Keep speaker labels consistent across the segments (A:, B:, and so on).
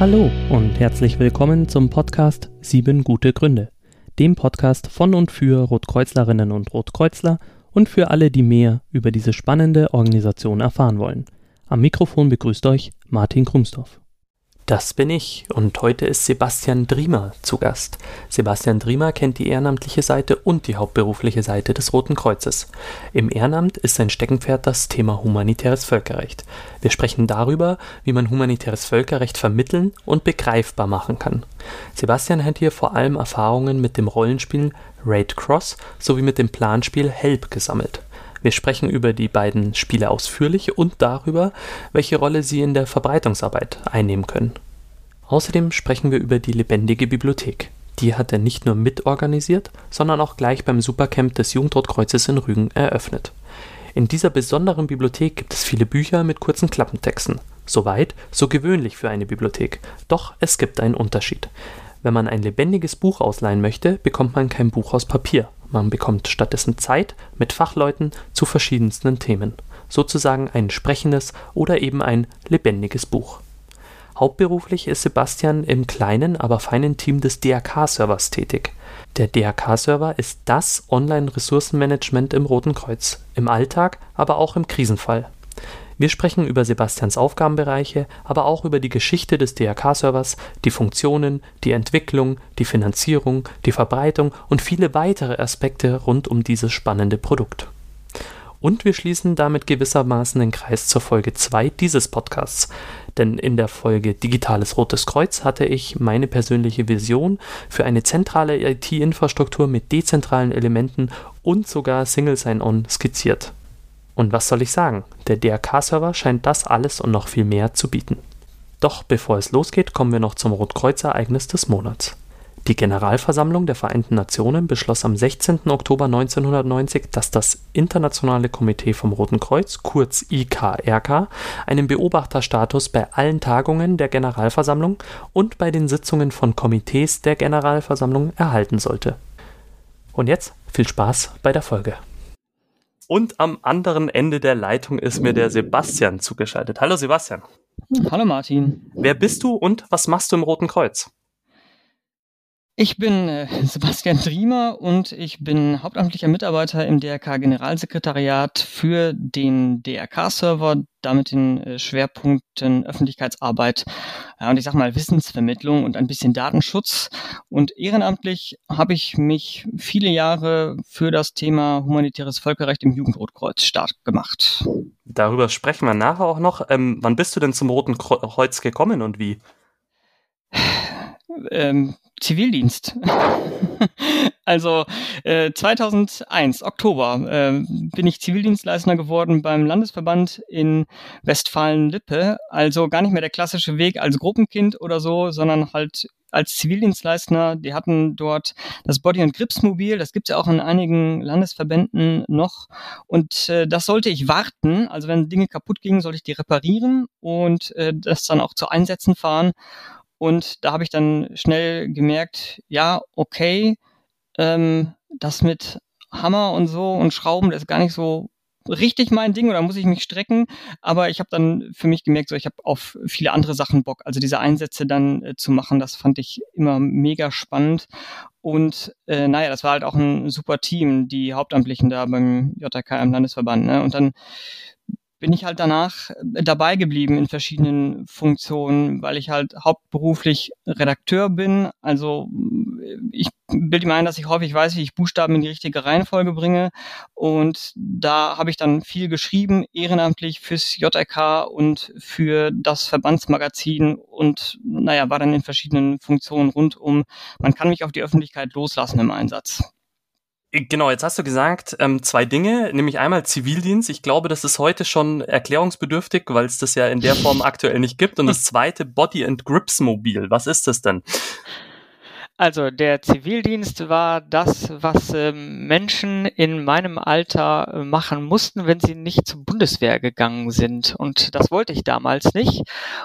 A: Hallo und herzlich willkommen zum Podcast Sieben gute Gründe, dem Podcast von und für Rotkreuzlerinnen und Rotkreuzler und für alle, die mehr über diese spannende Organisation erfahren wollen. Am Mikrofon begrüßt euch Martin Krumsdorf. Das bin ich und heute ist Sebastian Driemer zu Gast. Sebastian Driemer kennt die ehrenamtliche Seite und die hauptberufliche Seite des Roten Kreuzes. Im Ehrenamt ist sein Steckenpferd das Thema humanitäres Völkerrecht. Wir sprechen darüber, wie man humanitäres Völkerrecht vermitteln und begreifbar machen kann. Sebastian hat hier vor allem Erfahrungen mit dem Rollenspiel Raid Cross sowie mit dem Planspiel Help gesammelt. Wir sprechen über die beiden Spiele ausführlich und darüber, welche Rolle sie in der Verbreitungsarbeit einnehmen können. Außerdem sprechen wir über die lebendige Bibliothek. Die hat er nicht nur mitorganisiert, sondern auch gleich beim Supercamp des Jugendrotkreuzes in Rügen eröffnet. In dieser besonderen Bibliothek gibt es viele Bücher mit kurzen Klappentexten. Soweit, so gewöhnlich für eine Bibliothek. Doch es gibt einen Unterschied. Wenn man ein lebendiges Buch ausleihen möchte, bekommt man kein Buch aus Papier. Man bekommt stattdessen Zeit mit Fachleuten zu verschiedensten Themen. Sozusagen ein sprechendes oder eben ein lebendiges Buch. Hauptberuflich ist Sebastian im kleinen, aber feinen Team des DRK-Servers tätig. Der DRK-Server ist das Online-Ressourcenmanagement im Roten Kreuz, im Alltag, aber auch im Krisenfall. Wir sprechen über Sebastians Aufgabenbereiche, aber auch über die Geschichte des DRK-Servers, die Funktionen, die Entwicklung, die Finanzierung, die Verbreitung und viele weitere Aspekte rund um dieses spannende Produkt. Und wir schließen damit gewissermaßen den Kreis zur Folge 2 dieses Podcasts. Denn in der Folge Digitales Rotes Kreuz hatte ich meine persönliche Vision für eine zentrale IT-Infrastruktur mit dezentralen Elementen und sogar Single Sign-On skizziert. Und was soll ich sagen? Der DRK-Server scheint das alles und noch viel mehr zu bieten. Doch bevor es losgeht, kommen wir noch zum Rotkreuz-Ereignis des Monats. Die Generalversammlung der Vereinten Nationen beschloss am 16. Oktober 1990, dass das Internationale Komitee vom Roten Kreuz, kurz IKRK, einen Beobachterstatus bei allen Tagungen der Generalversammlung und bei den Sitzungen von Komitees der Generalversammlung erhalten sollte. Und jetzt viel Spaß bei der Folge. Und am anderen Ende der Leitung ist mir der Sebastian zugeschaltet. Hallo Sebastian.
B: Hallo Martin.
A: Wer bist du und was machst du im Roten Kreuz?
B: Ich bin äh, Sebastian Driemer und ich bin hauptamtlicher Mitarbeiter im DRK Generalsekretariat für den DRK-Server, damit den äh, Schwerpunkten Öffentlichkeitsarbeit ja, und ich sag mal Wissensvermittlung und ein bisschen Datenschutz. Und ehrenamtlich habe ich mich viele Jahre für das Thema humanitäres Völkerrecht im Jugendrotkreuz stark gemacht.
A: Darüber sprechen wir nachher auch noch. Ähm, wann bist du denn zum Roten Kreuz gekommen und wie?
B: Ähm, Zivildienst. also äh, 2001, Oktober, äh, bin ich Zivildienstleister geworden beim Landesverband in Westfalen-Lippe. Also gar nicht mehr der klassische Weg als Gruppenkind oder so, sondern halt als Zivildienstleister. Die hatten dort das Body- und Gripsmobil, das gibt's ja auch in einigen Landesverbänden noch. Und äh, das sollte ich warten. Also wenn Dinge kaputt gingen, sollte ich die reparieren und äh, das dann auch zu Einsätzen fahren. Und da habe ich dann schnell gemerkt, ja, okay, ähm, das mit Hammer und so und Schrauben, das ist gar nicht so richtig mein Ding oder muss ich mich strecken. Aber ich habe dann für mich gemerkt, so ich habe auf viele andere Sachen Bock. Also diese Einsätze dann äh, zu machen, das fand ich immer mega spannend. Und äh, naja, das war halt auch ein super Team, die Hauptamtlichen da beim JK im Landesverband. Ne? Und dann bin ich halt danach äh, dabei geblieben in verschiedenen Funktionen, weil ich halt hauptberuflich Redakteur bin. Also äh, ich bilde mir ein, dass ich häufig weiß, wie ich Buchstaben in die richtige Reihenfolge bringe. Und da habe ich dann viel geschrieben, ehrenamtlich fürs JRK und für das Verbandsmagazin und naja, war dann in verschiedenen Funktionen rundum. Man kann mich auf die Öffentlichkeit loslassen im Einsatz.
A: Genau, jetzt hast du gesagt, ähm, zwei Dinge, nämlich einmal Zivildienst. Ich glaube, das ist heute schon erklärungsbedürftig, weil es das ja in der Form aktuell nicht gibt. Und das zweite Body and Grips Mobil. Was ist das denn?
B: Also der Zivildienst war das, was äh, Menschen in meinem Alter äh, machen mussten, wenn sie nicht zur Bundeswehr gegangen sind. Und das wollte ich damals nicht.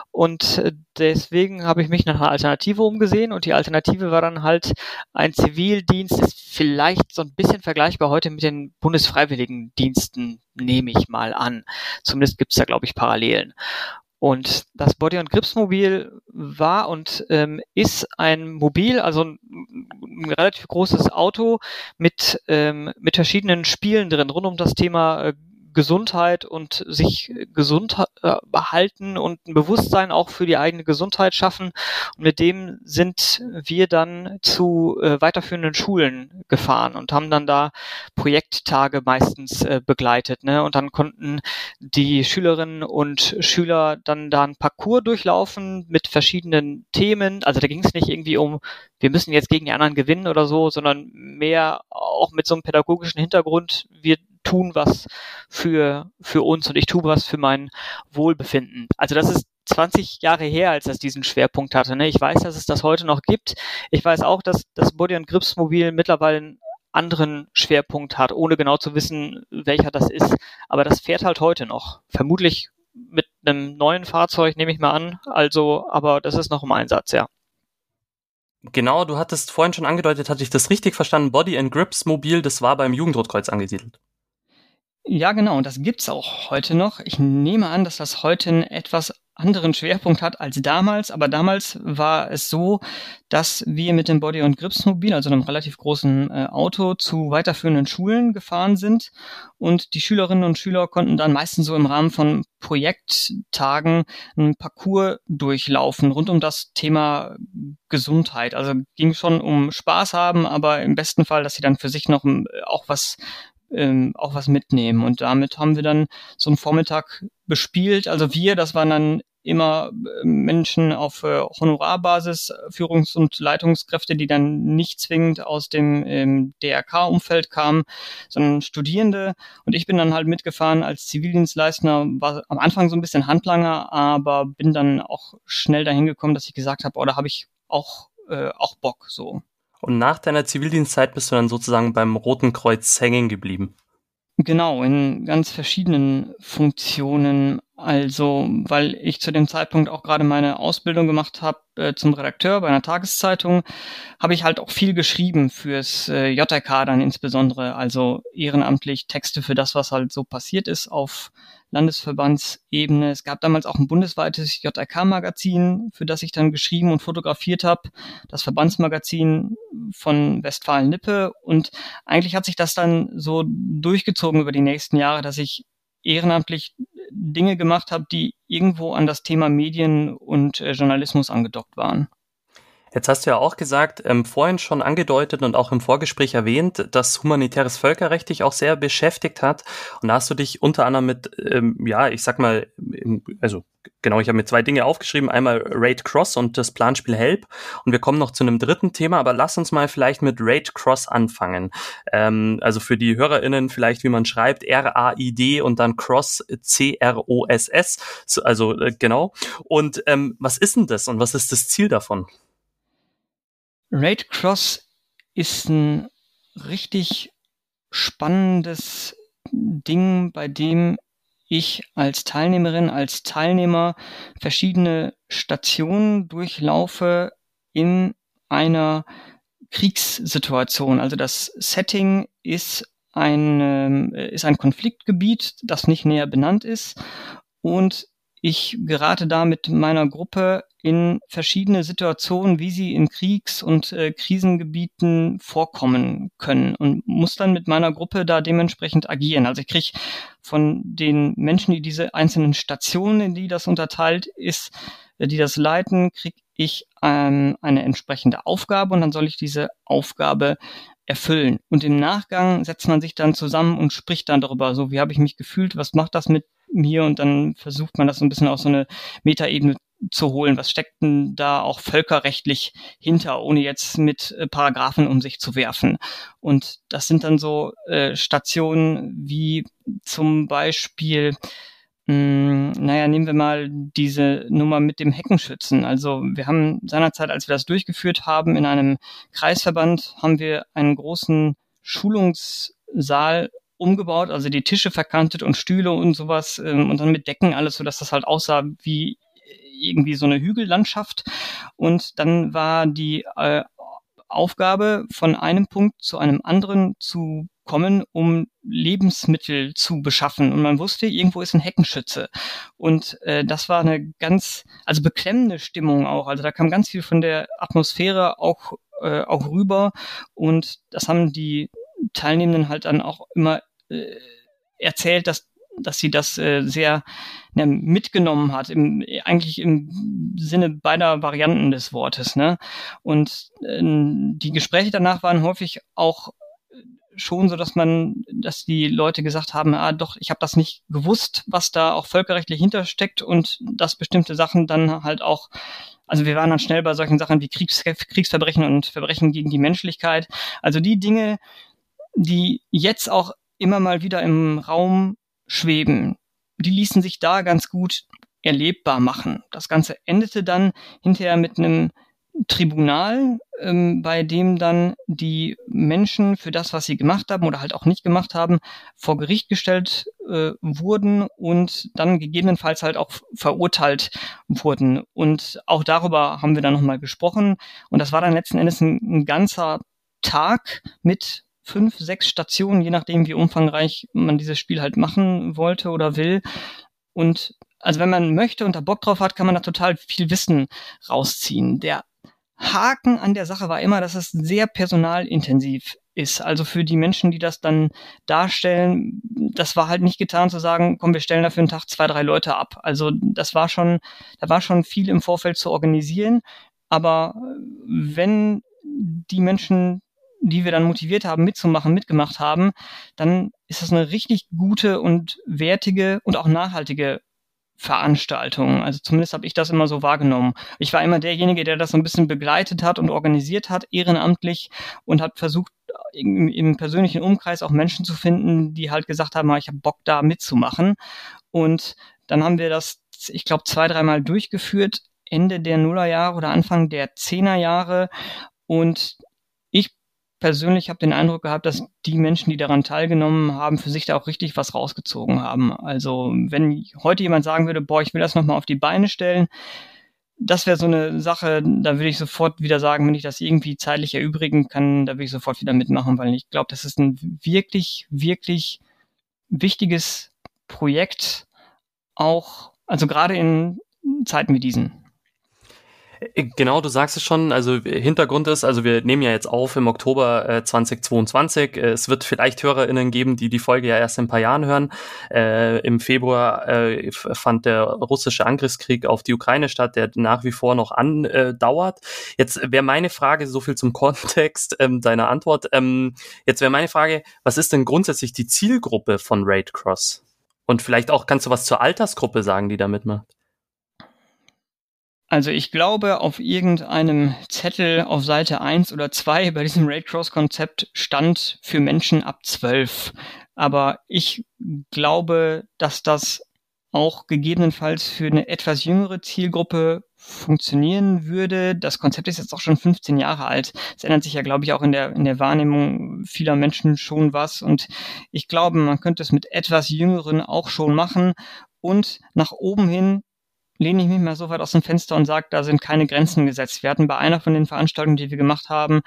B: Und äh, deswegen habe ich mich nach einer Alternative umgesehen. Und die Alternative war dann halt ein Zivildienst, ist vielleicht so ein bisschen vergleichbar heute mit den Bundesfreiwilligendiensten, nehme ich mal an. Zumindest gibt es da, glaube ich, Parallelen. Und das Body- und Gripsmobil war und ähm, ist ein Mobil, also ein, ein relativ großes Auto mit, ähm, mit verschiedenen Spielen drin, rund um das Thema äh, Gesundheit und sich gesund äh, behalten und ein Bewusstsein auch für die eigene Gesundheit schaffen. Und mit dem sind wir dann zu äh, weiterführenden Schulen gefahren und haben dann da Projekttage meistens äh, begleitet. Ne? Und dann konnten die Schülerinnen und Schüler dann da ein Parcours durchlaufen mit verschiedenen Themen. Also da ging es nicht irgendwie um, wir müssen jetzt gegen die anderen gewinnen oder so, sondern mehr auch mit so einem pädagogischen Hintergrund. Wir tun was für, für uns und ich tue was für mein Wohlbefinden. Also das ist 20 Jahre her, als das diesen Schwerpunkt hatte. Ne? Ich weiß, dass es das heute noch gibt. Ich weiß auch, dass das Body und Grips Mobil mittlerweile einen anderen Schwerpunkt hat, ohne genau zu wissen, welcher das ist. Aber das fährt halt heute noch. Vermutlich mit einem neuen Fahrzeug, nehme ich mal an. Also, aber das ist noch im Einsatz, ja.
A: Genau, du hattest vorhin schon angedeutet, hatte ich das richtig verstanden? Body and Grips Mobil, das war beim Jugendrotkreuz angesiedelt.
B: Ja, genau, und das gibt's auch heute noch. Ich nehme an, dass das heute einen etwas anderen Schwerpunkt hat als damals, aber damals war es so, dass wir mit dem Body- und Gripsmobil, also einem relativ großen äh, Auto, zu weiterführenden Schulen gefahren sind und die Schülerinnen und Schüler konnten dann meistens so im Rahmen von Projekttagen einen Parcours durchlaufen rund um das Thema Gesundheit. Also ging schon um Spaß haben, aber im besten Fall, dass sie dann für sich noch äh, auch was ähm, auch was mitnehmen. Und damit haben wir dann so einen Vormittag bespielt. Also wir, das waren dann immer äh, Menschen auf äh, Honorarbasis, Führungs- und Leitungskräfte, die dann nicht zwingend aus dem ähm, DRK-Umfeld kamen, sondern Studierende. Und ich bin dann halt mitgefahren als Zivildienstleister, war am Anfang so ein bisschen Handlanger, aber bin dann auch schnell dahin gekommen, dass ich gesagt habe, oh, da habe ich auch, äh, auch Bock so.
A: Und nach deiner Zivildienstzeit bist du dann sozusagen beim Roten Kreuz hängen geblieben.
B: Genau, in ganz verschiedenen Funktionen. Also, weil ich zu dem Zeitpunkt auch gerade meine Ausbildung gemacht habe äh, zum Redakteur bei einer Tageszeitung, habe ich halt auch viel geschrieben fürs äh, JRK dann insbesondere, also ehrenamtlich Texte für das, was halt so passiert ist auf Landesverbandsebene. Es gab damals auch ein bundesweites JRK-Magazin, für das ich dann geschrieben und fotografiert habe, das Verbandsmagazin von Westfalen-Lippe. Und eigentlich hat sich das dann so durchgezogen über die nächsten Jahre, dass ich ehrenamtlich Dinge gemacht habe, die irgendwo an das Thema Medien und äh, Journalismus angedockt waren.
A: Jetzt hast du ja auch gesagt, ähm, vorhin schon angedeutet und auch im Vorgespräch erwähnt, dass humanitäres Völkerrecht dich auch sehr beschäftigt hat. Und da hast du dich unter anderem mit, ähm, ja, ich sag mal, also genau, ich habe mir zwei Dinge aufgeschrieben. Einmal Raid Cross und das Planspiel Help. Und wir kommen noch zu einem dritten Thema, aber lass uns mal vielleicht mit Raid Cross anfangen. Ähm, also für die HörerInnen vielleicht, wie man schreibt, R-A-I-D und dann Cross C-R-O-S-S. Also äh, genau. Und ähm, was ist denn das und was ist das Ziel davon?
B: Raid Cross ist ein richtig spannendes Ding, bei dem ich als Teilnehmerin, als Teilnehmer verschiedene Stationen durchlaufe in einer Kriegssituation. Also das Setting ist ein, ist ein Konfliktgebiet, das nicht näher benannt ist und ich gerate da mit meiner Gruppe in verschiedene Situationen, wie sie in Kriegs- und äh, Krisengebieten vorkommen können und muss dann mit meiner Gruppe da dementsprechend agieren. Also ich kriege von den Menschen, die diese einzelnen Stationen, in die das unterteilt ist, äh, die das leiten, kriege ich ähm, eine entsprechende Aufgabe und dann soll ich diese Aufgabe erfüllen. Und im Nachgang setzt man sich dann zusammen und spricht dann darüber, so wie habe ich mich gefühlt, was macht das mit mir und dann versucht man das so ein bisschen auf so eine Metaebene zu holen. Was steckt denn da auch völkerrechtlich hinter, ohne jetzt mit äh, Paragraphen um sich zu werfen? Und das sind dann so äh, Stationen wie zum Beispiel Mm, naja, nehmen wir mal diese Nummer mit dem Heckenschützen. Also wir haben seinerzeit, als wir das durchgeführt haben, in einem Kreisverband, haben wir einen großen Schulungssaal umgebaut, also die Tische verkantet und Stühle und sowas ähm, und dann mit Decken alles, so dass das halt aussah wie irgendwie so eine Hügellandschaft. Und dann war die äh, Aufgabe, von einem Punkt zu einem anderen zu kommen, um Lebensmittel zu beschaffen. Und man wusste, irgendwo ist ein Heckenschütze. Und äh, das war eine ganz, also beklemmende Stimmung auch. Also da kam ganz viel von der Atmosphäre auch, äh, auch rüber. Und das haben die Teilnehmenden halt dann auch immer äh, erzählt, dass dass sie das äh, sehr ne, mitgenommen hat, im, eigentlich im Sinne beider Varianten des Wortes. Ne? Und äh, die Gespräche danach waren häufig auch schon so, dass man, dass die Leute gesagt haben, ah doch, ich habe das nicht gewusst, was da auch völkerrechtlich hintersteckt und dass bestimmte Sachen dann halt auch, also wir waren dann schnell bei solchen Sachen wie Kriegs, Kriegsverbrechen und Verbrechen gegen die Menschlichkeit. Also die Dinge, die jetzt auch immer mal wieder im Raum schweben, die ließen sich da ganz gut erlebbar machen. Das Ganze endete dann hinterher mit einem Tribunal, ähm, bei dem dann die Menschen für das, was sie gemacht haben oder halt auch nicht gemacht haben, vor Gericht gestellt äh, wurden und dann gegebenenfalls halt auch verurteilt wurden. Und auch darüber haben wir dann nochmal gesprochen. Und das war dann letzten Endes ein, ein ganzer Tag mit fünf, sechs Stationen, je nachdem, wie umfangreich man dieses Spiel halt machen wollte oder will. Und also wenn man möchte und da Bock drauf hat, kann man da total viel Wissen rausziehen. Der Haken an der Sache war immer, dass es sehr personalintensiv ist. Also für die Menschen, die das dann darstellen, das war halt nicht getan zu sagen, komm, wir stellen dafür einen Tag zwei, drei Leute ab. Also das war schon, da war schon viel im Vorfeld zu organisieren. Aber wenn die Menschen, die wir dann motiviert haben, mitzumachen, mitgemacht haben, dann ist das eine richtig gute und wertige und auch nachhaltige Veranstaltungen. Also zumindest habe ich das immer so wahrgenommen. Ich war immer derjenige, der das so ein bisschen begleitet hat und organisiert hat, ehrenamtlich und hat versucht, im, im persönlichen Umkreis auch Menschen zu finden, die halt gesagt haben, ich habe Bock da mitzumachen. Und dann haben wir das, ich glaube, zwei, dreimal durchgeführt, Ende der Nullerjahre oder Anfang der Zehnerjahre. Und persönlich habe den Eindruck gehabt, dass die Menschen, die daran teilgenommen haben, für sich da auch richtig was rausgezogen haben. Also wenn heute jemand sagen würde, boah, ich will das nochmal auf die Beine stellen, das wäre so eine Sache, da würde ich sofort wieder sagen, wenn ich das irgendwie zeitlich erübrigen kann, da würde ich sofort wieder mitmachen, weil ich glaube, das ist ein wirklich, wirklich wichtiges Projekt, auch, also gerade in Zeiten wie diesen.
A: Äh, genau, du sagst es schon. Also Hintergrund ist, also wir nehmen ja jetzt auf im Oktober äh, 2022. Äh, es wird vielleicht HörerInnen geben, die die Folge ja erst in ein paar Jahren hören. Äh, Im Februar äh, fand der russische Angriffskrieg auf die Ukraine statt, der nach wie vor noch andauert. jetzt wäre meine Frage, so viel zum Kontext ähm, deiner Antwort. Ähm, jetzt wäre meine Frage, was ist denn grundsätzlich die Zielgruppe von Raid Cross? Und vielleicht auch kannst du was zur Altersgruppe sagen, die da mitmacht?
B: Also ich glaube, auf irgendeinem Zettel auf Seite 1 oder 2 bei diesem Raid Cross Konzept stand für Menschen ab 12. Aber ich glaube, dass das auch gegebenenfalls für eine etwas jüngere Zielgruppe funktionieren würde. Das Konzept ist jetzt auch schon 15 Jahre alt. Es ändert sich ja, glaube ich, auch in der, in der Wahrnehmung vieler Menschen schon was. Und ich glaube, man könnte es mit etwas Jüngeren auch schon machen. Und nach oben hin lehne ich mich mal so weit aus dem Fenster und sage, da sind keine Grenzen gesetzt. Wir hatten bei einer von den Veranstaltungen, die wir gemacht haben,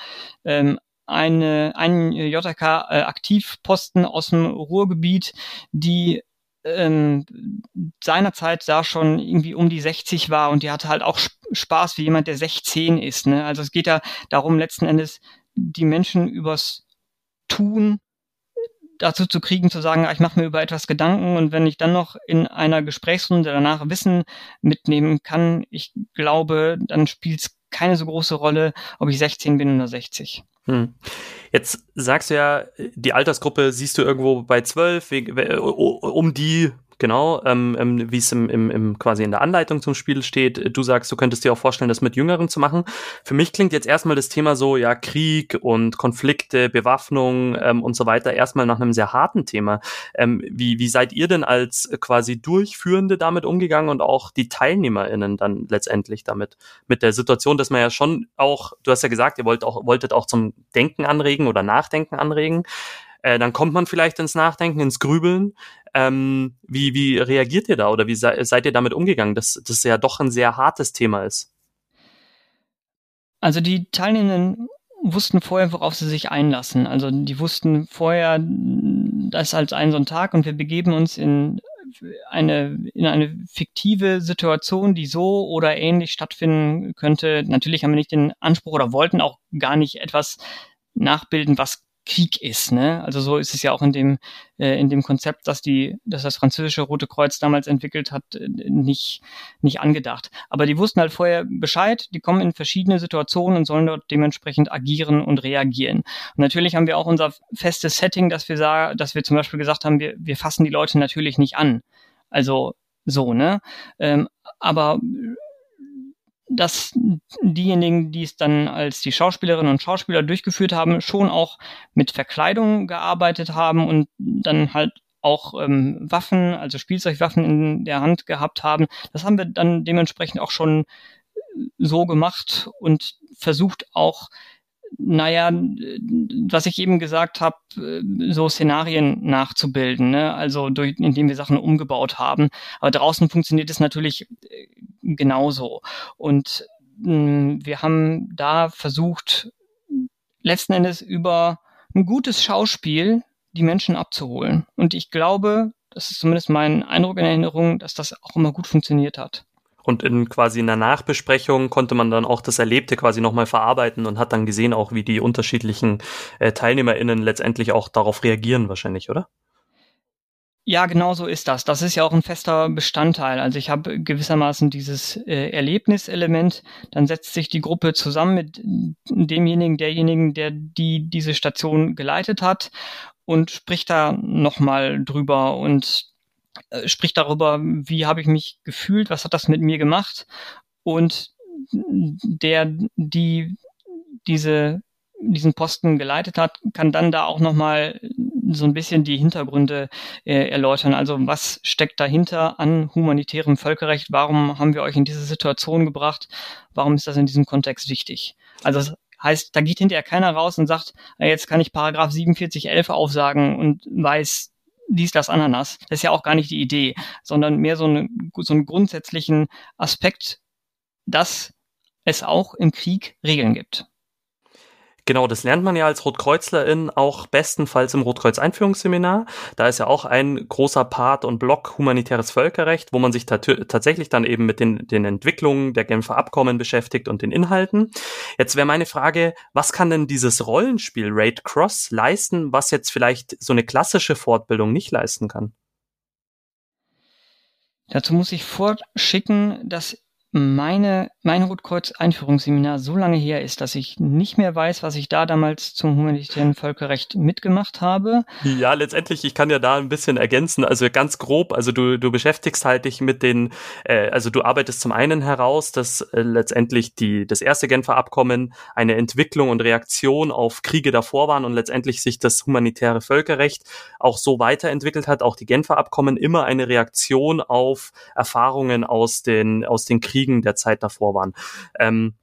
B: ähm, eine, einen JK-Aktivposten äh, aus dem Ruhrgebiet, die ähm, seinerzeit da schon irgendwie um die 60 war und die hatte halt auch Spaß wie jemand, der 16 ist. Ne? Also es geht ja darum, letzten Endes die Menschen übers Tun dazu zu kriegen, zu sagen, ah, ich mache mir über etwas Gedanken und wenn ich dann noch in einer Gesprächsrunde danach Wissen mitnehmen kann, ich glaube, dann spielt es keine so große Rolle, ob ich 16 bin oder 60. Hm.
A: Jetzt sagst du ja, die Altersgruppe siehst du irgendwo bei 12, um die genau, ähm, ähm, wie es im, im, im quasi in der Anleitung zum Spiel steht. Du sagst, du könntest dir auch vorstellen, das mit Jüngeren zu machen. Für mich klingt jetzt erstmal das Thema so, ja, Krieg und Konflikte, Bewaffnung ähm, und so weiter erstmal nach einem sehr harten Thema. Ähm, wie, wie seid ihr denn als quasi Durchführende damit umgegangen und auch die TeilnehmerInnen dann letztendlich damit? Mit der Situation, dass man ja schon auch, du hast ja gesagt, ihr wollt auch, wolltet auch zum Denken anregen oder Nachdenken anregen. Äh, dann kommt man vielleicht ins Nachdenken, ins Grübeln. Ähm, wie, wie reagiert ihr da oder wie se seid ihr damit umgegangen, dass das ja doch ein sehr hartes Thema ist?
B: Also die Teilnehmenden wussten vorher, worauf sie sich einlassen. Also die wussten vorher, das ist halt ein so ein Tag und wir begeben uns in eine, in eine fiktive Situation, die so oder ähnlich stattfinden könnte. Natürlich haben wir nicht den Anspruch oder wollten auch gar nicht etwas nachbilden, was Krieg ist. Ne? Also so ist es ja auch in dem äh, in dem Konzept, das die, dass das französische Rote Kreuz damals entwickelt hat, äh, nicht nicht angedacht. Aber die wussten halt vorher Bescheid. Die kommen in verschiedene Situationen und sollen dort dementsprechend agieren und reagieren. Und natürlich haben wir auch unser festes Setting, dass wir sagen, dass wir zum Beispiel gesagt haben, wir wir fassen die Leute natürlich nicht an. Also so ne. Ähm, aber dass diejenigen, die es dann als die Schauspielerinnen und Schauspieler durchgeführt haben, schon auch mit Verkleidung gearbeitet haben und dann halt auch ähm, Waffen, also Spielzeugwaffen in der Hand gehabt haben. Das haben wir dann dementsprechend auch schon so gemacht und versucht auch naja, was ich eben gesagt habe, so Szenarien nachzubilden, ne? also durch, indem wir Sachen umgebaut haben. Aber draußen funktioniert es natürlich äh, genauso. Und mh, wir haben da versucht, letzten Endes über ein gutes Schauspiel die Menschen abzuholen. Und ich glaube, das ist zumindest mein Eindruck in Erinnerung, dass das auch immer gut funktioniert hat.
A: Und in quasi einer Nachbesprechung konnte man dann auch das Erlebte quasi nochmal verarbeiten und hat dann gesehen auch, wie die unterschiedlichen äh, TeilnehmerInnen letztendlich auch darauf reagieren wahrscheinlich, oder?
B: Ja, genau so ist das. Das ist ja auch ein fester Bestandteil. Also ich habe gewissermaßen dieses äh, Erlebniselement, dann setzt sich die Gruppe zusammen mit demjenigen, derjenigen, der die diese Station geleitet hat und spricht da nochmal drüber und äh, spricht darüber, wie habe ich mich gefühlt, was hat das mit mir gemacht und der, die diese diesen Posten geleitet hat, kann dann da auch nochmal so ein bisschen die Hintergründe äh, erläutern. Also was steckt dahinter an humanitärem Völkerrecht? Warum haben wir euch in diese Situation gebracht? Warum ist das in diesem Kontext wichtig? Also das heißt, da geht hinterher keiner raus und sagt, jetzt kann ich Paragraph 4711 aufsagen und weiß, dies, das, Ananas. Das ist ja auch gar nicht die Idee, sondern mehr so, eine, so einen grundsätzlichen Aspekt, dass es auch im Krieg Regeln gibt.
A: Genau, das lernt man ja als Rotkreuzlerin auch bestenfalls im Rotkreuz-Einführungsseminar. Da ist ja auch ein großer Part und Block humanitäres Völkerrecht, wo man sich tatsächlich dann eben mit den, den Entwicklungen der Genfer Abkommen beschäftigt und den Inhalten. Jetzt wäre meine Frage, was kann denn dieses Rollenspiel Raid Cross leisten, was jetzt vielleicht so eine klassische Fortbildung nicht leisten kann?
B: Dazu muss ich vorschicken, dass meine, mein Rotkreuz-Einführungsseminar so lange her ist, dass ich nicht mehr weiß, was ich da damals zum humanitären Völkerrecht mitgemacht habe.
A: Ja, letztendlich, ich kann ja da ein bisschen ergänzen, also ganz grob, also du, du beschäftigst halt dich mit den, äh, also du arbeitest zum einen heraus, dass äh, letztendlich die, das erste Genfer Abkommen eine Entwicklung und Reaktion auf Kriege davor waren und letztendlich sich das humanitäre Völkerrecht auch so weiterentwickelt hat, auch die Genfer Abkommen immer eine Reaktion auf Erfahrungen aus den, aus den Kriegen Kriegen der Zeit davor waren. Ähm,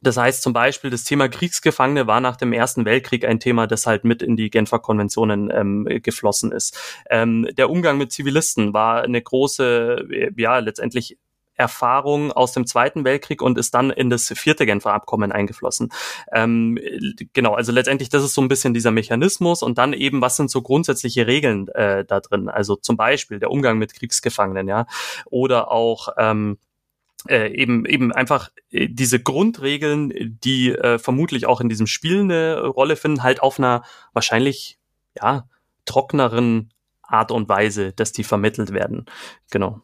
A: das heißt zum Beispiel, das Thema Kriegsgefangene war nach dem Ersten Weltkrieg ein Thema, das halt mit in die Genfer Konventionen ähm, geflossen ist. Ähm, der Umgang mit Zivilisten war eine große, ja, letztendlich Erfahrung aus dem Zweiten Weltkrieg und ist dann in das vierte Genfer Abkommen eingeflossen. Ähm, genau, also letztendlich das ist so ein bisschen dieser Mechanismus und dann eben, was sind so grundsätzliche Regeln äh, da drin? Also zum Beispiel der Umgang mit Kriegsgefangenen, ja, oder auch ähm, äh, eben eben einfach äh, diese Grundregeln, die äh, vermutlich auch in diesem Spiel eine Rolle finden, halt auf einer wahrscheinlich ja trockneren Art und Weise, dass die vermittelt werden. Genau.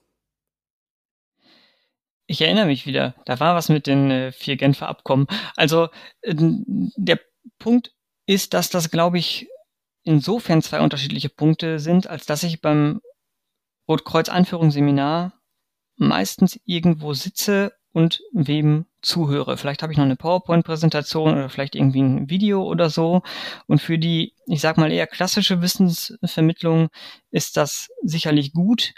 B: Ich erinnere mich wieder, da war was mit den äh, vier Genfer Abkommen. Also äh, der Punkt ist, dass das, glaube ich, insofern zwei unterschiedliche Punkte sind, als dass ich beim Rotkreuz-Einführungsseminar meistens irgendwo sitze und wem zuhöre. Vielleicht habe ich noch eine PowerPoint-Präsentation oder vielleicht irgendwie ein Video oder so. Und für die, ich sag mal, eher klassische Wissensvermittlung ist das sicherlich gut.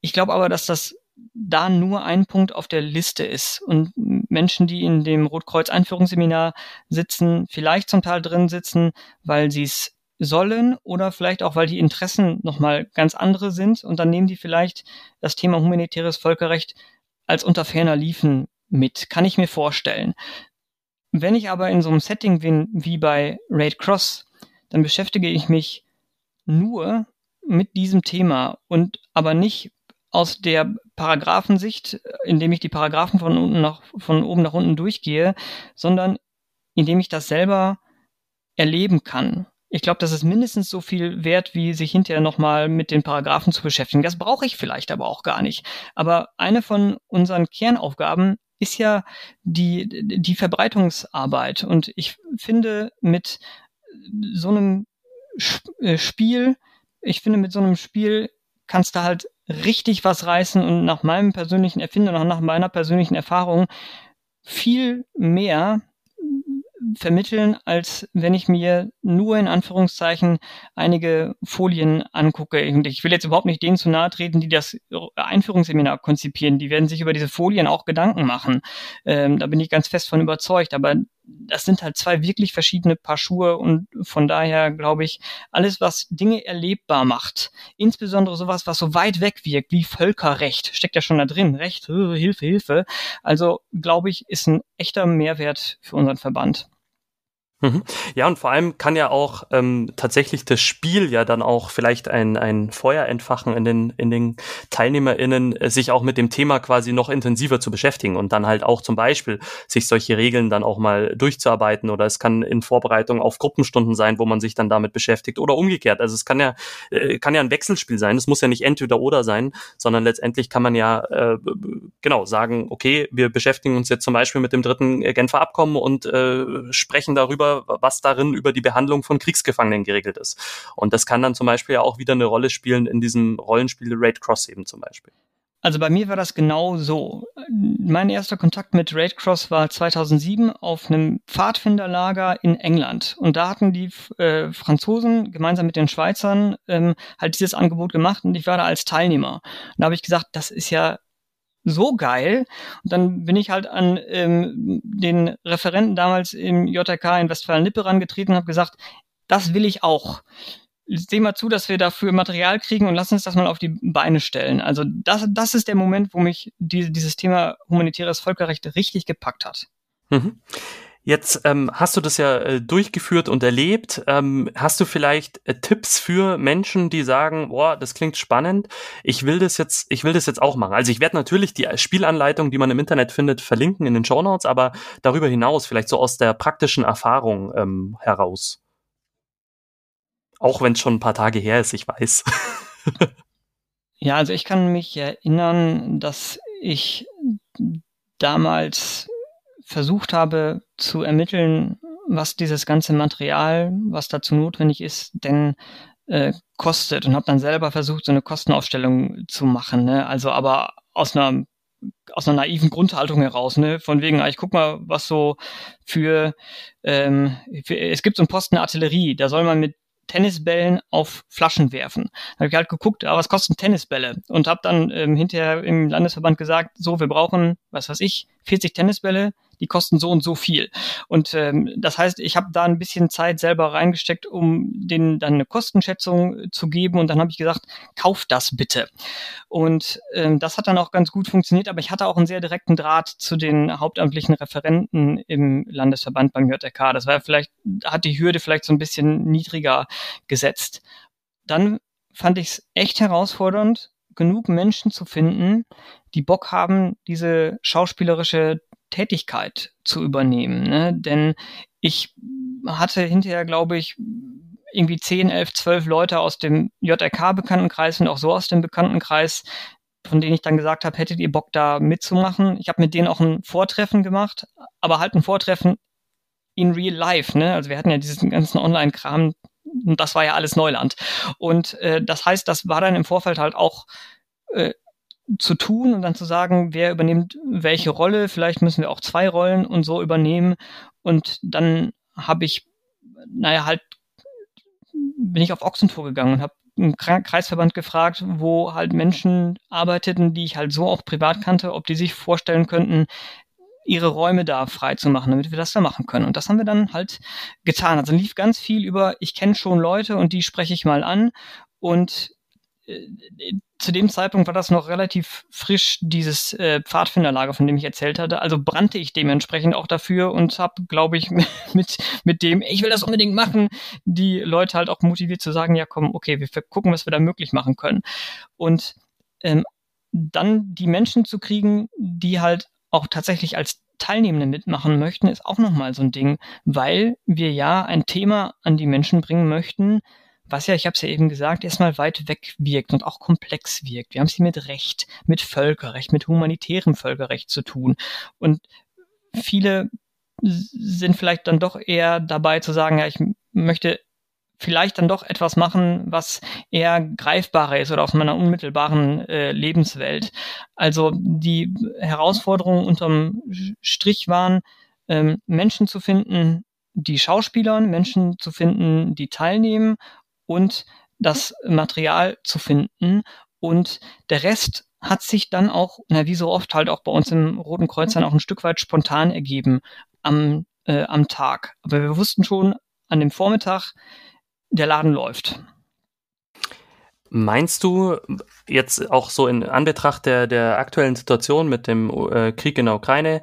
B: Ich glaube aber, dass das da nur ein Punkt auf der Liste ist und Menschen, die in dem Rotkreuz-Einführungsseminar sitzen, vielleicht zum Teil drin sitzen, weil sie es sollen oder vielleicht auch, weil die Interessen nochmal ganz andere sind und dann nehmen die vielleicht das Thema humanitäres Völkerrecht als unter ferner Liefen mit, kann ich mir vorstellen. Wenn ich aber in so einem Setting bin wie bei Raid Cross, dann beschäftige ich mich nur mit diesem Thema und aber nicht aus der Paragraphensicht, indem ich die Paragraphen von unten nach, von oben nach unten durchgehe, sondern indem ich das selber erleben kann. Ich glaube, das ist mindestens so viel wert, wie sich hinterher nochmal mit den Paragraphen zu beschäftigen. Das brauche ich vielleicht aber auch gar nicht. Aber eine von unseren Kernaufgaben ist ja die, die Verbreitungsarbeit. Und ich finde, mit so einem äh, Spiel, ich finde, mit so einem Spiel kannst du halt richtig was reißen und nach meinem persönlichen Erfinden und nach meiner persönlichen Erfahrung viel mehr vermitteln, als wenn ich mir nur in Anführungszeichen einige Folien angucke. Und ich will jetzt überhaupt nicht denen zu nahe treten, die das Einführungsseminar konzipieren. Die werden sich über diese Folien auch Gedanken machen. Ähm, da bin ich ganz fest von überzeugt. Aber das sind halt zwei wirklich verschiedene Paar Schuhe und von daher glaube ich, alles, was Dinge erlebbar macht, insbesondere sowas, was so weit weg wirkt, wie Völkerrecht, steckt ja schon da drin, Recht, Hilfe, Hilfe. Also glaube ich, ist ein echter Mehrwert für unseren Verband.
A: Mhm. Ja, und vor allem kann ja auch ähm, tatsächlich das Spiel ja dann auch vielleicht ein, ein Feuer entfachen in den, in den TeilnehmerInnen, äh, sich auch mit dem Thema quasi noch intensiver zu beschäftigen und dann halt auch zum Beispiel sich solche Regeln dann auch mal durchzuarbeiten oder es kann in Vorbereitung auf Gruppenstunden sein, wo man sich dann damit beschäftigt oder umgekehrt. Also es kann ja, äh, kann ja ein Wechselspiel sein. Es muss ja nicht entweder oder sein, sondern letztendlich kann man ja äh, genau sagen, okay, wir beschäftigen uns jetzt zum Beispiel mit dem dritten Genfer Abkommen und äh, sprechen darüber, was darin über die Behandlung von Kriegsgefangenen geregelt ist. Und das kann dann zum Beispiel ja auch wieder eine Rolle spielen in diesem Rollenspiel Raid Cross eben zum Beispiel.
B: Also bei mir war das genau so. Mein erster Kontakt mit Raid Cross war 2007 auf einem Pfadfinderlager in England. Und da hatten die äh, Franzosen gemeinsam mit den Schweizern ähm, halt dieses Angebot gemacht und ich war da als Teilnehmer. Und da habe ich gesagt, das ist ja so geil. Und dann bin ich halt an ähm, den Referenten damals im JK in Westfalen-Lippe rangetreten und habe gesagt, das will ich auch. Seh mal zu, dass wir dafür Material kriegen und lass uns das mal auf die Beine stellen. Also das, das ist der Moment, wo mich die, dieses Thema humanitäres Völkerrecht richtig gepackt hat.
A: Mhm. Jetzt ähm, hast du das ja äh, durchgeführt und erlebt. Ähm, hast du vielleicht äh, Tipps für Menschen, die sagen, boah, das klingt spannend, ich will das jetzt, ich will das jetzt auch machen. Also ich werde natürlich die Spielanleitung, die man im Internet findet, verlinken in den Show Notes, aber darüber hinaus vielleicht so aus der praktischen Erfahrung ähm, heraus. Auch wenn es schon ein paar Tage her ist, ich weiß.
B: ja, also ich kann mich erinnern, dass ich damals versucht habe zu ermitteln, was dieses ganze Material, was dazu notwendig ist, denn äh, kostet und habe dann selber versucht, so eine Kostenaufstellung zu machen. Ne? Also aber aus einer aus einer naiven Grundhaltung heraus, ne? Von wegen, ah, ich guck mal, was so für, ähm, für es gibt so einen Posten Artillerie, da soll man mit Tennisbällen auf Flaschen werfen. Da habe ich halt geguckt, ah, was kosten Tennisbälle? Und habe dann ähm, hinterher im Landesverband gesagt, so, wir brauchen, was weiß ich, 40 Tennisbälle, die kosten so und so viel. Und ähm, das heißt, ich habe da ein bisschen Zeit selber reingesteckt, um denen dann eine Kostenschätzung zu geben. Und dann habe ich gesagt, kauf das bitte. Und ähm, das hat dann auch ganz gut funktioniert, aber ich hatte auch einen sehr direkten Draht zu den hauptamtlichen Referenten im Landesverband beim JRK. Das war vielleicht, hat die Hürde vielleicht so ein bisschen niedriger gesetzt. Dann fand ich es echt herausfordernd, genug Menschen zu finden, die Bock haben, diese schauspielerische Tätigkeit zu übernehmen. Ne? Denn ich hatte hinterher, glaube ich, irgendwie 10, 11, 12 Leute aus dem JRK-Bekanntenkreis und auch so aus dem Bekanntenkreis, von denen ich dann gesagt habe, hättet ihr Bock da mitzumachen? Ich habe mit denen auch ein Vortreffen gemacht, aber halt ein Vortreffen in real life. Ne? Also wir hatten ja diesen ganzen Online-Kram und das war ja alles Neuland. Und äh, das heißt, das war dann im Vorfeld halt auch äh, zu tun und dann zu sagen, wer übernimmt welche Rolle, vielleicht müssen wir auch zwei Rollen und so übernehmen. Und dann habe ich, naja, halt, bin ich auf Ochsentour gegangen und habe einen Kreisverband gefragt, wo halt Menschen arbeiteten, die ich halt so auch privat kannte, ob die sich vorstellen könnten, ihre Räume da frei zu machen, damit wir das da machen können. Und das haben wir dann halt getan. Also lief ganz viel über, ich kenne schon Leute und die spreche ich mal an. Und zu dem Zeitpunkt war das noch relativ frisch, dieses äh, Pfadfinderlager, von dem ich erzählt hatte. Also brannte ich dementsprechend auch dafür und habe, glaube ich, mit, mit dem, ich will das unbedingt machen, die Leute halt auch motiviert zu sagen, ja komm, okay, wir gucken, was wir da möglich machen können. Und ähm, dann die Menschen zu kriegen, die halt auch tatsächlich als Teilnehmende mitmachen möchten, ist auch nochmal so ein Ding, weil wir ja ein Thema an die Menschen bringen möchten, was ja, ich habe es ja eben gesagt, erstmal weit weg wirkt und auch komplex wirkt. Wir haben es hier mit Recht, mit Völkerrecht, mit humanitärem Völkerrecht zu tun. Und viele sind vielleicht dann doch eher dabei zu sagen, ja, ich möchte vielleicht dann doch etwas machen, was eher greifbarer ist oder aus meiner unmittelbaren äh, Lebenswelt. Also die Herausforderungen unterm Strich waren, ähm, Menschen zu finden, die Schauspielern, Menschen zu finden, die teilnehmen und das Material zu finden. Und der Rest hat sich dann auch, na, wie so oft halt auch bei uns im Roten Kreuz dann auch ein Stück weit spontan ergeben am, äh, am Tag. Aber wir wussten schon an dem Vormittag, der Laden läuft.
A: Meinst du jetzt auch so in Anbetracht der, der aktuellen Situation mit dem äh, Krieg in der Ukraine,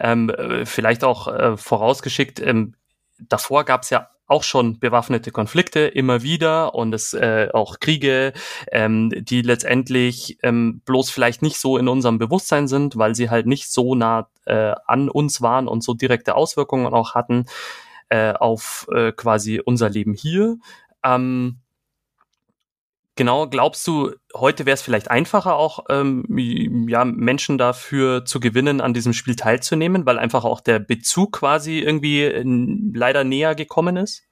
A: ähm, vielleicht auch äh, vorausgeschickt, ähm, davor gab es ja auch schon bewaffnete Konflikte immer wieder und es äh, auch Kriege, ähm, die letztendlich ähm, bloß vielleicht nicht so in unserem Bewusstsein sind, weil sie halt nicht so nah äh, an uns waren und so direkte Auswirkungen auch hatten äh, auf äh, quasi unser Leben hier. Ähm, Genau, glaubst du, heute wäre es vielleicht einfacher, auch ähm, ja, Menschen dafür zu gewinnen, an diesem Spiel teilzunehmen, weil einfach auch der Bezug quasi irgendwie äh, leider näher gekommen ist?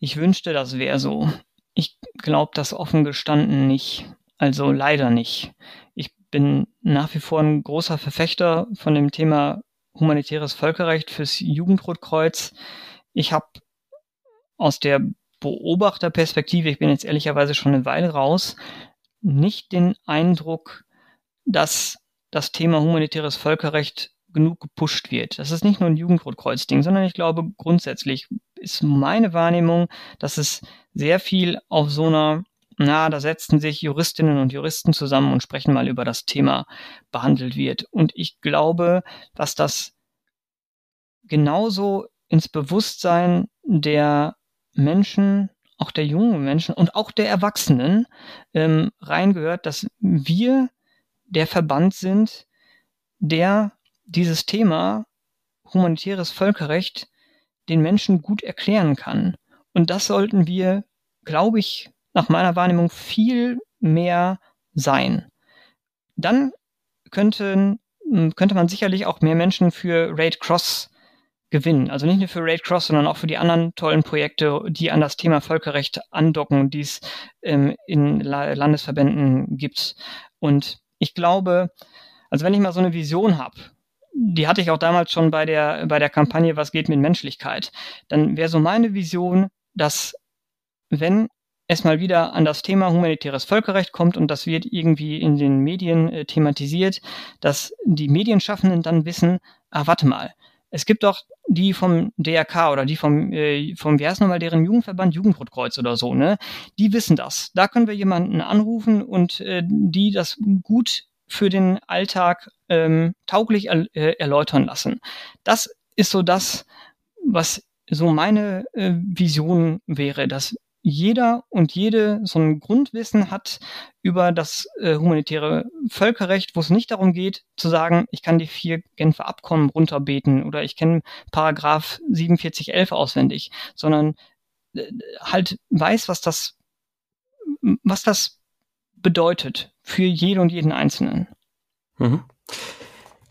B: Ich wünschte, das wäre so. Ich glaube das offen gestanden nicht. Also leider nicht. Ich bin nach wie vor ein großer Verfechter von dem Thema humanitäres Völkerrecht fürs Jugendrotkreuz. Ich habe aus der Beobachterperspektive, ich bin jetzt ehrlicherweise schon eine Weile raus, nicht den Eindruck, dass das Thema humanitäres Völkerrecht genug gepusht wird. Das ist nicht nur ein Jugendrotkreuz-Ding, sondern ich glaube grundsätzlich ist meine Wahrnehmung, dass es sehr viel auf so einer, na, da setzen sich Juristinnen und Juristen zusammen und sprechen mal über das Thema behandelt wird. Und ich glaube, dass das genauso ins Bewusstsein der Menschen, auch der jungen Menschen und auch der Erwachsenen ähm, reingehört, dass wir der Verband sind, der dieses Thema humanitäres Völkerrecht den Menschen gut erklären kann. Und das sollten wir, glaube ich, nach meiner Wahrnehmung viel mehr sein. Dann könnten, könnte man sicherlich auch mehr Menschen für Raid Cross gewinnen. Also nicht nur für Raid Cross, sondern auch für die anderen tollen Projekte, die an das Thema Völkerrecht andocken, die es ähm, in La Landesverbänden gibt. Und ich glaube, also wenn ich mal so eine Vision habe, die hatte ich auch damals schon bei der, bei der Kampagne Was geht mit Menschlichkeit, dann wäre so meine Vision, dass wenn es mal wieder an das Thema humanitäres Völkerrecht kommt und das wird irgendwie in den Medien äh, thematisiert, dass die Medienschaffenden dann wissen, ah, warte mal, es gibt doch die vom DRK oder die vom, äh, vom wie heißt nochmal deren Jugendverband, Jugendrotkreuz oder so, ne? Die wissen das. Da können wir jemanden anrufen und äh, die das gut für den Alltag ähm, tauglich er, äh, erläutern lassen. Das ist so das, was so meine äh, Vision wäre, dass jeder und jede so ein Grundwissen hat über das äh, humanitäre Völkerrecht, wo es nicht darum geht, zu sagen, ich kann die vier Genfer Abkommen runterbeten oder ich kenne Paragraph 4711 auswendig, sondern äh, halt weiß, was das, was das bedeutet für jede und jeden Einzelnen.
A: Mhm.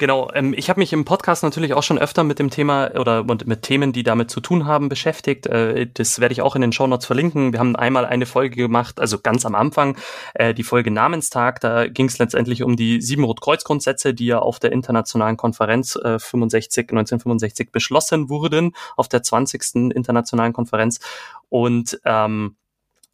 A: Genau, ähm, ich habe mich im Podcast natürlich auch schon öfter mit dem Thema oder mit Themen, die damit zu tun haben, beschäftigt. Äh, das werde ich auch in den Shownotes verlinken. Wir haben einmal eine Folge gemacht, also ganz am Anfang, äh, die Folge Namenstag. Da ging es letztendlich um die sieben Rotkreuz-Grundsätze, die ja auf der internationalen Konferenz äh, 65, 1965 beschlossen wurden, auf der 20. internationalen Konferenz. Und ähm, äh,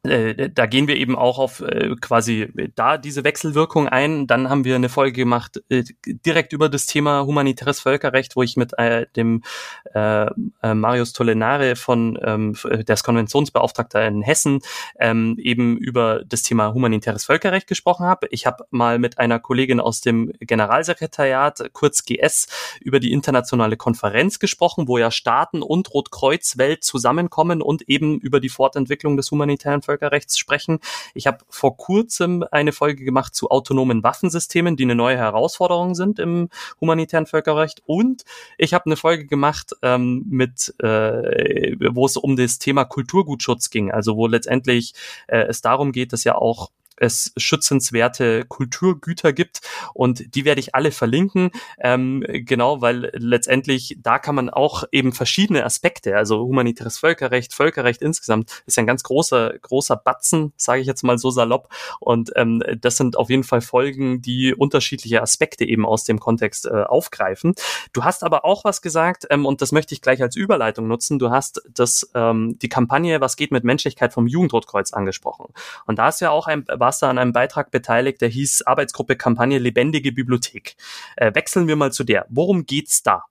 A: da gehen wir eben auch auf äh, quasi da diese Wechselwirkung ein. Dann haben wir eine Folge gemacht äh, direkt über das Thema humanitäres Völkerrecht, wo ich mit äh, dem äh, äh Marius Tolenare von ähm, der ist Konventionsbeauftragter in Hessen ähm, eben über das Thema humanitäres Völkerrecht gesprochen habe. Ich habe mal mit einer Kollegin aus dem Generalsekretariat, kurz GS, über die internationale Konferenz gesprochen, wo ja Staaten und Rotkreuzwelt zusammenkommen und eben über die Fortentwicklung des humanitären Völkerrechts sprechen. Ich habe vor kurzem eine Folge gemacht zu autonomen Waffensystemen, die eine neue Herausforderung sind im humanitären Völkerrecht. Und ich habe eine Folge gemacht ähm, mit, äh, wo es um das Thema Kulturgutschutz ging, also wo letztendlich äh, es darum geht, dass ja auch es schützenswerte Kulturgüter gibt und die werde ich alle verlinken, ähm, genau, weil letztendlich da kann man auch eben verschiedene Aspekte, also humanitäres Völkerrecht, Völkerrecht insgesamt, ist ein ganz großer, großer Batzen, sage ich jetzt mal so salopp. Und ähm, das sind auf jeden Fall Folgen, die unterschiedliche Aspekte eben aus dem Kontext äh, aufgreifen. Du hast aber auch was gesagt ähm, und das möchte ich gleich als Überleitung nutzen, du hast das, ähm, die Kampagne Was geht mit Menschlichkeit vom Jugendrotkreuz angesprochen. Und da ist ja auch ein, warst an einem Beitrag beteiligt, der hieß Arbeitsgruppe Kampagne Lebendige Bibliothek. Äh, wechseln wir mal zu der. Worum geht's da?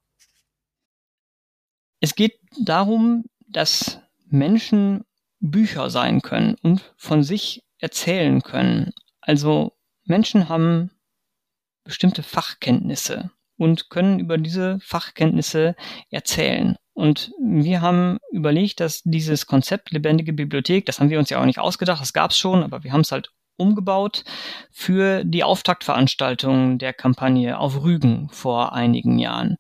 B: Es geht darum, dass Menschen Bücher sein können und von sich erzählen können. Also Menschen haben bestimmte Fachkenntnisse und können über diese Fachkenntnisse erzählen. Und wir haben überlegt, dass dieses Konzept lebendige Bibliothek, das haben wir uns ja auch nicht ausgedacht, das gab es schon, aber wir haben es halt umgebaut für die Auftaktveranstaltung der Kampagne auf Rügen vor einigen Jahren.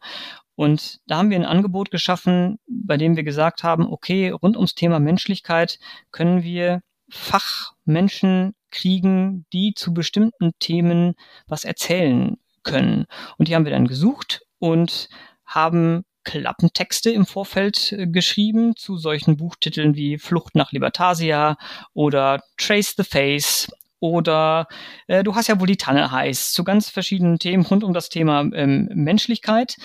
B: Und da haben wir ein Angebot geschaffen, bei dem wir gesagt haben, okay, rund ums Thema Menschlichkeit können wir Fachmenschen kriegen, die zu bestimmten Themen was erzählen können. Und die haben wir dann gesucht und haben Klappentexte im Vorfeld äh, geschrieben zu solchen Buchtiteln wie Flucht nach Libertasia oder Trace the Face oder äh, du hast ja wohl die Tanne heiß zu ganz verschiedenen Themen rund um das Thema ähm, Menschlichkeit.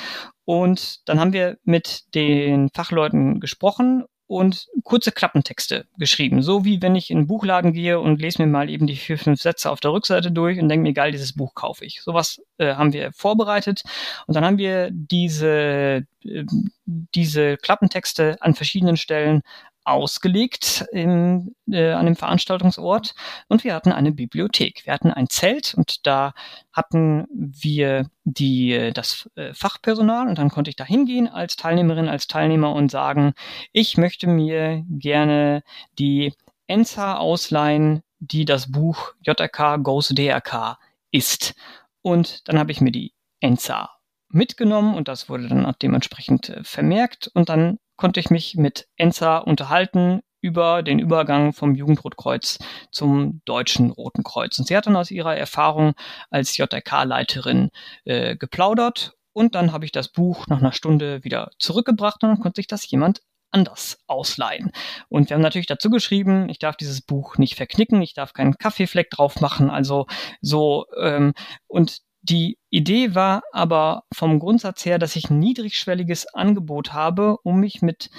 B: Und dann haben wir mit den Fachleuten gesprochen und kurze Klappentexte geschrieben. So wie wenn ich in einen Buchladen gehe und lese mir mal eben die vier, fünf Sätze auf der Rückseite durch und denke mir, geil, dieses Buch kaufe ich. Sowas äh, haben wir vorbereitet. Und dann haben wir diese, äh, diese Klappentexte an verschiedenen Stellen ausgelegt im, äh, an dem Veranstaltungsort und wir hatten eine Bibliothek. Wir hatten ein Zelt und da hatten wir die, das äh, Fachpersonal und dann konnte ich da hingehen als Teilnehmerin, als Teilnehmer und sagen, ich möchte mir gerne die ENSA ausleihen, die das Buch JRK Goes DRK ist. Und dann habe ich mir die ENSA mitgenommen und das wurde dann dementsprechend äh, vermerkt und dann konnte ich mich mit Enza unterhalten über den Übergang vom Jugendrotkreuz zum Deutschen Roten Kreuz. Und sie hat dann aus ihrer Erfahrung als JRK-Leiterin äh, geplaudert und dann habe ich das Buch nach einer Stunde wieder zurückgebracht und dann konnte sich das jemand anders ausleihen. Und wir haben natürlich dazu geschrieben, ich darf dieses Buch nicht verknicken, ich darf keinen Kaffeefleck drauf machen, also so ähm, und die Idee war aber vom Grundsatz her, dass ich ein niedrigschwelliges Angebot habe, um mich mit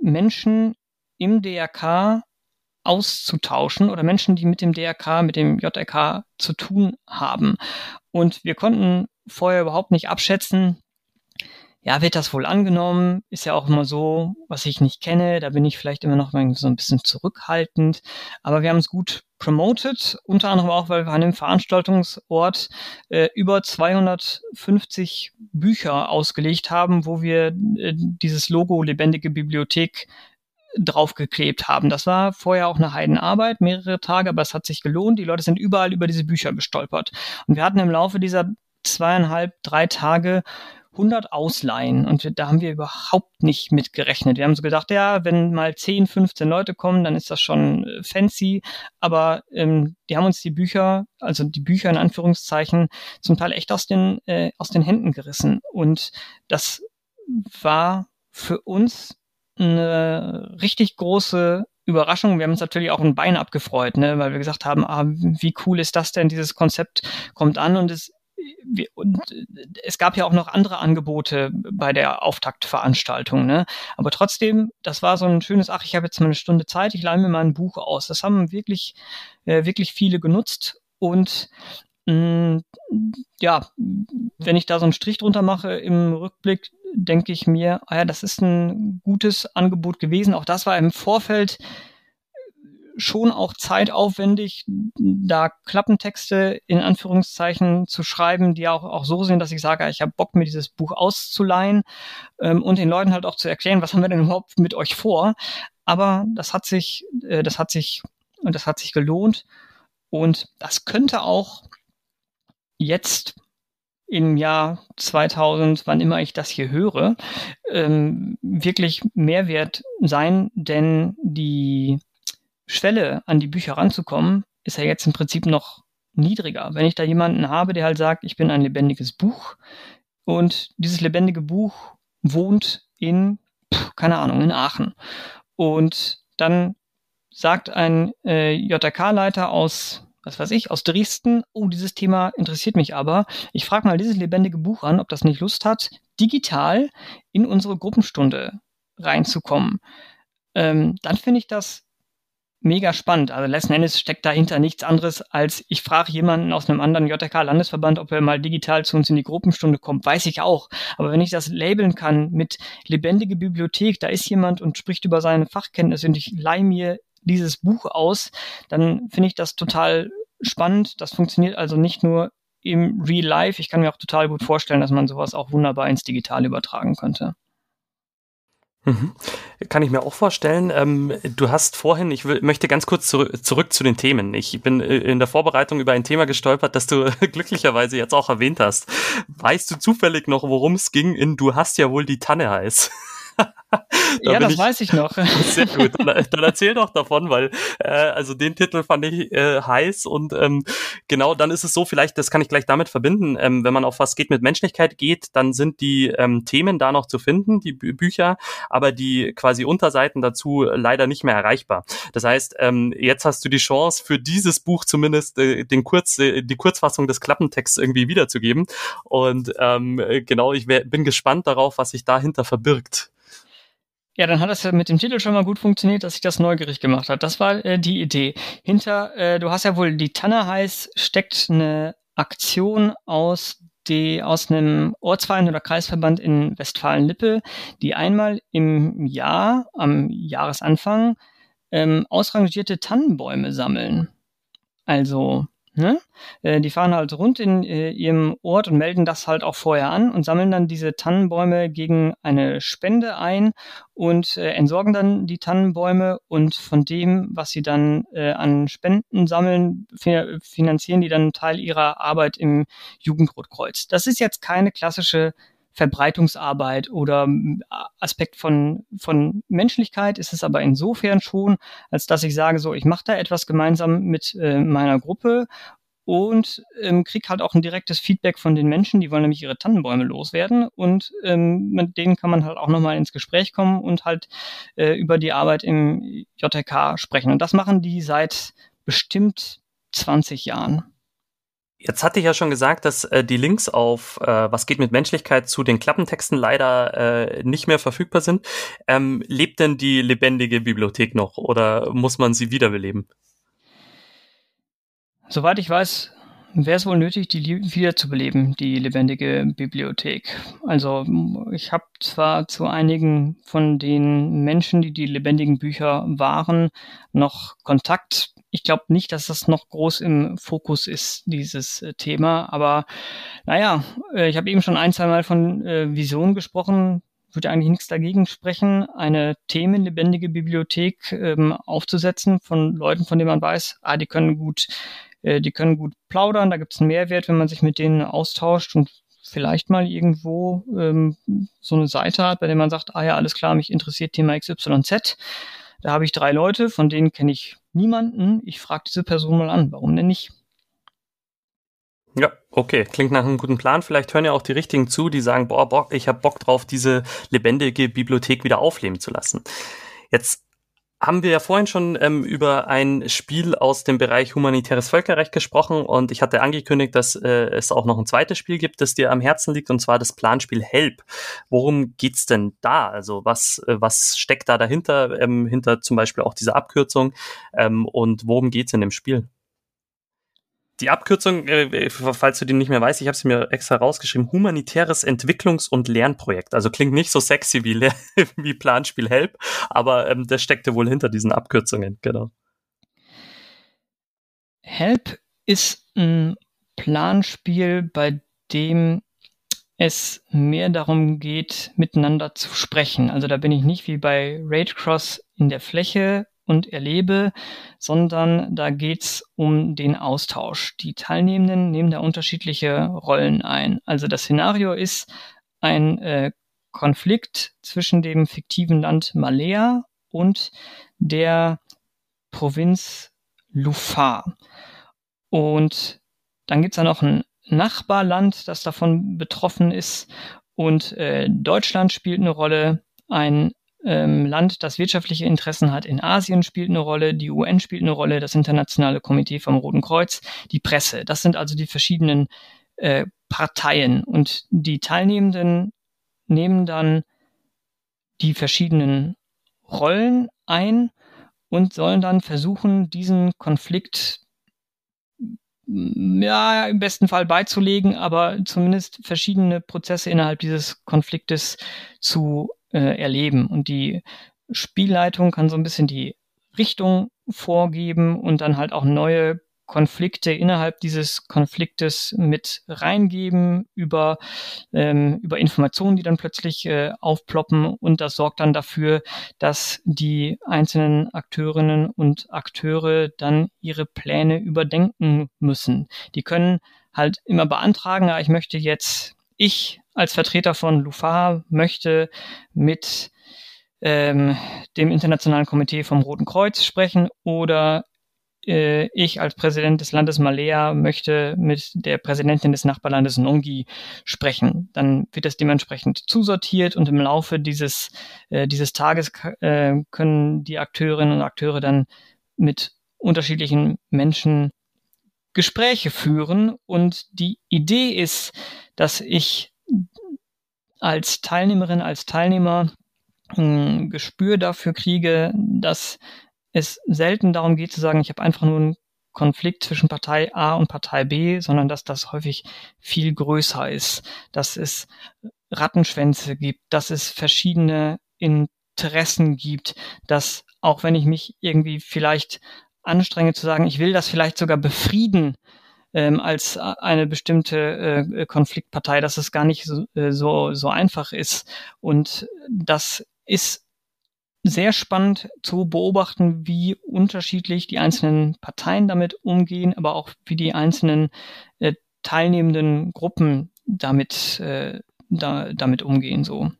B: Menschen im DRK auszutauschen oder Menschen, die mit dem DRK, mit dem JRK zu tun haben. Und wir konnten vorher überhaupt nicht abschätzen, ja, wird das wohl angenommen? Ist ja auch immer so, was ich nicht kenne, da bin ich vielleicht immer noch so ein bisschen zurückhaltend. Aber wir haben es gut promoted, unter anderem auch, weil wir an dem Veranstaltungsort äh, über 250 Bücher ausgelegt haben, wo wir äh, dieses Logo Lebendige Bibliothek draufgeklebt haben. Das war vorher auch eine Heidenarbeit, mehrere Tage, aber es hat sich gelohnt. Die Leute sind überall über diese Bücher gestolpert. Und wir hatten im Laufe dieser zweieinhalb, drei Tage 100 ausleihen. Und da haben wir überhaupt nicht mit gerechnet. Wir haben so gedacht, ja, wenn mal 10, 15 Leute kommen, dann ist das schon äh, fancy. Aber ähm, die haben uns die Bücher, also die Bücher in Anführungszeichen, zum Teil echt aus den, äh, aus den Händen gerissen. Und das war für uns eine richtig große Überraschung. Wir haben uns natürlich auch ein Bein abgefreut, ne, weil wir gesagt haben, ah, wie cool ist das denn? Dieses Konzept kommt an und es und es gab ja auch noch andere Angebote bei der Auftaktveranstaltung, ne? Aber trotzdem, das war so ein schönes, ach, ich habe jetzt mal eine Stunde Zeit, ich leihe mir mal ein Buch aus. Das haben wirklich, äh, wirklich viele genutzt und mh, mm, ja, wenn ich da so einen Strich drunter mache im Rückblick, denke ich mir, ah ja, das ist ein gutes Angebot gewesen. Auch das war im Vorfeld schon auch zeitaufwendig, da Klappentexte in Anführungszeichen zu schreiben, die auch, auch so sind, dass ich sage, ich habe Bock, mir dieses Buch auszuleihen ähm, und den Leuten halt auch zu erklären, was haben wir denn überhaupt mit euch vor. Aber das hat sich, äh, das hat sich, und das hat sich gelohnt. Und das könnte auch jetzt im Jahr 2000, wann immer ich das hier höre, ähm, wirklich Mehrwert sein, denn die Schwelle, an die Bücher ranzukommen, ist ja jetzt im Prinzip noch niedriger. Wenn ich da jemanden habe, der halt sagt, ich bin ein lebendiges Buch und dieses lebendige Buch wohnt in, keine Ahnung, in Aachen. Und dann sagt ein äh, JK-Leiter aus was weiß ich, aus Dresden, oh, dieses Thema interessiert mich aber. Ich frage mal dieses lebendige Buch an, ob das nicht Lust hat, digital in unsere Gruppenstunde reinzukommen. Ähm, dann finde ich das mega spannend. Also letzten Endes steckt dahinter nichts anderes, als ich frage jemanden aus einem anderen JK-Landesverband, ob er mal digital zu uns in die Gruppenstunde kommt. Weiß ich auch. Aber wenn ich das labeln kann mit lebendige Bibliothek, da ist jemand und spricht über seine Fachkenntnisse und ich leih mir dieses Buch aus, dann finde ich das total spannend. Das funktioniert also nicht nur im Real Life. Ich kann mir auch total gut vorstellen, dass man sowas auch wunderbar ins Digitale übertragen könnte.
A: Mhm. Kann ich mir auch vorstellen. Ähm, du hast vorhin, ich möchte ganz kurz zurück, zurück zu den Themen. Ich bin äh, in der Vorbereitung über ein Thema gestolpert, das du glücklicherweise jetzt auch erwähnt hast. Weißt du zufällig noch, worum es ging in Du hast ja wohl die Tanne heiß?
B: ja, das ich, weiß ich noch.
A: Sehr gut. Dann, dann, erzähl doch davon, weil äh, also den Titel fand ich äh, heiß und ähm, genau dann ist es so, vielleicht, das kann ich gleich damit verbinden, ähm, wenn man auf was geht mit Menschlichkeit geht, dann sind die ähm, Themen da noch zu finden, die Bü Bücher, aber die quasi Unterseiten dazu leider nicht mehr erreichbar. Das heißt, ähm, jetzt hast du die Chance, für dieses Buch zumindest äh, den Kurz, äh, die Kurzfassung des Klappentexts irgendwie wiederzugeben. Und ähm, genau, ich wär, bin gespannt darauf, was sich dahinter verbirgt.
B: Ja, dann hat das ja mit dem Titel schon mal gut funktioniert, dass sich das neugierig gemacht hat. Das war äh, die Idee. Hinter, äh, du hast ja wohl die Tanne heiß, steckt eine Aktion aus die aus einem Ortsverein oder Kreisverband in Westfalen-Lippe, die einmal im Jahr, am Jahresanfang, ähm, ausrangierte Tannenbäume sammeln. Also Ne? Äh, die fahren halt rund in äh, ihrem Ort und melden das halt auch vorher an und sammeln dann diese Tannenbäume gegen eine Spende ein und äh, entsorgen dann die Tannenbäume und von dem, was sie dann äh, an Spenden sammeln, finanzieren die dann einen Teil ihrer Arbeit im Jugendrotkreuz. Das ist jetzt keine klassische Verbreitungsarbeit oder Aspekt von, von Menschlichkeit ist es aber insofern schon, als dass ich sage, so, ich mache da etwas gemeinsam mit äh, meiner Gruppe und ähm, krieg halt auch ein direktes Feedback von den Menschen, die wollen nämlich ihre Tannenbäume loswerden und ähm, mit denen kann man halt auch nochmal ins Gespräch kommen und halt äh, über die Arbeit im JTK sprechen. Und das machen die seit bestimmt 20 Jahren.
A: Jetzt hatte ich ja schon gesagt, dass äh, die Links auf äh, Was geht mit Menschlichkeit zu den Klappentexten leider äh, nicht mehr verfügbar sind. Ähm, lebt denn die lebendige Bibliothek noch oder muss man sie wiederbeleben?
B: Soweit ich weiß, wäre es wohl nötig, die wiederzubeleben, die lebendige Bibliothek. Also ich habe zwar zu einigen von den Menschen, die die lebendigen Bücher waren, noch Kontakt ich glaube nicht, dass das noch groß im Fokus ist, dieses äh, Thema. Aber naja, äh, ich habe eben schon ein, zwei Mal von äh, Vision gesprochen. Würde eigentlich nichts dagegen sprechen, eine themenlebendige Bibliothek ähm, aufzusetzen von Leuten, von denen man weiß, ah, die können gut, äh, die können gut plaudern, da gibt es einen Mehrwert, wenn man sich mit denen austauscht und vielleicht mal irgendwo ähm, so eine Seite hat, bei der man sagt, ah ja, alles klar, mich interessiert Thema XYZ. Da habe ich drei Leute, von denen kenne ich niemanden. Ich frage diese Person mal an, warum denn nicht?
A: Ja, okay, klingt nach einem guten Plan. Vielleicht hören ja auch die Richtigen zu, die sagen, boah, Bock, ich habe Bock drauf, diese lebendige Bibliothek wieder aufleben zu lassen. Jetzt haben wir ja vorhin schon ähm, über ein Spiel aus dem Bereich humanitäres Völkerrecht gesprochen und ich hatte angekündigt, dass äh, es auch noch ein zweites Spiel gibt, das dir am Herzen liegt und zwar das Planspiel Help. Worum geht's denn da? Also was äh, was steckt da dahinter ähm, hinter zum Beispiel auch dieser Abkürzung ähm, und worum geht's in dem Spiel? Die Abkürzung, äh, falls du die nicht mehr weißt, ich habe sie mir extra rausgeschrieben, humanitäres Entwicklungs- und Lernprojekt. Also klingt nicht so sexy wie, wie Planspiel Help, aber ähm, das steckte wohl hinter diesen Abkürzungen, genau.
B: Help ist ein Planspiel, bei dem es mehr darum geht, miteinander zu sprechen. Also da bin ich nicht wie bei Raid Cross in der Fläche und erlebe, sondern da geht's um den Austausch. Die Teilnehmenden nehmen da unterschiedliche Rollen ein. Also das Szenario ist ein äh, Konflikt zwischen dem fiktiven Land Malea und der Provinz Lufar. Und dann gibt's da noch ein Nachbarland, das davon betroffen ist. Und äh, Deutschland spielt eine Rolle, ein ähm, Land, das wirtschaftliche Interessen hat in Asien, spielt eine Rolle, die UN spielt eine Rolle, das Internationale Komitee vom Roten Kreuz, die Presse. Das sind also die verschiedenen äh, Parteien. Und die Teilnehmenden nehmen dann die verschiedenen Rollen ein und sollen dann versuchen, diesen Konflikt ja, im besten Fall beizulegen, aber zumindest verschiedene Prozesse innerhalb dieses Konfliktes zu äh, erleben. Und die Spielleitung kann so ein bisschen die Richtung vorgeben und dann halt auch neue Konflikte innerhalb dieses Konfliktes mit reingeben über, ähm, über Informationen, die dann plötzlich äh, aufploppen und das sorgt dann dafür, dass die einzelnen Akteurinnen und Akteure dann ihre Pläne überdenken müssen. Die können halt immer beantragen, ja, ich möchte jetzt, ich als Vertreter von Lufa möchte mit ähm, dem Internationalen Komitee vom Roten Kreuz sprechen oder äh, ich als Präsident des Landes Malea möchte mit der Präsidentin des Nachbarlandes Nongi sprechen. Dann wird das dementsprechend zusortiert und im Laufe dieses, äh, dieses Tages äh, können die Akteurinnen und Akteure dann mit unterschiedlichen Menschen Gespräche führen. Und die Idee ist, dass ich als Teilnehmerin, als Teilnehmer ein Gespür dafür kriege, dass es selten darum geht zu sagen, ich habe einfach nur einen Konflikt zwischen Partei A und Partei B, sondern dass das häufig viel größer ist, dass es Rattenschwänze gibt, dass es verschiedene Interessen gibt, dass auch wenn ich mich irgendwie vielleicht anstrenge zu sagen, ich will das vielleicht sogar befrieden, ähm, als eine bestimmte äh, Konfliktpartei, dass es gar nicht so, äh, so, so einfach ist. Und das ist sehr spannend zu beobachten, wie unterschiedlich die einzelnen Parteien damit umgehen, aber auch wie die einzelnen äh, teilnehmenden Gruppen damit, äh, da, damit umgehen. So.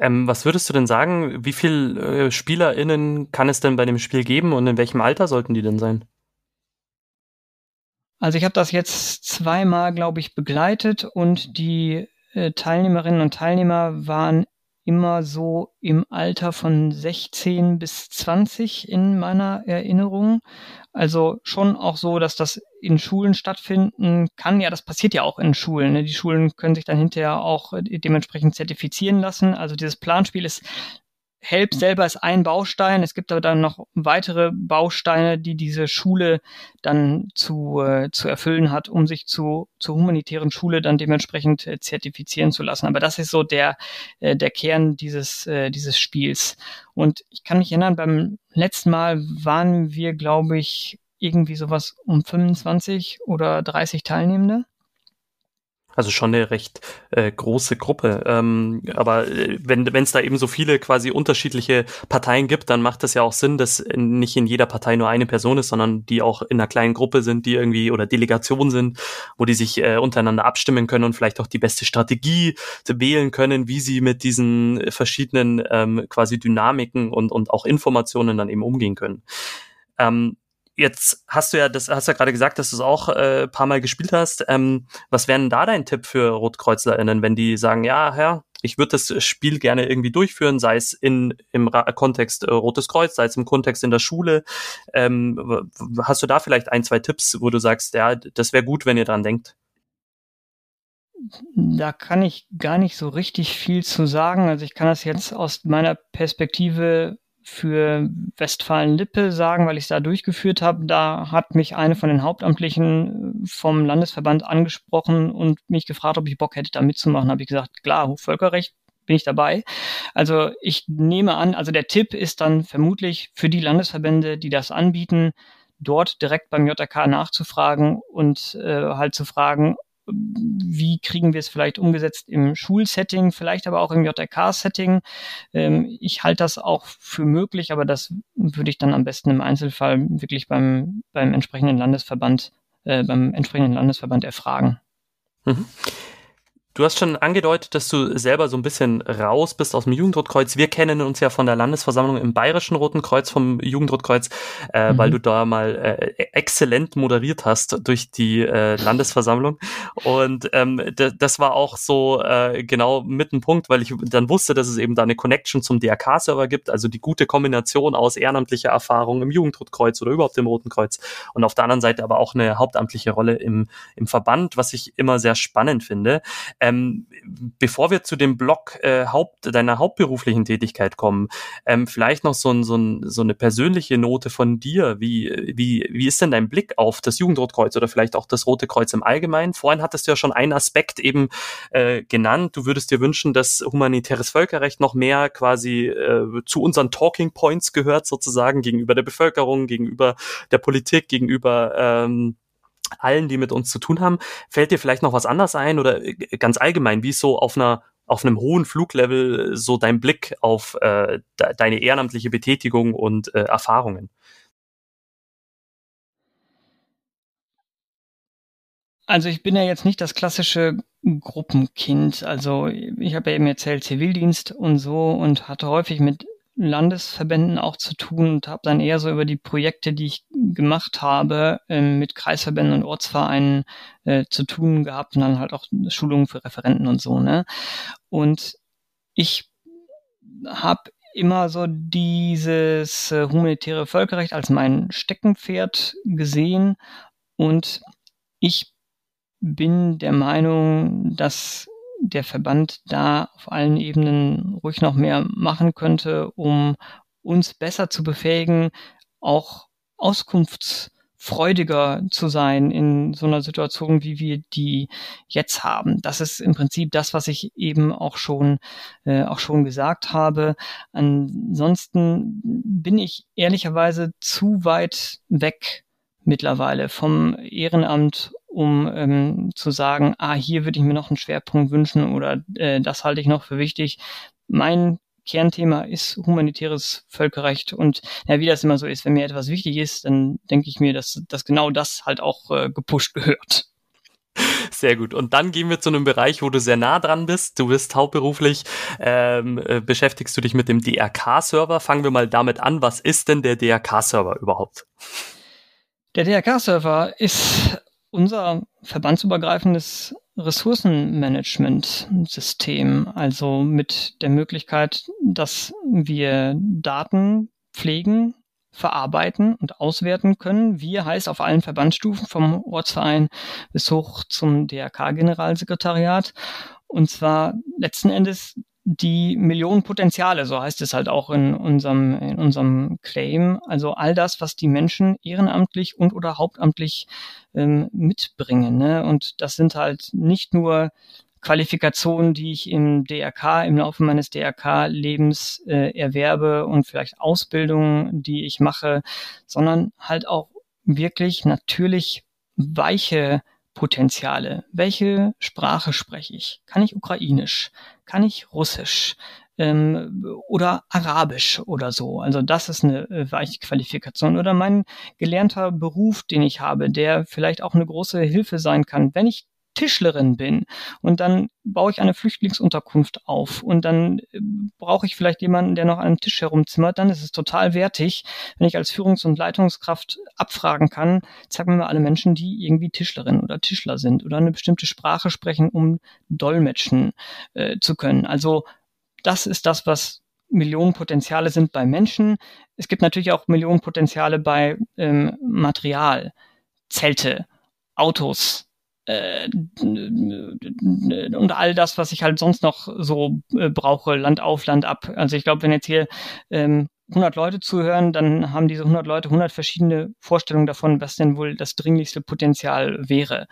A: Ähm, was würdest du denn sagen, wie viele äh, SpielerInnen kann es denn bei dem Spiel geben und in welchem Alter sollten die denn sein?
B: Also ich habe das jetzt zweimal, glaube ich, begleitet und die äh, Teilnehmerinnen und Teilnehmer waren immer so im Alter von 16 bis 20 in meiner Erinnerung. Also schon auch so, dass das in Schulen stattfinden kann. Ja, das passiert ja auch in Schulen. Ne? Die Schulen können sich dann hinterher auch äh, dementsprechend zertifizieren lassen. Also dieses Planspiel ist Help selber ist ein Baustein. Es gibt aber dann noch weitere Bausteine, die diese Schule dann zu, äh, zu erfüllen hat, um sich zu, zur humanitären Schule dann dementsprechend äh, zertifizieren zu lassen. Aber das ist so der, äh, der Kern dieses, äh, dieses Spiels. Und ich kann mich erinnern, beim letzten Mal waren wir, glaube ich, irgendwie sowas um 25 oder 30 Teilnehmende.
A: Also schon eine recht äh, große Gruppe. Ähm, aber äh, wenn es da eben so viele quasi unterschiedliche Parteien gibt, dann macht das ja auch Sinn, dass nicht in jeder Partei nur eine Person ist, sondern die auch in einer kleinen Gruppe sind, die irgendwie oder Delegation sind, wo die sich äh, untereinander abstimmen können und vielleicht auch die beste Strategie wählen können, wie sie mit diesen verschiedenen ähm, quasi Dynamiken und, und auch Informationen dann eben umgehen können. Ähm, Jetzt hast du ja, das hast du ja gerade gesagt, dass du es auch äh, paar Mal gespielt hast. Ähm, was wäre denn da dein Tipp für RotkreuzlerInnen, wenn die sagen, ja, Herr, ich würde das Spiel gerne irgendwie durchführen, sei es in, im Ra Kontext äh, Rotes Kreuz, sei es im Kontext in der Schule. Ähm, hast du da vielleicht ein, zwei Tipps, wo du sagst, ja, das wäre gut, wenn ihr dran denkt?
B: Da kann ich gar nicht so richtig viel zu sagen. Also ich kann das jetzt aus meiner Perspektive für Westfalen-Lippe sagen, weil ich es da durchgeführt habe. Da hat mich eine von den Hauptamtlichen äh, vom Landesverband angesprochen und mich gefragt, ob ich Bock hätte, da mitzumachen. Habe ich gesagt, klar, Völkerrecht bin ich dabei. Also ich nehme an, also der Tipp ist dann vermutlich für die Landesverbände, die das anbieten, dort direkt beim JRK nachzufragen und äh, halt zu fragen, wie kriegen wir es vielleicht umgesetzt im Schulsetting, vielleicht aber auch im JRK-Setting. Ähm, ich halte das auch für möglich, aber das würde ich dann am besten im Einzelfall wirklich beim, beim entsprechenden Landesverband, äh, beim entsprechenden Landesverband erfragen. Mhm.
A: Du hast schon angedeutet, dass du selber so ein bisschen raus bist aus dem Jugendrotkreuz. Wir kennen uns ja von der Landesversammlung im Bayerischen Roten Kreuz vom Jugendrotkreuz, äh, mhm. weil du da mal äh, exzellent moderiert hast durch die äh, Landesversammlung. Und ähm, das war auch so äh, genau mit ein Punkt, weil ich dann wusste, dass es eben da eine Connection zum DRK-Server gibt, also die gute Kombination aus ehrenamtlicher Erfahrung im Jugendrotkreuz oder überhaupt im Roten Kreuz und auf der anderen Seite aber auch eine hauptamtliche Rolle im, im Verband, was ich immer sehr spannend finde. Ähm, bevor wir zu dem Blog äh, Haupt, deiner hauptberuflichen Tätigkeit kommen, ähm, vielleicht noch so, ein, so, ein, so eine persönliche Note von dir. Wie, wie, wie ist denn dein Blick auf das Jugendrotkreuz oder vielleicht auch das Rote Kreuz im Allgemeinen? Vorhin hattest du ja schon einen Aspekt eben äh, genannt. Du würdest dir wünschen, dass humanitäres Völkerrecht noch mehr quasi äh, zu unseren Talking Points gehört, sozusagen gegenüber der Bevölkerung, gegenüber der Politik, gegenüber ähm, allen, die mit uns zu tun haben. Fällt dir vielleicht noch was anderes ein oder äh, ganz allgemein, wie ist so auf einer auf einem hohen Fluglevel so dein Blick auf äh, de deine ehrenamtliche Betätigung und äh, Erfahrungen?
B: Also ich bin ja jetzt nicht das klassische Gruppenkind. Also ich habe ja eben erzählt, Zivildienst und so und hatte häufig mit Landesverbänden auch zu tun und habe dann eher so über die Projekte, die ich gemacht habe, ähm, mit Kreisverbänden und Ortsvereinen äh, zu tun gehabt und dann halt auch Schulungen für Referenten und so. Ne? Und ich habe immer so dieses äh, humanitäre Völkerrecht als mein Steckenpferd gesehen und ich bin der Meinung, dass der Verband da auf allen Ebenen ruhig noch mehr machen könnte, um uns besser zu befähigen, auch auskunftsfreudiger zu sein in so einer Situation, wie wir die jetzt haben. Das ist im Prinzip das, was ich eben auch schon, äh, auch schon gesagt habe. Ansonsten bin ich ehrlicherweise zu weit weg mittlerweile vom Ehrenamt um ähm, zu sagen, ah, hier würde ich mir noch einen Schwerpunkt wünschen oder äh, das halte ich noch für wichtig. Mein Kernthema ist humanitäres Völkerrecht und ja, wie das immer so ist, wenn mir etwas wichtig ist, dann denke ich mir, dass, dass genau das halt auch äh, gepusht gehört.
A: Sehr gut. Und dann gehen wir zu einem Bereich, wo du sehr nah dran bist. Du bist hauptberuflich, ähm, äh, beschäftigst du dich mit dem DRK-Server. Fangen wir mal damit an. Was ist denn der DRK-Server überhaupt?
B: Der DRK-Server ist unser verbandsübergreifendes Ressourcenmanagement-System, also mit der Möglichkeit, dass wir Daten pflegen, verarbeiten und auswerten können. Wir heißt auf allen Verbandsstufen vom Ortsverein bis hoch zum DRK-Generalsekretariat. Und zwar letzten Endes die Millionen Potenziale, so heißt es halt auch in unserem, in unserem Claim. Also all das, was die Menschen ehrenamtlich und oder hauptamtlich ähm, mitbringen. Ne? Und das sind halt nicht nur Qualifikationen, die ich im DRK, im Laufe meines DRK-Lebens äh, erwerbe und vielleicht Ausbildungen, die ich mache, sondern halt auch wirklich natürlich weiche Potenziale. Welche Sprache spreche ich? Kann ich Ukrainisch? Kann ich Russisch? Ähm, oder Arabisch oder so. Also das ist eine äh, weiche Qualifikation. Oder mein gelernter Beruf, den ich habe, der vielleicht auch eine große Hilfe sein kann, wenn ich Tischlerin bin und dann baue ich eine Flüchtlingsunterkunft auf und dann äh, brauche ich vielleicht jemanden, der noch an einem Tisch herumzimmert, dann ist es total wertig, wenn ich als Führungs- und Leitungskraft abfragen kann, zeig mir mal alle Menschen, die irgendwie Tischlerin oder Tischler sind oder eine bestimmte Sprache sprechen, um dolmetschen äh, zu können. Also das ist das, was Millionenpotenziale sind bei Menschen. Es gibt natürlich auch Millionenpotenziale bei ähm, Material, Zelte, Autos, äh, und all das, was ich halt sonst noch so äh, brauche, Land auf, Land ab. Also ich glaube, wenn jetzt hier ähm, 100 Leute zuhören, dann haben diese 100 Leute 100 verschiedene Vorstellungen davon, was denn wohl das dringlichste Potenzial wäre.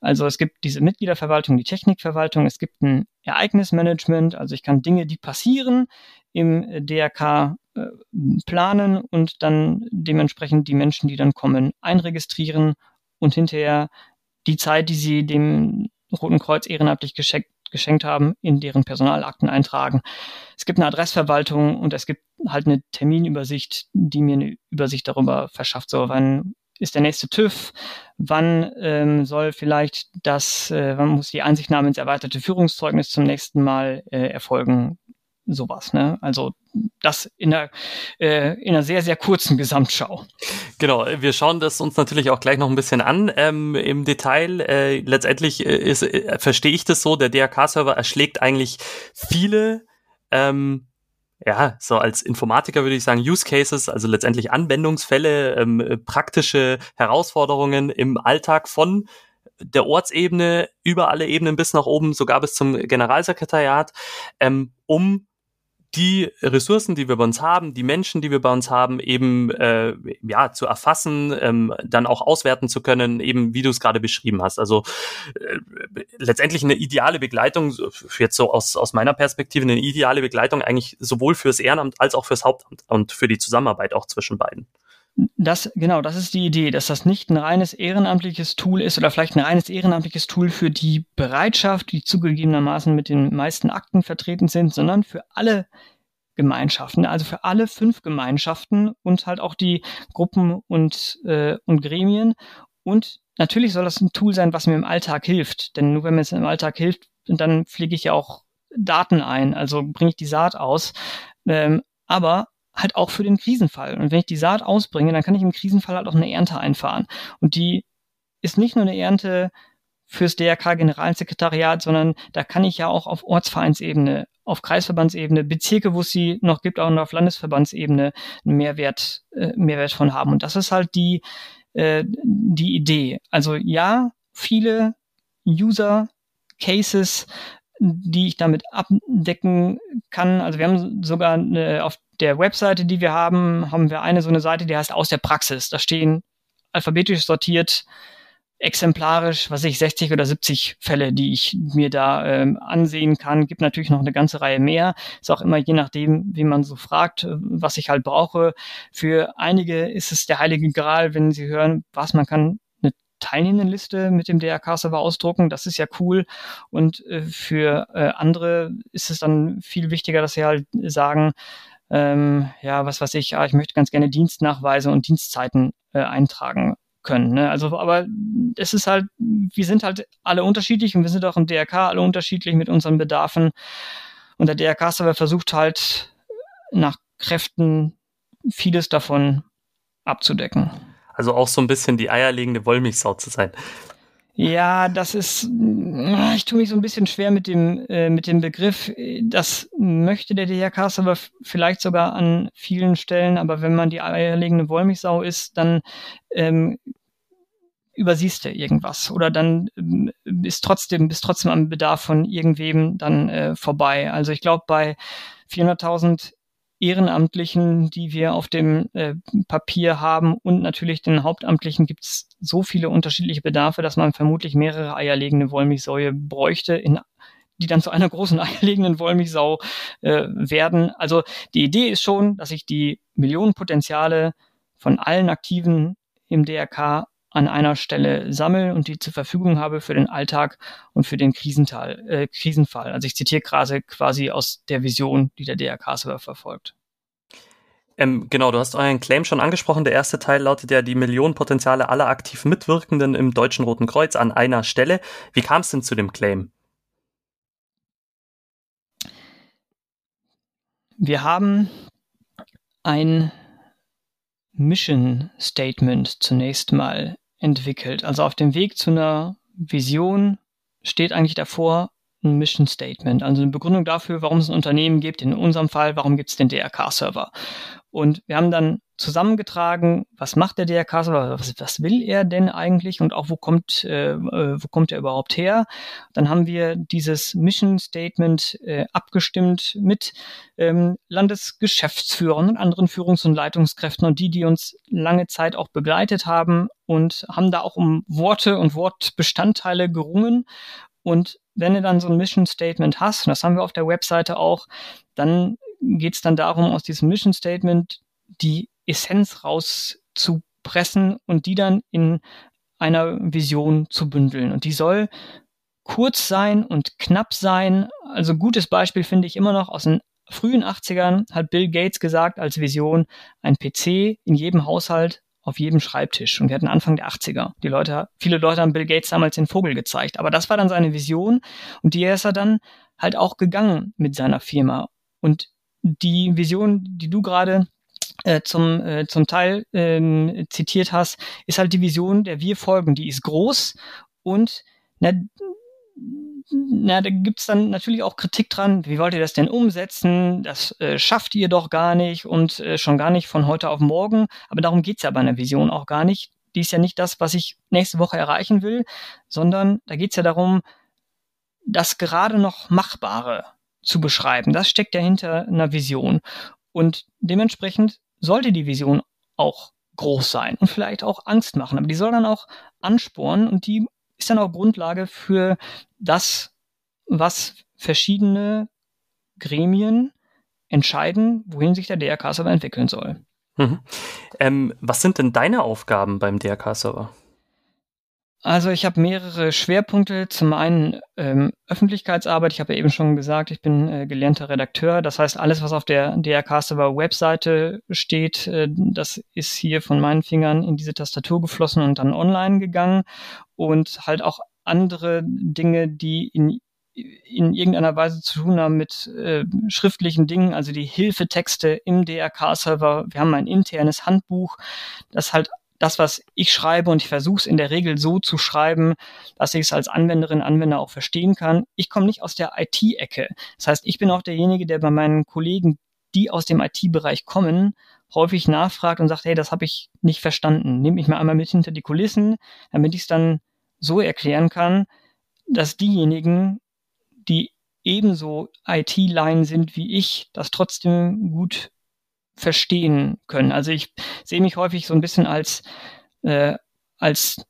B: Also es gibt diese Mitgliederverwaltung, die Technikverwaltung, es gibt ein Ereignismanagement, also ich kann Dinge, die passieren, im DRK äh, planen und dann dementsprechend die Menschen, die dann kommen, einregistrieren und hinterher die Zeit, die sie dem Roten Kreuz ehrenamtlich geschenkt, geschenkt haben, in deren Personalakten eintragen. Es gibt eine Adressverwaltung und es gibt halt eine Terminübersicht, die mir eine Übersicht darüber verschafft. So, wann ist der nächste TÜV? Wann ähm, soll vielleicht das, äh, wann muss die Einsichtnahme ins erweiterte Führungszeugnis zum nächsten Mal äh, erfolgen? Sowas. Ne? Also das in einer, äh, in einer sehr, sehr kurzen Gesamtschau.
A: Genau, wir schauen das uns natürlich auch gleich noch ein bisschen an ähm, im Detail. Äh, letztendlich äh, ist, äh, verstehe ich das so, der DRK-Server erschlägt eigentlich viele ähm, ja, so als Informatiker würde ich sagen, Use Cases, also letztendlich Anwendungsfälle, ähm, praktische Herausforderungen im Alltag von der Ortsebene über alle Ebenen bis nach oben, sogar bis zum Generalsekretariat, ähm, um die Ressourcen, die wir bei uns haben, die Menschen, die wir bei uns haben, eben äh, ja zu erfassen, ähm, dann auch auswerten zu können, eben wie du es gerade beschrieben hast. Also äh, letztendlich eine ideale Begleitung, jetzt so aus, aus meiner Perspektive, eine ideale Begleitung eigentlich sowohl fürs Ehrenamt als auch fürs Hauptamt und für die Zusammenarbeit auch zwischen beiden.
B: Das, genau, das ist die Idee, dass das nicht ein reines ehrenamtliches Tool ist oder vielleicht ein reines ehrenamtliches Tool für die Bereitschaft, die zugegebenermaßen mit den meisten Akten vertreten sind, sondern für alle Gemeinschaften, also für alle fünf Gemeinschaften und halt auch die Gruppen und, äh, und Gremien. Und natürlich soll das ein Tool sein, was mir im Alltag hilft. Denn nur wenn mir es im Alltag hilft, dann pflege ich ja auch Daten ein, also bringe ich die Saat aus. Ähm, aber halt auch für den Krisenfall. Und wenn ich die Saat ausbringe, dann kann ich im Krisenfall halt auch eine Ernte einfahren. Und die ist nicht nur eine Ernte fürs DRK-Generalsekretariat, sondern da kann ich ja auch auf Ortsvereinsebene, auf Kreisverbandsebene, Bezirke, wo es sie noch gibt, auch noch auf Landesverbandsebene einen Mehrwert, äh, Mehrwert von haben. Und das ist halt die, äh, die Idee. Also ja, viele User Cases, die ich damit abdecken kann. Also wir haben sogar eine, auf der Webseite, die wir haben, haben wir eine so eine Seite, die heißt aus der Praxis. Da stehen alphabetisch sortiert, exemplarisch, was ich 60 oder 70 Fälle, die ich mir da ähm, ansehen kann. Gibt natürlich noch eine ganze Reihe mehr. Ist auch immer je nachdem, wie man so fragt, was ich halt brauche. Für einige ist es der heilige Gral, wenn sie hören, was man kann Teilnehmendenliste mit dem DRK-Server ausdrucken. Das ist ja cool. Und äh, für äh, andere ist es dann viel wichtiger, dass sie halt sagen, ähm, ja, was weiß ich, ja, ich möchte ganz gerne Dienstnachweise und Dienstzeiten äh, eintragen können. Ne? Also, aber es ist halt, wir sind halt alle unterschiedlich und wir sind auch im DRK alle unterschiedlich mit unseren Bedarfen. Und der DRK-Server versucht halt nach Kräften vieles davon abzudecken.
A: Also auch so ein bisschen die eierlegende Wollmilchsau zu sein.
B: Ja, das ist, ich tue mich so ein bisschen schwer mit dem, äh, mit dem Begriff. Das möchte der DRK aber vielleicht sogar an vielen Stellen, aber wenn man die eierlegende Wollmilchsau ist, dann ähm, übersiehst du irgendwas oder dann ähm, ist trotzdem, bist trotzdem am Bedarf von irgendwem dann äh, vorbei. Also ich glaube, bei 400.000 Ehrenamtlichen, die wir auf dem äh, Papier haben und natürlich den Hauptamtlichen gibt es so viele unterschiedliche Bedarfe, dass man vermutlich mehrere eierlegende Wollmilchsäue bräuchte, in, die dann zu einer großen eierlegenden Wollmilchsau äh, werden. Also die Idee ist schon, dass ich die Millionenpotenziale von allen Aktiven im DRK an einer Stelle sammle und die zur Verfügung habe für den Alltag und für den Krisental, äh, Krisenfall. Also ich zitiere gerade quasi aus der Vision, die der DRK-Server verfolgt.
A: Ähm, genau, du hast euren Claim schon angesprochen. Der erste Teil lautet ja die Millionenpotenziale aller aktiv Mitwirkenden im Deutschen Roten Kreuz an einer Stelle. Wie kam es denn zu dem Claim?
B: Wir haben ein Mission Statement zunächst mal entwickelt. Also auf dem Weg zu einer Vision steht eigentlich davor ein Mission Statement, also eine Begründung dafür, warum es ein Unternehmen gibt. In unserem Fall, warum gibt es den DRK-Server? Und wir haben dann zusammengetragen, was macht der DRK-Server, was, was, will er denn eigentlich und auch wo kommt, äh, wo kommt er überhaupt her. Dann haben wir dieses Mission Statement äh, abgestimmt mit ähm, Landesgeschäftsführern und anderen Führungs- und Leitungskräften und die, die uns lange Zeit auch begleitet haben und haben da auch um Worte und Wortbestandteile gerungen. Und wenn du dann so ein Mission Statement hast, und das haben wir auf der Webseite auch, dann geht es dann darum, aus diesem Mission Statement die Essenz rauszupressen und die dann in einer Vision zu bündeln. Und die soll kurz sein und knapp sein. Also gutes Beispiel finde ich immer noch aus den frühen 80ern hat Bill Gates gesagt als Vision ein PC in jedem Haushalt auf jedem Schreibtisch. Und wir hatten Anfang der 80er. Die Leute, viele Leute haben Bill Gates damals den Vogel gezeigt. Aber das war dann seine Vision und die ist er dann halt auch gegangen mit seiner Firma. Und die Vision, die du gerade äh, zum, äh, zum Teil ähm, zitiert hast, ist halt die Vision, der wir folgen. Die ist groß und na, na, da gibt's dann natürlich auch Kritik dran. Wie wollt ihr das denn umsetzen? Das äh, schafft ihr doch gar nicht und äh, schon gar nicht von heute auf morgen. Aber darum geht's ja bei einer Vision auch gar nicht. Die ist ja nicht das, was ich nächste Woche erreichen will, sondern da geht's ja darum, das gerade noch Machbare zu beschreiben. Das steckt ja hinter einer Vision. Und dementsprechend sollte die Vision auch groß sein und vielleicht auch Angst machen. Aber die soll dann auch anspornen und die ist dann auch Grundlage für das, was verschiedene Gremien entscheiden, wohin sich der DRK-Server entwickeln soll.
A: Mhm. Ähm, was sind denn deine Aufgaben beim DRK-Server?
B: Also ich habe mehrere Schwerpunkte. Zum einen ähm, Öffentlichkeitsarbeit. Ich habe ja eben schon gesagt, ich bin äh, gelernter Redakteur. Das heißt, alles, was auf der DRK-Server Webseite steht, äh, das ist hier von meinen Fingern in diese Tastatur geflossen und dann online gegangen. Und halt auch andere Dinge, die in in irgendeiner Weise zu tun haben mit äh, schriftlichen Dingen, also die Hilfetexte im DRK-Server. Wir haben ein internes Handbuch, das halt das, was ich schreibe und ich versuche es in der Regel so zu schreiben, dass ich es als Anwenderin, Anwender auch verstehen kann. Ich komme nicht aus der IT-Ecke. Das heißt, ich bin auch derjenige, der bei meinen Kollegen, die aus dem IT-Bereich kommen, häufig nachfragt und sagt, hey, das habe ich nicht verstanden. Nehmt mich mal einmal mit hinter die Kulissen, damit ich es dann so erklären kann, dass diejenigen, die ebenso IT-Line sind wie ich, das trotzdem gut verstehen können. Also ich sehe mich häufig so ein bisschen als, äh, als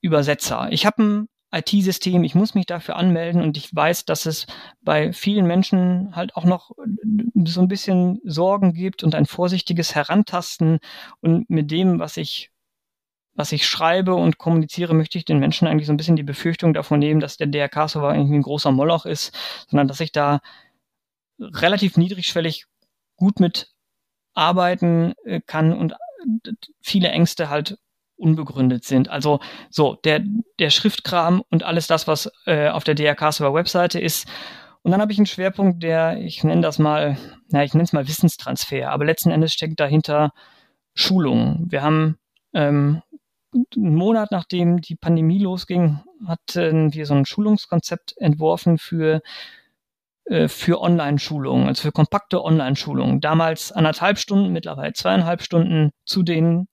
B: Übersetzer. Ich habe ein IT-System, ich muss mich dafür anmelden und ich weiß, dass es bei vielen Menschen halt auch noch so ein bisschen Sorgen gibt und ein vorsichtiges Herantasten und mit dem, was ich was ich schreibe und kommuniziere, möchte ich den Menschen eigentlich so ein bisschen die Befürchtung davon nehmen, dass der DRK-Server irgendwie ein großer Moloch ist, sondern dass ich da relativ niedrigschwellig gut mit arbeiten äh, kann und viele Ängste halt unbegründet sind. Also so, der, der Schriftkram und alles das, was äh, auf der DRK-Server-Webseite ist. Und dann habe ich einen Schwerpunkt, der, ich nenne das mal, na, ich nenne es mal Wissenstransfer, aber letzten Endes steckt dahinter Schulung. Wir haben ähm, einen Monat nachdem die Pandemie losging, hatten wir so ein Schulungskonzept entworfen für für Online-Schulungen, also für kompakte Online-Schulungen. Damals anderthalb Stunden, mittlerweile zweieinhalb Stunden zu den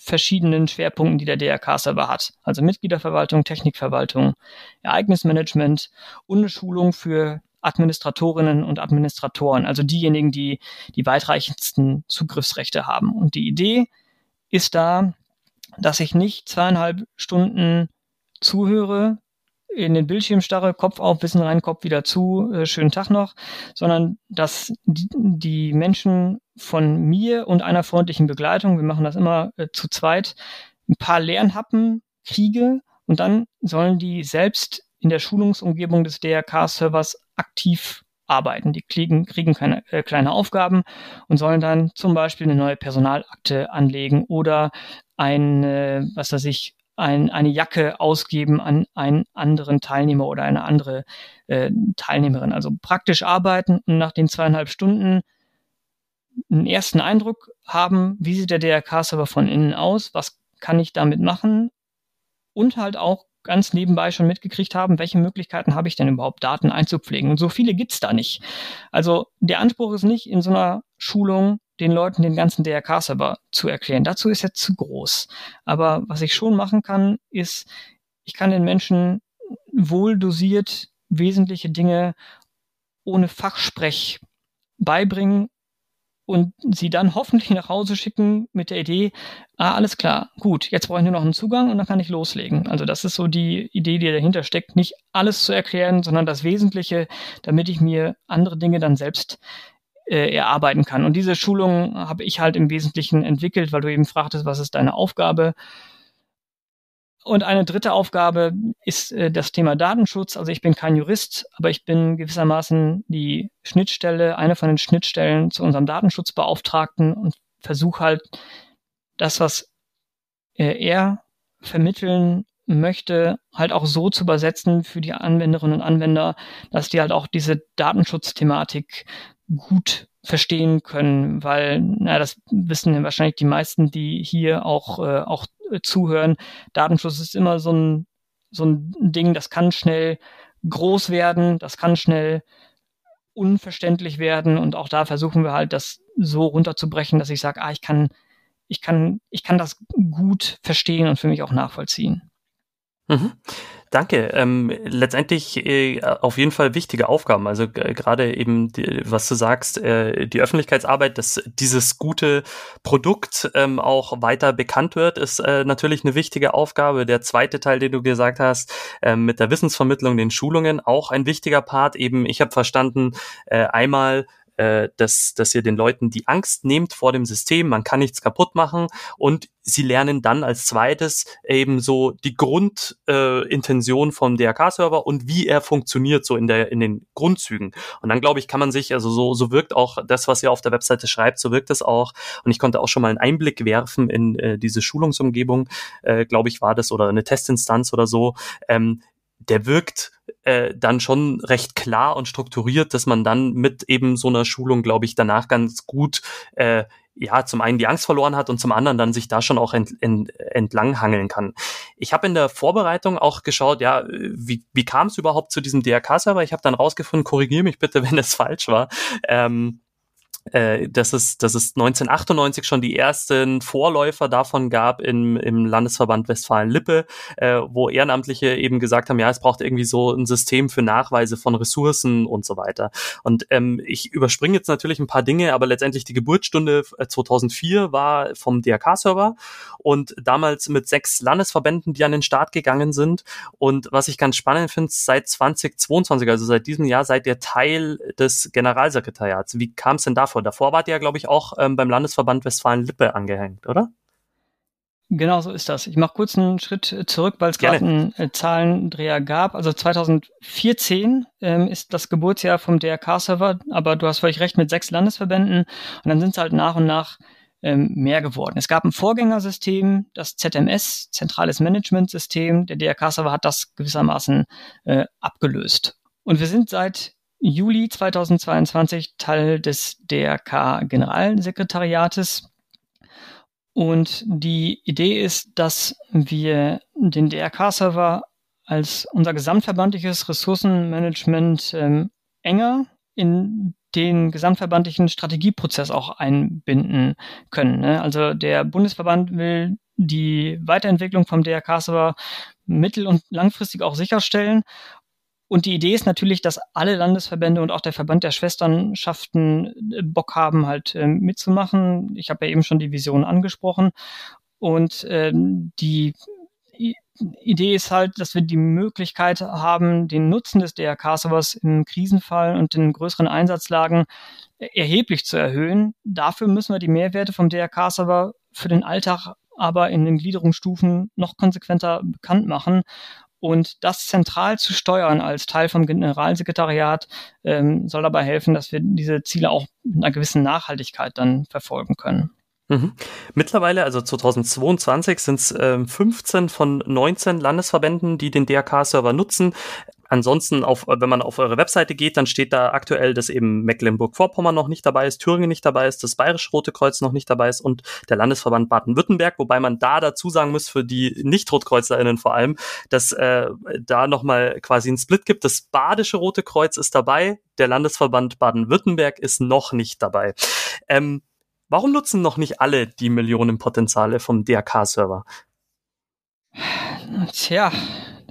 B: verschiedenen Schwerpunkten, die der DRK-Server hat. Also Mitgliederverwaltung, Technikverwaltung, Ereignismanagement und eine Schulung für Administratorinnen und Administratoren, also diejenigen, die die weitreichendsten Zugriffsrechte haben. Und die Idee ist da, dass ich nicht zweieinhalb Stunden zuhöre, in den Bildschirm starre, Kopf auf, Wissen rein, Kopf wieder zu, äh, schönen Tag noch, sondern dass die, Menschen von mir und einer freundlichen Begleitung, wir machen das immer äh, zu zweit, ein paar Lernhappen kriege und dann sollen die selbst in der Schulungsumgebung des DRK-Servers aktiv arbeiten. Die kriegen, kriegen keine, äh, kleine Aufgaben und sollen dann zum Beispiel eine neue Personalakte anlegen oder ein, äh, was weiß ich, ein, eine Jacke ausgeben an einen anderen Teilnehmer oder eine andere äh, Teilnehmerin. Also praktisch arbeiten und nach den zweieinhalb Stunden einen ersten Eindruck haben, wie sieht der DRK-Server von innen aus, was kann ich damit machen und halt auch ganz nebenbei schon mitgekriegt haben, welche Möglichkeiten habe ich denn überhaupt, Daten einzupflegen. Und so viele gibt's da nicht. Also der Anspruch ist nicht, in so einer Schulung den Leuten den ganzen DRK-Server zu erklären. Dazu ist er zu groß. Aber was ich schon machen kann, ist, ich kann den Menschen wohl dosiert wesentliche Dinge ohne Fachsprech beibringen und sie dann hoffentlich nach Hause schicken mit der Idee, ah, alles klar, gut, jetzt brauche ich nur noch einen Zugang und dann kann ich loslegen. Also das ist so die Idee, die dahinter steckt, nicht alles zu erklären, sondern das Wesentliche, damit ich mir andere Dinge dann selbst äh, erarbeiten kann. Und diese Schulung habe ich halt im Wesentlichen entwickelt, weil du eben fragtest, was ist deine Aufgabe? Und eine dritte Aufgabe ist äh, das Thema Datenschutz. Also ich bin kein Jurist, aber ich bin gewissermaßen die Schnittstelle, eine von den Schnittstellen zu unserem Datenschutzbeauftragten und versuche halt das, was äh, er vermitteln möchte, halt auch so zu übersetzen für die Anwenderinnen und Anwender, dass die halt auch diese Datenschutzthematik gut verstehen können, weil, na, das wissen wahrscheinlich die meisten, die hier auch, äh, auch äh, zuhören. Datenschutz ist immer so ein, so ein Ding, das kann schnell groß werden, das kann schnell unverständlich werden und auch da versuchen wir halt, das so runterzubrechen, dass ich sage, ah, ich kann, ich kann, ich kann das gut verstehen und für mich auch nachvollziehen.
A: Mhm. Danke. Ähm, letztendlich äh, auf jeden Fall wichtige Aufgaben. Also gerade eben, die, was du sagst, äh, die Öffentlichkeitsarbeit, dass dieses gute Produkt ähm, auch weiter bekannt wird, ist äh, natürlich eine wichtige Aufgabe. Der zweite Teil, den du gesagt hast, äh, mit der Wissensvermittlung, den Schulungen, auch ein wichtiger Part. Eben, ich habe verstanden, äh, einmal äh, dass, dass ihr den Leuten die Angst nehmt vor dem System, man kann nichts kaputt machen und sie lernen dann als zweites eben so die Grundintention äh, vom DRK-Server und wie er funktioniert so in der in den Grundzügen. Und dann glaube ich, kann man sich also so so wirkt auch das, was ihr auf der Webseite schreibt, so wirkt es auch. Und ich konnte auch schon mal einen Einblick werfen in äh, diese Schulungsumgebung, äh, glaube ich, war das oder eine Testinstanz oder so. Ähm, der wirkt äh, dann schon recht klar und strukturiert, dass man dann mit eben so einer Schulung, glaube ich, danach ganz gut äh, ja, zum einen die Angst verloren hat und zum anderen dann sich da schon auch ent, ent, entlang hangeln kann. Ich habe in der Vorbereitung auch geschaut, ja, wie, wie kam es überhaupt zu diesem DRK-Server? Ich habe dann rausgefunden, korrigiere mich bitte, wenn es falsch war. Ähm, äh, dass, es, dass es 1998 schon die ersten Vorläufer davon gab im, im Landesverband Westfalen-Lippe, äh, wo Ehrenamtliche eben gesagt haben, ja, es braucht irgendwie so ein System für Nachweise von Ressourcen und so weiter. Und ähm, ich überspringe jetzt natürlich ein paar Dinge, aber letztendlich die Geburtsstunde 2004 äh, war vom DRK-Server und damals mit sechs Landesverbänden, die an den Start gegangen sind. Und was ich ganz spannend finde, seit 2022, also seit diesem Jahr, seid ihr Teil des Generalsekretariats. Wie kam es denn da davor. Davor wart ihr ja, glaube ich, auch ähm, beim Landesverband Westfalen-Lippe angehängt, oder?
B: Genau so ist das. Ich mache kurz einen Schritt zurück, weil es gerade einen äh, Zahlendreher gab. Also 2014 ähm, ist das Geburtsjahr vom DRK-Server, aber du hast völlig recht mit sechs Landesverbänden und dann sind es halt nach und nach ähm, mehr geworden. Es gab ein Vorgängersystem, das ZMS, Zentrales Management-System. Der DRK-Server hat das gewissermaßen äh, abgelöst. Und wir sind seit Juli 2022 Teil des DRK Generalsekretariates. Und die Idee ist, dass wir den DRK-Server als unser gesamtverbandliches Ressourcenmanagement ähm, enger in den gesamtverbandlichen Strategieprozess auch einbinden können. Ne? Also der Bundesverband will die Weiterentwicklung vom DRK-Server mittel- und langfristig auch sicherstellen und die Idee ist natürlich, dass alle Landesverbände und auch der Verband der Schwesternschaften äh, Bock haben, halt äh, mitzumachen. Ich habe ja eben schon die Vision angesprochen. Und äh, die Idee ist halt, dass wir die Möglichkeit haben, den Nutzen des DRK-Servers im Krisenfall und in größeren Einsatzlagen erheblich zu erhöhen. Dafür müssen wir die Mehrwerte vom DRK-Server für den Alltag aber in den Gliederungsstufen noch konsequenter bekannt machen und das zentral zu steuern als Teil vom Generalsekretariat ähm, soll dabei helfen, dass wir diese Ziele auch mit einer gewissen Nachhaltigkeit dann verfolgen können.
A: Mhm. Mittlerweile, also 2022, sind es äh, 15 von 19 Landesverbänden, die den DRK-Server nutzen. Ansonsten, auf, wenn man auf eure Webseite geht, dann steht da aktuell, dass eben Mecklenburg-Vorpommern noch nicht dabei ist, Thüringen nicht dabei ist, das Bayerische Rote Kreuz noch nicht dabei ist und der Landesverband Baden-Württemberg, wobei man da dazu sagen muss, für die Nicht-RotkreuzlerInnen vor allem, dass äh, da nochmal quasi einen Split gibt. Das Badische Rote Kreuz ist dabei, der Landesverband Baden-Württemberg ist noch nicht dabei. Ähm, warum nutzen noch nicht alle die Millionenpotenziale vom DRK-Server?
B: Tja,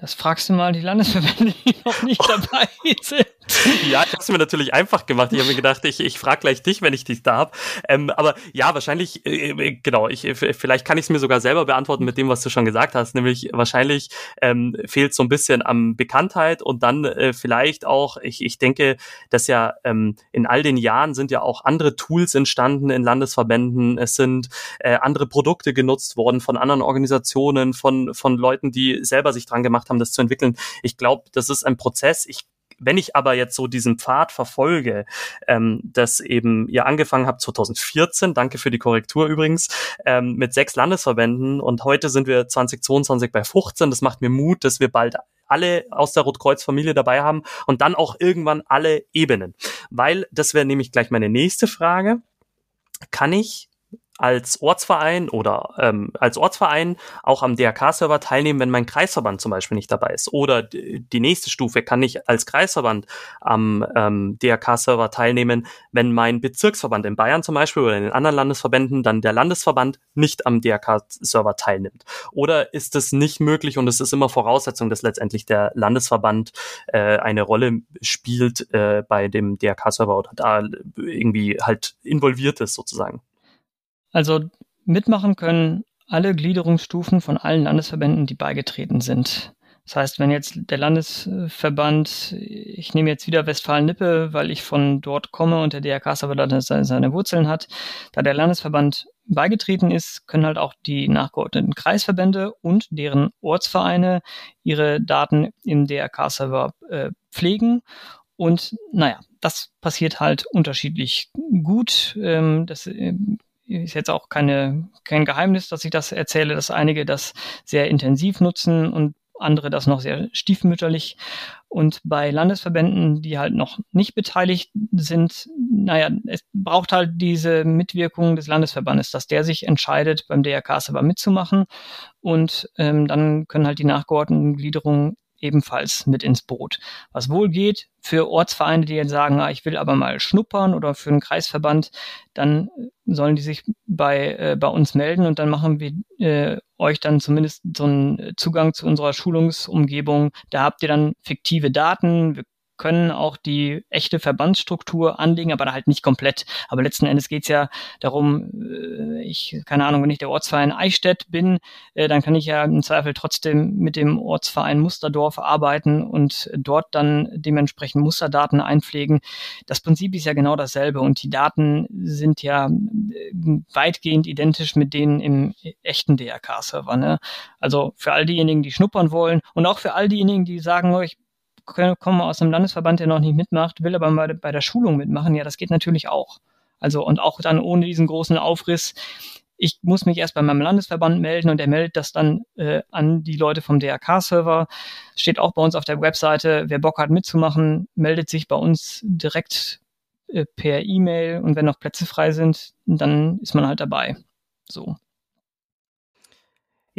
B: das fragst du mal die Landesverbände, die noch nicht dabei sind.
A: ja, ich habe es mir natürlich einfach gemacht. Ich habe mir gedacht, ich, ich frage gleich dich, wenn ich dich da habe. Ähm, aber ja, wahrscheinlich, äh, äh genau, ich, äh, vielleicht kann ich es mir sogar selber beantworten mit dem, was du schon gesagt hast. Nämlich wahrscheinlich ähm, fehlt so ein bisschen an Bekanntheit und dann äh, vielleicht auch, ich, ich denke, dass ja ähm, in all den Jahren sind ja auch andere Tools entstanden in Landesverbänden. Es sind äh, andere Produkte genutzt worden von anderen Organisationen, von, von Leuten, die selber sich dran gemacht haben, das zu entwickeln. Ich glaube, das ist ein Prozess. Ich wenn ich aber jetzt so diesen Pfad verfolge, ähm, dass eben ihr angefangen habt 2014, danke für die Korrektur übrigens, ähm, mit sechs Landesverbänden und heute sind wir 2022 bei 15. Das macht mir Mut, dass wir bald alle aus der Rotkreuz-Familie dabei haben und dann auch irgendwann alle Ebenen. Weil, das wäre nämlich gleich meine nächste Frage, kann ich als Ortsverein oder ähm, als Ortsverein auch am DRK-Server teilnehmen, wenn mein Kreisverband zum Beispiel nicht dabei ist. Oder die nächste Stufe kann ich als Kreisverband am ähm, DRK-Server teilnehmen, wenn mein Bezirksverband in Bayern zum Beispiel oder in den anderen Landesverbänden dann der Landesverband nicht am DRK-Server teilnimmt. Oder ist es nicht möglich und es ist immer Voraussetzung, dass letztendlich der Landesverband äh, eine Rolle spielt äh, bei dem DRK-Server oder da irgendwie halt involviert ist sozusagen?
B: Also mitmachen können alle Gliederungsstufen von allen Landesverbänden, die beigetreten sind. Das heißt, wenn jetzt der Landesverband, ich nehme jetzt wieder Westfalen-Lippe, weil ich von dort komme und der DRK-Server da seine Wurzeln hat, da der Landesverband beigetreten ist, können halt auch die nachgeordneten Kreisverbände und deren Ortsvereine ihre Daten im DRK-Server äh, pflegen. Und naja, das passiert halt unterschiedlich gut. Ähm, das äh, ist jetzt auch keine, kein Geheimnis, dass ich das erzähle, dass einige das sehr intensiv nutzen und andere das noch sehr stiefmütterlich. Und bei Landesverbänden, die halt noch nicht beteiligt sind, naja, es braucht halt diese Mitwirkung des Landesverbandes, dass der sich entscheidet, beim DRK-Server mitzumachen. Und ähm, dann können halt die nachgeordneten Gliederungen ebenfalls mit ins Boot. Was wohl geht für Ortsvereine, die jetzt sagen, ah, ich will aber mal schnuppern oder für einen Kreisverband, dann sollen die sich bei, äh, bei uns melden und dann machen wir äh, euch dann zumindest so einen Zugang zu unserer Schulungsumgebung. Da habt ihr dann fiktive Daten. Wir können auch die echte Verbandsstruktur anlegen, aber halt nicht komplett. Aber letzten Endes geht's ja darum, äh, ich, keine Ahnung, wenn ich der Ortsverein Eichstätt bin, äh, dann kann ich ja im Zweifel trotzdem mit dem Ortsverein Musterdorf arbeiten und dort dann dementsprechend Musterdaten einpflegen. Das Prinzip ist ja genau dasselbe und die Daten sind ja äh, weitgehend identisch mit denen im echten DRK-Server. Ne? Also für all diejenigen, die schnuppern wollen und auch für all diejenigen, die sagen, oh, ich komme aus einem Landesverband, der noch nicht mitmacht, will aber mal bei der Schulung mitmachen, ja, das geht natürlich auch. Also und auch dann ohne diesen großen Aufriss. Ich muss mich erst bei meinem Landesverband melden und der meldet das dann äh, an die Leute vom DRK-Server. Steht auch bei uns auf der Webseite. Wer Bock hat mitzumachen, meldet sich bei uns direkt äh, per E-Mail und wenn noch Plätze frei sind, dann ist man halt dabei. So.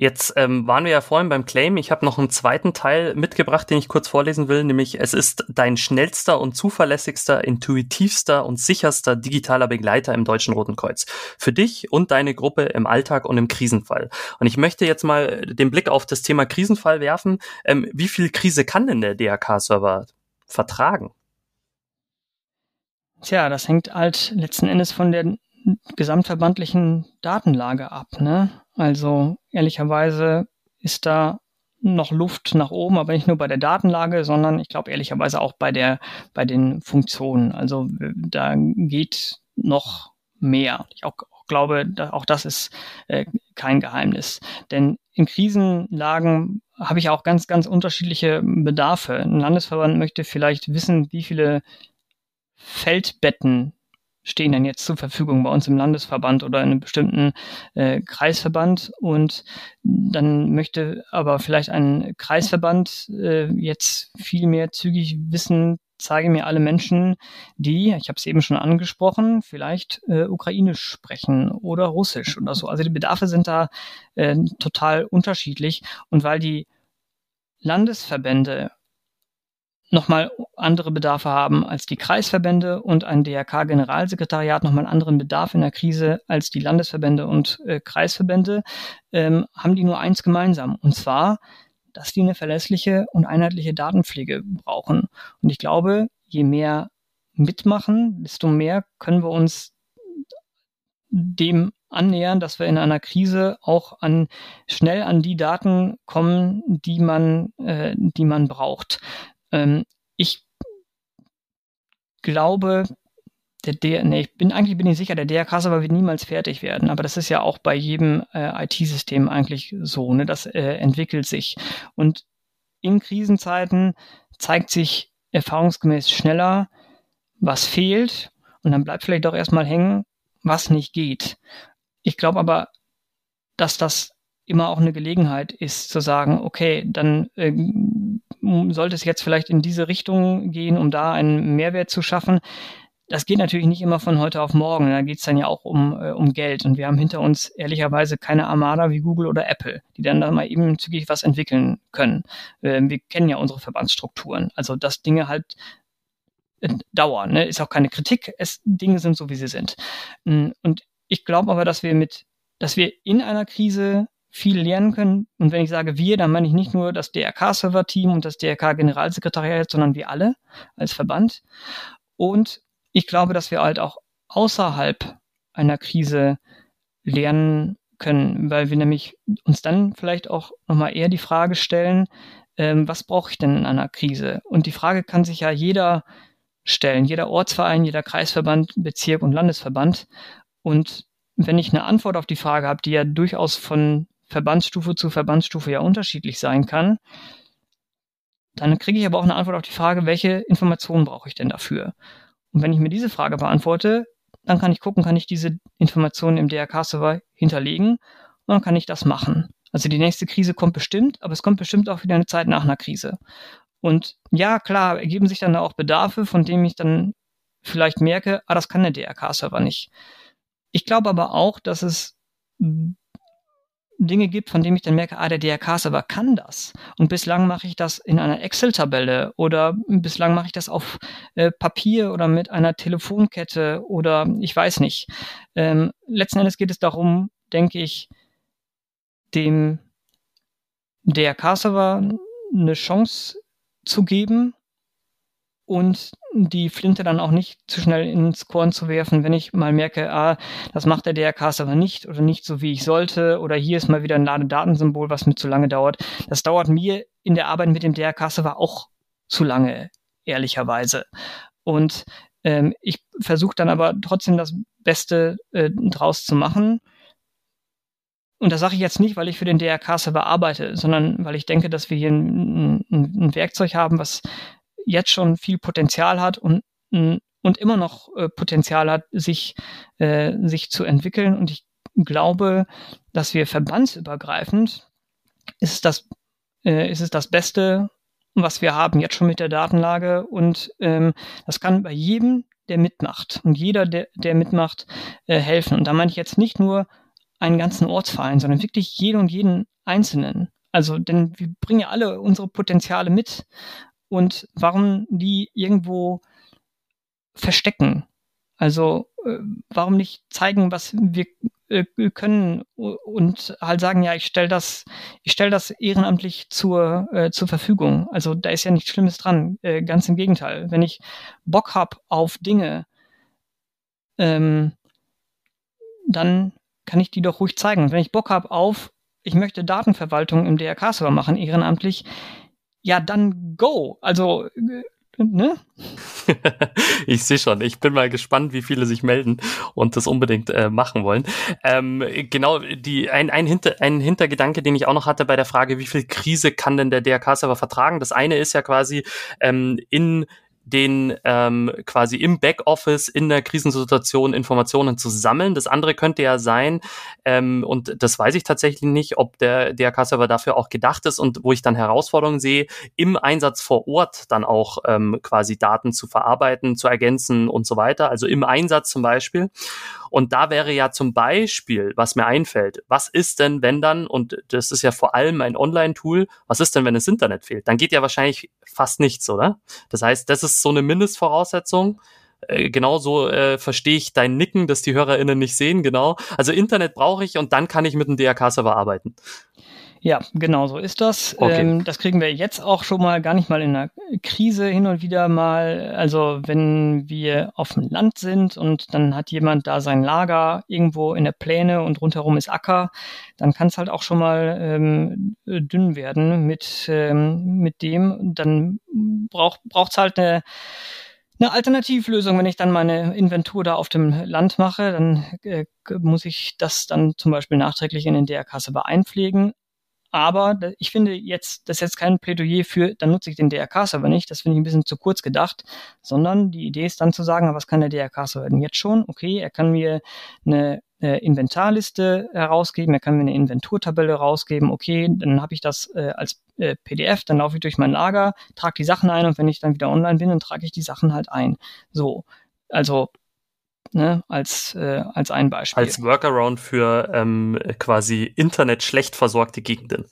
A: Jetzt ähm, waren wir ja vorhin beim Claim. Ich habe noch einen zweiten Teil mitgebracht, den ich kurz vorlesen will, nämlich es ist dein schnellster und zuverlässigster, intuitivster und sicherster digitaler Begleiter im Deutschen Roten Kreuz. Für dich und deine Gruppe im Alltag und im Krisenfall. Und ich möchte jetzt mal den Blick auf das Thema Krisenfall werfen. Ähm, wie viel Krise kann denn der DRK-Server vertragen?
B: Tja, das hängt halt letzten Endes von der gesamtverbandlichen Datenlage ab. Ne? Also ehrlicherweise ist da noch Luft nach oben, aber nicht nur bei der Datenlage, sondern ich glaube ehrlicherweise auch bei der, bei den Funktionen. Also da geht noch mehr. Ich auch glaube, auch das ist äh, kein Geheimnis. Denn in Krisenlagen habe ich auch ganz, ganz unterschiedliche Bedarfe. Ein Landesverband möchte vielleicht wissen, wie viele Feldbetten stehen denn jetzt zur Verfügung bei uns im Landesverband oder in einem bestimmten äh, Kreisverband und dann möchte aber vielleicht ein Kreisverband äh, jetzt viel mehr zügig wissen, zeige mir alle Menschen, die, ich habe es eben schon angesprochen, vielleicht äh, Ukrainisch sprechen oder Russisch oder so. Also die Bedarfe sind da äh, total unterschiedlich und weil die Landesverbände nochmal andere Bedarfe haben als die Kreisverbände und ein DRK-Generalsekretariat nochmal anderen Bedarf in der Krise als die Landesverbände und äh, Kreisverbände, ähm, haben die nur eins gemeinsam. Und zwar, dass die eine verlässliche und einheitliche Datenpflege brauchen. Und ich glaube, je mehr mitmachen, desto mehr können wir uns dem annähern, dass wir in einer Krise auch an schnell an die Daten kommen, die man, äh, die man braucht. Ähm, ich glaube, der D nee, ich bin eigentlich bin ich sicher, der DRK-Server wird niemals fertig werden, aber das ist ja auch bei jedem äh, IT-System eigentlich so, ne? Das äh, entwickelt sich. Und in Krisenzeiten zeigt sich erfahrungsgemäß schneller, was fehlt, und dann bleibt vielleicht doch erstmal hängen, was nicht geht. Ich glaube aber, dass das immer auch eine Gelegenheit ist, zu sagen, okay, dann äh, sollte es jetzt vielleicht in diese Richtung gehen, um da einen Mehrwert zu schaffen. Das geht natürlich nicht immer von heute auf morgen. Da geht es dann ja auch um, äh, um Geld. Und wir haben hinter uns ehrlicherweise keine Armada wie Google oder Apple, die dann da mal eben zügig was entwickeln können. Äh, wir kennen ja unsere Verbandsstrukturen. Also, dass Dinge halt äh, dauern. Ne? Ist auch keine Kritik. Es, Dinge sind so, wie sie sind. Mm, und ich glaube aber, dass wir mit, dass wir in einer Krise viel lernen können. Und wenn ich sage wir, dann meine ich nicht nur das DRK-Server-Team und das DRK-Generalsekretariat, sondern wir alle als Verband. Und ich glaube, dass wir halt auch außerhalb einer Krise lernen können, weil wir nämlich uns dann vielleicht auch nochmal eher die Frage stellen, ähm, was brauche ich denn in einer Krise? Und die Frage kann sich ja jeder stellen, jeder Ortsverein, jeder Kreisverband, Bezirk und Landesverband. Und wenn ich eine Antwort auf die Frage habe, die ja durchaus von Verbandsstufe zu Verbandsstufe ja unterschiedlich sein kann, dann kriege ich aber auch eine Antwort auf die Frage, welche Informationen brauche ich denn dafür? Und wenn ich mir diese Frage beantworte, dann kann ich gucken, kann ich diese Informationen im DRK-Server hinterlegen und dann kann ich das machen. Also die nächste Krise kommt bestimmt, aber es kommt bestimmt auch wieder eine Zeit nach einer Krise. Und ja, klar, ergeben sich dann auch Bedarfe, von denen ich dann vielleicht merke, ah, das kann der DRK-Server nicht. Ich glaube aber auch, dass es Dinge gibt, von denen ich dann merke, ah, der DRK-Server kann das. Und bislang mache ich das in einer Excel-Tabelle oder bislang mache ich das auf äh, Papier oder mit einer Telefonkette oder ich weiß nicht. Ähm, letzten Endes geht es darum, denke ich, dem DRK-Server eine Chance zu geben und die Flinte dann auch nicht zu schnell ins Korn zu werfen, wenn ich mal merke, ah, das macht der DRK-Server nicht oder nicht so, wie ich sollte oder hier ist mal wieder ein Ladedatensymbol, was mir zu lange dauert. Das dauert mir in der Arbeit mit dem DRK-Server auch zu lange, ehrlicherweise. Und ähm, ich versuche dann aber trotzdem das Beste äh, draus zu machen. Und das sage ich jetzt nicht, weil ich für den DRK-Server arbeite, sondern weil ich denke, dass wir hier ein, ein, ein Werkzeug haben, was jetzt schon viel Potenzial hat und, und immer noch äh, Potenzial hat, sich, äh, sich zu entwickeln. Und ich glaube, dass wir verbandsübergreifend ist das, äh, ist es das Beste, was wir haben jetzt schon mit der Datenlage. Und ähm, das kann bei jedem, der mitmacht und jeder, der, der mitmacht, äh, helfen. Und da meine ich jetzt nicht nur einen ganzen Ortsverein, sondern wirklich jeden und jeden Einzelnen. Also, denn wir bringen ja alle unsere Potenziale mit und warum die irgendwo verstecken. Also äh, warum nicht zeigen, was wir äh, können und halt sagen, ja, ich stelle das, ich stelle das ehrenamtlich zur äh, zur Verfügung. Also da ist ja nichts Schlimmes dran. Äh, ganz im Gegenteil. Wenn ich Bock hab auf Dinge, ähm, dann kann ich die doch ruhig zeigen. Wenn ich Bock hab auf, ich möchte Datenverwaltung im DRK-Server machen, ehrenamtlich, ja, dann go. Also, äh, ne?
A: ich sehe schon. Ich bin mal gespannt, wie viele sich melden und das unbedingt äh, machen wollen. Ähm, genau, die, ein, ein, Hinter, ein Hintergedanke, den ich auch noch hatte bei der Frage, wie viel Krise kann denn der DRK-Server vertragen? Das eine ist ja quasi ähm, in den ähm, quasi im Backoffice in der Krisensituation Informationen zu sammeln. Das andere könnte ja sein, ähm, und das weiß ich tatsächlich nicht, ob der DRK-Server dafür auch gedacht ist und wo ich dann Herausforderungen sehe, im Einsatz vor Ort dann auch ähm, quasi Daten zu verarbeiten, zu ergänzen und so weiter. Also im Einsatz zum Beispiel. Und da wäre ja zum Beispiel, was mir einfällt, was ist denn, wenn dann, und das ist ja vor allem ein Online-Tool, was ist denn, wenn das Internet fehlt? Dann geht ja wahrscheinlich fast nichts, oder? Das heißt, das ist so eine Mindestvoraussetzung. Äh, genauso äh, verstehe ich dein Nicken, dass die HörerInnen nicht sehen, genau. Also Internet brauche ich und dann kann ich mit dem DRK-Server arbeiten.
B: Ja, genau so ist das. Okay. Ähm, das kriegen wir jetzt auch schon mal gar nicht mal in einer Krise hin und wieder mal. Also wenn wir auf dem Land sind und dann hat jemand da sein Lager irgendwo in der Pläne und rundherum ist Acker, dann kann es halt auch schon mal ähm, dünn werden mit, ähm, mit dem. Dann braucht es halt eine eine Alternativlösung, wenn ich dann meine Inventur da auf dem Land mache, dann äh, muss ich das dann zum Beispiel nachträglich in den DRK-Server beeinpflegen. Aber ich finde jetzt, das ist jetzt kein Plädoyer für, dann nutze ich den DRK-Server nicht. Das finde ich ein bisschen zu kurz gedacht, sondern die Idee ist dann zu sagen, was kann der DRK-Server denn jetzt schon? Okay, er kann mir eine äh, Inventarliste herausgeben, er kann mir eine Inventurtabelle rausgeben, okay, dann habe ich das äh, als äh, PDF, dann laufe ich durch mein Lager, trage die Sachen ein und wenn ich dann wieder online bin, dann trage ich die Sachen halt ein. So, also ne, als, äh, als ein Beispiel.
A: Als Workaround für ähm, quasi Internet schlecht versorgte Gegenden.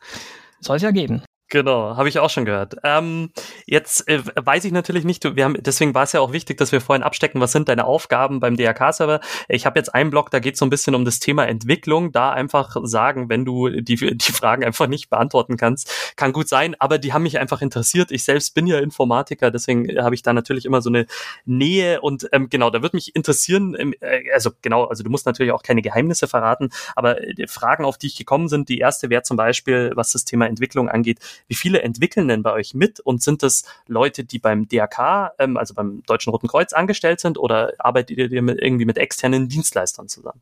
B: Soll es ja geben.
A: Genau, habe ich auch schon gehört. Ähm, jetzt äh, weiß ich natürlich nicht, wir haben, deswegen war es ja auch wichtig, dass wir vorhin abstecken, was sind deine Aufgaben beim DRK-Server. Ich habe jetzt einen Blog, da geht es so ein bisschen um das Thema Entwicklung. Da einfach sagen, wenn du die, die Fragen einfach nicht beantworten kannst, kann gut sein, aber die haben mich einfach interessiert. Ich selbst bin ja Informatiker, deswegen habe ich da natürlich immer so eine Nähe und ähm, genau, da wird mich interessieren, ähm, äh, also genau, also du musst natürlich auch keine Geheimnisse verraten, aber äh, Fragen, auf die ich gekommen sind, die erste wäre zum Beispiel, was das Thema Entwicklung angeht, wie viele entwickeln denn bei euch mit und sind das Leute, die beim DRK, ähm, also beim Deutschen Roten Kreuz angestellt sind oder arbeitet ihr irgendwie mit externen Dienstleistern zusammen?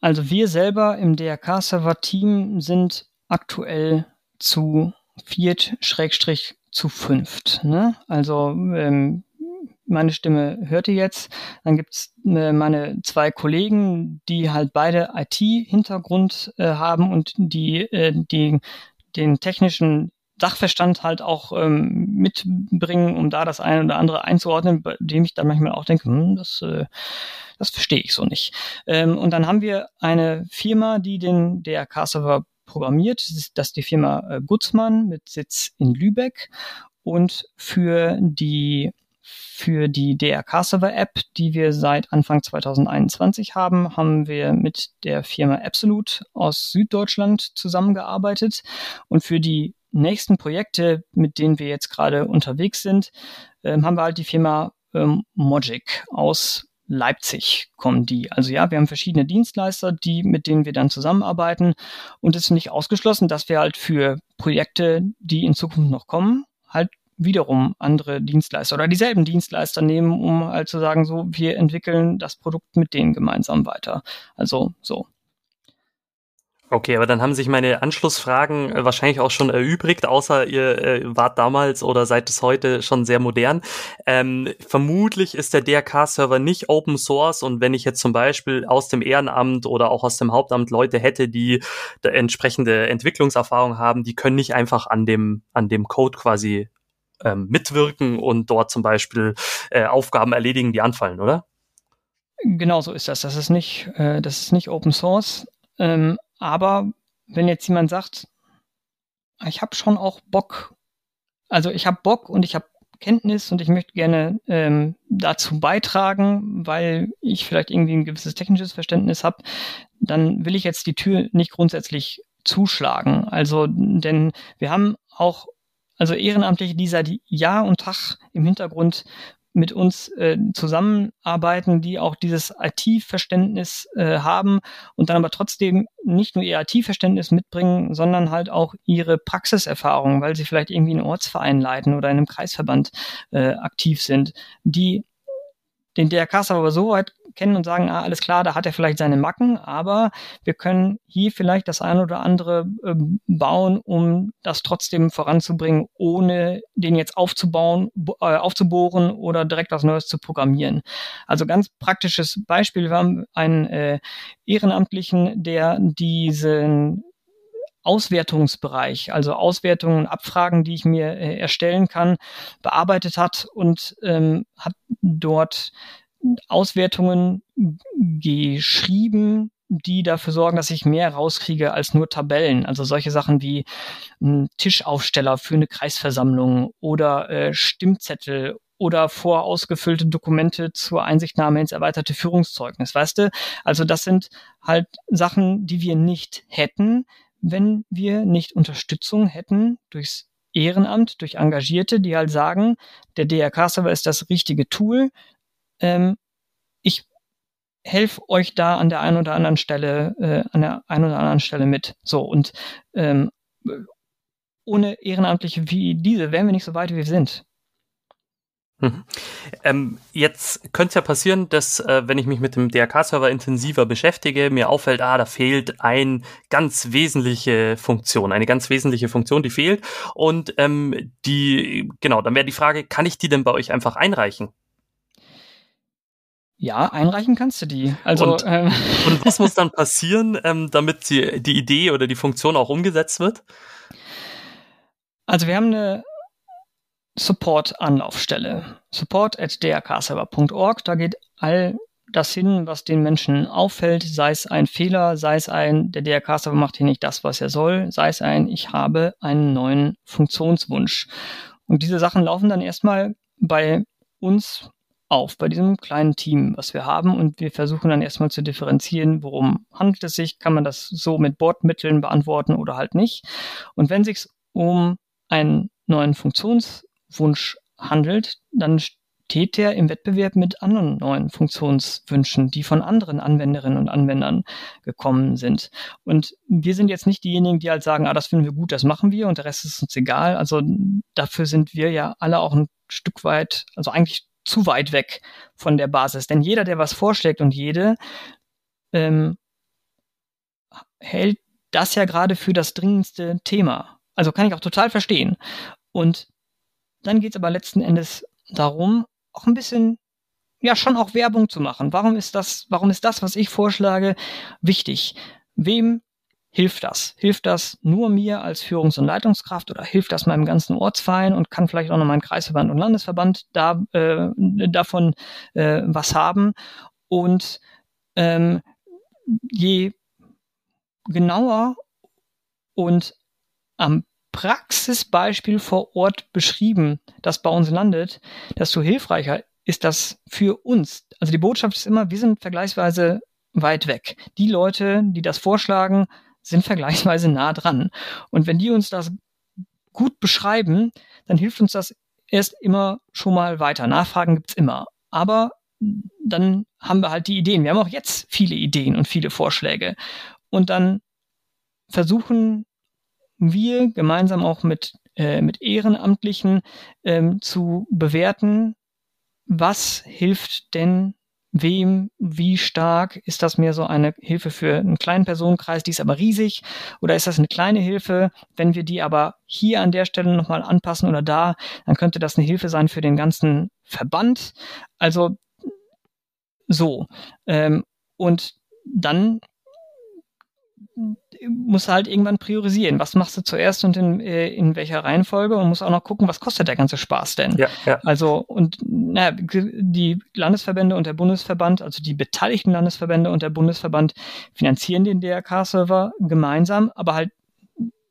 B: Also wir selber im DRK-Server-Team sind aktuell zu viert, Schrägstrich zu fünft. Ne? Also ähm, meine Stimme hört ihr jetzt. Dann gibt's äh, meine zwei Kollegen, die halt beide IT-Hintergrund äh, haben und die, äh, die den technischen Sachverstand halt auch ähm, mitbringen, um da das eine oder andere einzuordnen, bei dem ich dann manchmal auch denke, hm, das, äh, das verstehe ich so nicht. Ähm, und dann haben wir eine Firma, die den DRK-Server programmiert. Das ist, die Firma äh, Gutzmann mit Sitz in Lübeck. Und für die für die DRK-Server-App, die wir seit Anfang 2021 haben, haben wir mit der Firma Absolute aus Süddeutschland zusammengearbeitet. Und für die nächsten Projekte, mit denen wir jetzt gerade unterwegs sind, äh, haben wir halt die Firma ähm, Mogic aus Leipzig kommen die. Also ja, wir haben verschiedene Dienstleister, die, mit denen wir dann zusammenarbeiten. Und es ist nicht ausgeschlossen, dass wir halt für Projekte, die in Zukunft noch kommen, halt wiederum andere Dienstleister oder dieselben Dienstleister nehmen, um halt zu sagen, so, wir entwickeln das Produkt mit denen gemeinsam weiter. Also so.
A: Okay, aber dann haben sich meine Anschlussfragen äh, wahrscheinlich auch schon erübrigt, außer ihr äh, wart damals oder seid es heute schon sehr modern. Ähm, vermutlich ist der DRK-Server nicht Open Source und wenn ich jetzt zum Beispiel aus dem Ehrenamt oder auch aus dem Hauptamt Leute hätte, die entsprechende Entwicklungserfahrung haben, die können nicht einfach an dem, an dem Code quasi ähm, mitwirken und dort zum Beispiel äh, Aufgaben erledigen, die anfallen, oder?
B: Genau so ist das. Das ist nicht, äh, das ist nicht Open Source. Ähm, aber wenn jetzt jemand sagt, ich habe schon auch Bock, also ich habe Bock und ich habe Kenntnis und ich möchte gerne ähm, dazu beitragen, weil ich vielleicht irgendwie ein gewisses technisches Verständnis habe, dann will ich jetzt die Tür nicht grundsätzlich zuschlagen. Also, denn wir haben auch also Ehrenamtliche, die seit Jahr und Tag im Hintergrund mit uns äh, zusammenarbeiten, die auch dieses IT-Verständnis äh, haben und dann aber trotzdem nicht nur ihr IT-Verständnis mitbringen, sondern halt auch ihre Praxiserfahrung, weil sie vielleicht irgendwie einen Ortsverein leiten oder in einem Kreisverband äh, aktiv sind, die den DRK-Server aber so weit kennen und sagen, ah, alles klar, da hat er vielleicht seine Macken, aber wir können hier vielleicht das eine oder andere äh, bauen, um das trotzdem voranzubringen, ohne den jetzt aufzubauen, äh, aufzubohren oder direkt was Neues zu programmieren. Also ganz praktisches Beispiel, wir haben einen äh, Ehrenamtlichen, der diesen Auswertungsbereich, also Auswertungen und Abfragen, die ich mir äh, erstellen kann, bearbeitet hat und ähm, hat dort Auswertungen geschrieben, die dafür sorgen, dass ich mehr rauskriege als nur Tabellen. Also solche Sachen wie ein Tischaufsteller für eine Kreisversammlung oder äh, Stimmzettel oder vorausgefüllte Dokumente zur Einsichtnahme ins erweiterte Führungszeugnis. Weißt du? Also das sind halt Sachen, die wir nicht hätten, wenn wir nicht Unterstützung hätten durchs Ehrenamt, durch Engagierte, die halt sagen, der DRK-Server ist das richtige Tool. Ähm, ich helfe euch da an der einen oder anderen Stelle, äh, an der einen oder anderen Stelle mit. So und ähm, ohne Ehrenamtliche wie diese wären wir nicht so weit, wie wir sind.
A: Mhm. Ähm, jetzt könnte es ja passieren, dass äh, wenn ich mich mit dem DRK-Server intensiver beschäftige, mir auffällt, ah, da fehlt eine ganz wesentliche Funktion, eine ganz wesentliche Funktion, die fehlt. Und ähm, die, genau, dann wäre die Frage, kann ich die denn bei euch einfach einreichen?
B: Ja, einreichen kannst du die. Also
A: und, ähm. und was muss dann passieren, ähm, damit die, die Idee oder die Funktion auch umgesetzt wird?
B: Also wir haben eine Support-Anlaufstelle. Support at drkserver.org. Da geht all das hin, was den Menschen auffällt, sei es ein Fehler, sei es ein, der DRK-Server macht hier nicht das, was er soll, sei es ein, ich habe einen neuen Funktionswunsch. Und diese Sachen laufen dann erstmal bei uns auf, bei diesem kleinen Team, was wir haben. Und wir versuchen dann erstmal zu differenzieren, worum handelt es sich, kann man das so mit Bordmitteln beantworten oder halt nicht. Und wenn es sich um einen neuen Wunsch handelt, dann steht der im Wettbewerb mit anderen neuen Funktionswünschen, die von anderen Anwenderinnen und Anwendern gekommen sind. Und wir sind jetzt nicht diejenigen, die halt sagen, ah, das finden wir gut, das machen wir und der Rest ist uns egal. Also dafür sind wir ja alle auch ein Stück weit, also eigentlich zu weit weg von der Basis. Denn jeder, der was vorschlägt und jede, ähm, hält das ja gerade für das dringendste Thema. Also kann ich auch total verstehen. Und dann geht es aber letzten Endes darum, auch ein bisschen, ja, schon auch Werbung zu machen. Warum ist das, warum ist das, was ich vorschlage, wichtig? Wem hilft das? Hilft das nur mir als Führungs- und Leitungskraft oder hilft das meinem ganzen Ortsverein und kann vielleicht auch noch mein Kreisverband und Landesverband da äh, davon äh, was haben? Und ähm, je genauer und am Praxisbeispiel vor Ort beschrieben, das bei uns landet, desto hilfreicher ist das für uns. Also die Botschaft ist immer, wir sind vergleichsweise weit weg. Die Leute, die das vorschlagen, sind vergleichsweise nah dran. Und wenn die uns das gut beschreiben, dann hilft uns das erst immer schon mal weiter. Nachfragen gibt's immer. Aber dann haben wir halt die Ideen. Wir haben auch jetzt viele Ideen und viele Vorschläge. Und dann versuchen wir gemeinsam auch mit, äh, mit Ehrenamtlichen ähm, zu bewerten, was hilft denn wem, wie stark, ist das mehr so eine Hilfe für einen kleinen Personenkreis, die ist aber riesig, oder ist das eine kleine Hilfe, wenn wir die aber hier an der Stelle nochmal anpassen oder da, dann könnte das eine Hilfe sein für den ganzen Verband. Also so. Ähm, und dann muss halt irgendwann priorisieren. Was machst du zuerst und in, äh, in welcher Reihenfolge und muss auch noch gucken, was kostet der ganze Spaß denn? Ja, ja. Also und naja, die Landesverbände und der Bundesverband, also die beteiligten Landesverbände und der Bundesverband finanzieren den DRK-Server gemeinsam, aber halt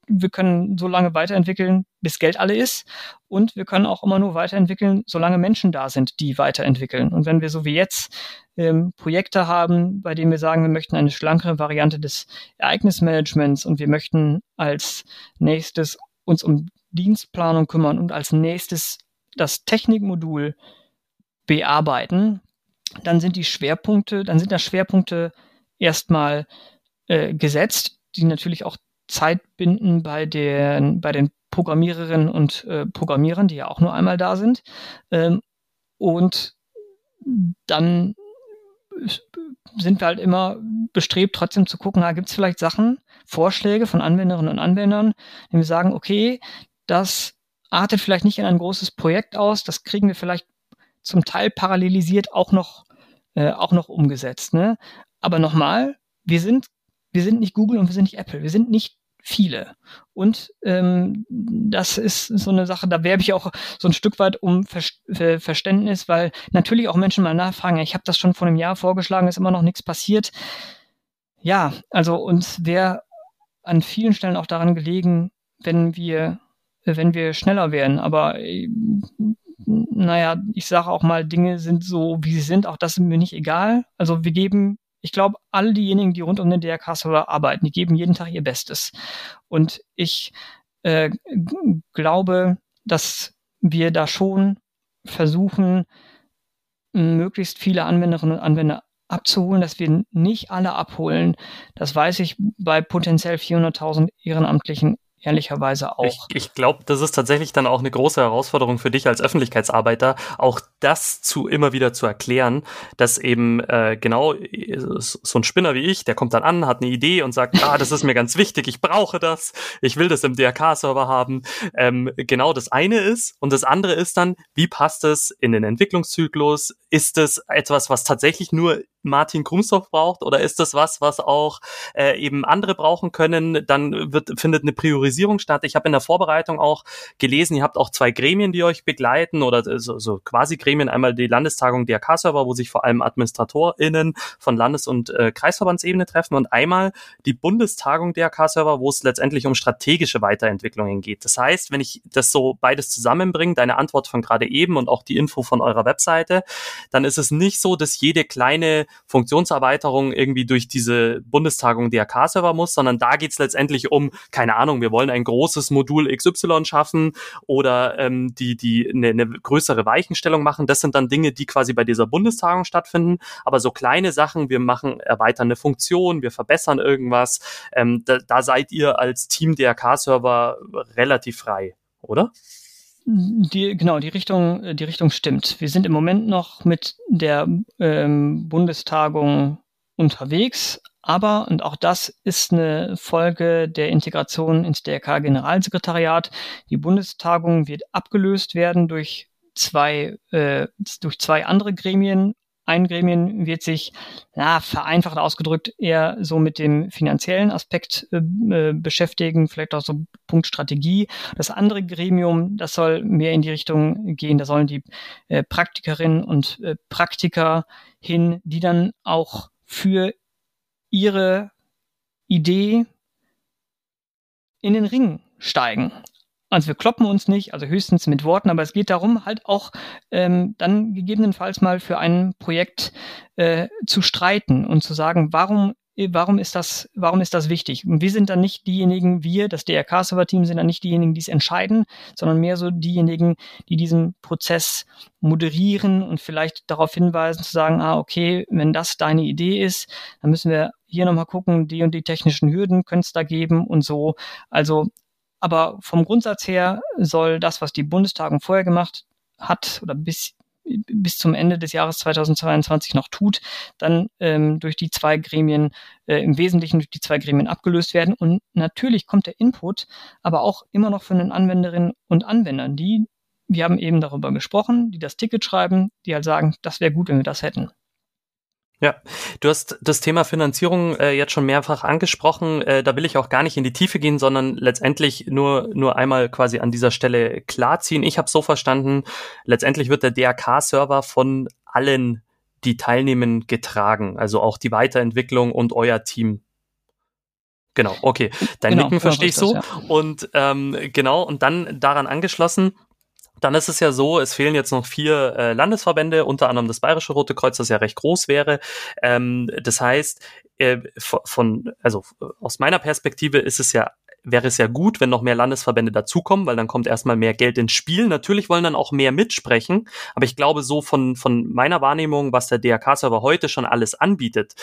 B: wir können so lange weiterentwickeln, bis Geld alle ist. Und wir können auch immer nur weiterentwickeln, solange Menschen da sind, die weiterentwickeln. Und wenn wir so wie jetzt ähm, Projekte haben, bei denen wir sagen, wir möchten eine schlankere Variante des Ereignismanagements und wir möchten als nächstes uns um Dienstplanung kümmern und als nächstes das Technikmodul bearbeiten, dann sind die Schwerpunkte, dann sind da Schwerpunkte erstmal äh, gesetzt, die natürlich auch Zeit binden bei den, bei den Programmiererinnen und äh, Programmierern, die ja auch nur einmal da sind. Ähm, und dann sind wir halt immer bestrebt, trotzdem zu gucken, gibt es vielleicht Sachen, Vorschläge von Anwenderinnen und Anwendern, die wir sagen, okay, das artet vielleicht nicht in ein großes Projekt aus, das kriegen wir vielleicht zum Teil parallelisiert auch noch, äh, auch noch umgesetzt. Ne? Aber nochmal, wir sind, wir sind nicht Google und wir sind nicht Apple. Wir sind nicht viele. Und ähm, das ist so eine Sache, da werbe ich auch so ein Stück weit um Ver Ver Verständnis, weil natürlich auch Menschen mal nachfragen, ich habe das schon vor einem Jahr vorgeschlagen, ist immer noch nichts passiert. Ja, also uns wäre an vielen Stellen auch daran gelegen, wenn wir, wenn wir schneller wären. Aber äh, naja, ich sage auch mal, Dinge sind so, wie sie sind, auch das ist mir nicht egal. Also wir geben ich glaube, all diejenigen, die rund um den DRK-Server arbeiten, die geben jeden Tag ihr Bestes. Und ich äh, glaube, dass wir da schon versuchen, möglichst viele Anwenderinnen und Anwender abzuholen, dass wir nicht alle abholen. Das weiß ich bei potenziell 400.000 Ehrenamtlichen ehrlicherweise auch.
A: Ich, ich glaube, das ist tatsächlich dann auch eine große Herausforderung für dich als Öffentlichkeitsarbeiter, auch das zu immer wieder zu erklären, dass eben äh, genau so ein Spinner wie ich, der kommt dann an, hat eine Idee und sagt, ah, das ist mir ganz wichtig, ich brauche das, ich will das im DRK-Server haben. Ähm, genau das eine ist und das andere ist dann, wie passt es in den Entwicklungszyklus? Ist es etwas, was tatsächlich nur Martin Krumsdorf braucht oder ist das was, was auch äh, eben andere brauchen können? Dann wird, findet eine Priorisierung statt. Ich habe in der Vorbereitung auch gelesen, ihr habt auch zwei Gremien, die euch begleiten oder so, so quasi Gremien. Einmal die Landestagung DRK-Server, wo sich vor allem AdministratorInnen von Landes- und äh, Kreisverbandsebene treffen und einmal die Bundestagung DRK-Server, wo es letztendlich um strategische Weiterentwicklungen geht. Das heißt, wenn ich das so beides zusammenbringe, deine Antwort von gerade eben und auch die Info von eurer Webseite, dann ist es nicht so, dass jede kleine Funktionserweiterung irgendwie durch diese Bundestagung DRK-Server muss, sondern da geht's letztendlich um, keine Ahnung, wir wollen ein großes Modul XY schaffen oder ähm, die, die eine, eine größere Weichenstellung machen. Das sind dann Dinge, die quasi bei dieser Bundestagung stattfinden. Aber so kleine Sachen, wir machen, erweitern eine Funktion, wir verbessern irgendwas, ähm, da, da seid ihr als Team DRK-Server relativ frei, oder?
B: Die, genau, die Richtung, die Richtung stimmt. Wir sind im Moment noch mit der ähm, Bundestagung unterwegs, aber, und auch das ist eine Folge der Integration ins DRK-Generalsekretariat, die Bundestagung wird abgelöst werden durch zwei, äh, durch zwei andere Gremien, ein Gremien wird sich, ja, vereinfacht ausgedrückt, eher so mit dem finanziellen Aspekt äh, äh, beschäftigen, vielleicht auch so Punkt Strategie. Das andere Gremium, das soll mehr in die Richtung gehen, da sollen die äh, Praktikerinnen und äh, Praktiker hin, die dann auch für ihre Idee in den Ring steigen. Also wir kloppen uns nicht, also höchstens mit Worten, aber es geht darum, halt auch ähm, dann gegebenenfalls mal für ein Projekt äh, zu streiten und zu sagen, warum warum ist das, warum ist das wichtig? Und wir sind dann nicht diejenigen, wir, das DRK-Server-Team sind dann nicht diejenigen, die es entscheiden, sondern mehr so diejenigen, die diesen Prozess moderieren und vielleicht darauf hinweisen, zu sagen, ah, okay, wenn das deine Idee ist, dann müssen wir hier nochmal gucken, die und die technischen Hürden können es da geben und so. Also aber vom Grundsatz her soll das, was die Bundestagung vorher gemacht hat oder bis, bis zum Ende des Jahres 2022 noch tut, dann ähm, durch die zwei Gremien, äh, im Wesentlichen durch die zwei Gremien abgelöst werden. Und natürlich kommt der Input aber auch immer noch von den Anwenderinnen und Anwendern, die, wir haben eben darüber gesprochen, die das Ticket schreiben, die halt sagen, das wäre gut, wenn wir das hätten.
A: Ja, du hast das Thema Finanzierung äh, jetzt schon mehrfach angesprochen. Äh, da will ich auch gar nicht in die Tiefe gehen, sondern letztendlich nur nur einmal quasi an dieser Stelle klarziehen. Ich habe so verstanden, letztendlich wird der DRK-Server von allen, die teilnehmen, getragen, also auch die Weiterentwicklung und euer Team. Genau, okay. Dein genau, Nicken verstehe ich so. Das, ja. Und ähm, genau, und dann daran angeschlossen, dann ist es ja so, es fehlen jetzt noch vier äh, Landesverbände, unter anderem das Bayerische Rote Kreuz, das ja recht groß wäre. Ähm, das heißt, äh, von, also aus meiner Perspektive ist es ja wäre es ja gut, wenn noch mehr Landesverbände dazukommen, weil dann kommt erstmal mehr Geld ins Spiel. Natürlich wollen dann auch mehr mitsprechen, aber ich glaube, so von, von meiner Wahrnehmung, was der DRK-Server heute schon alles anbietet,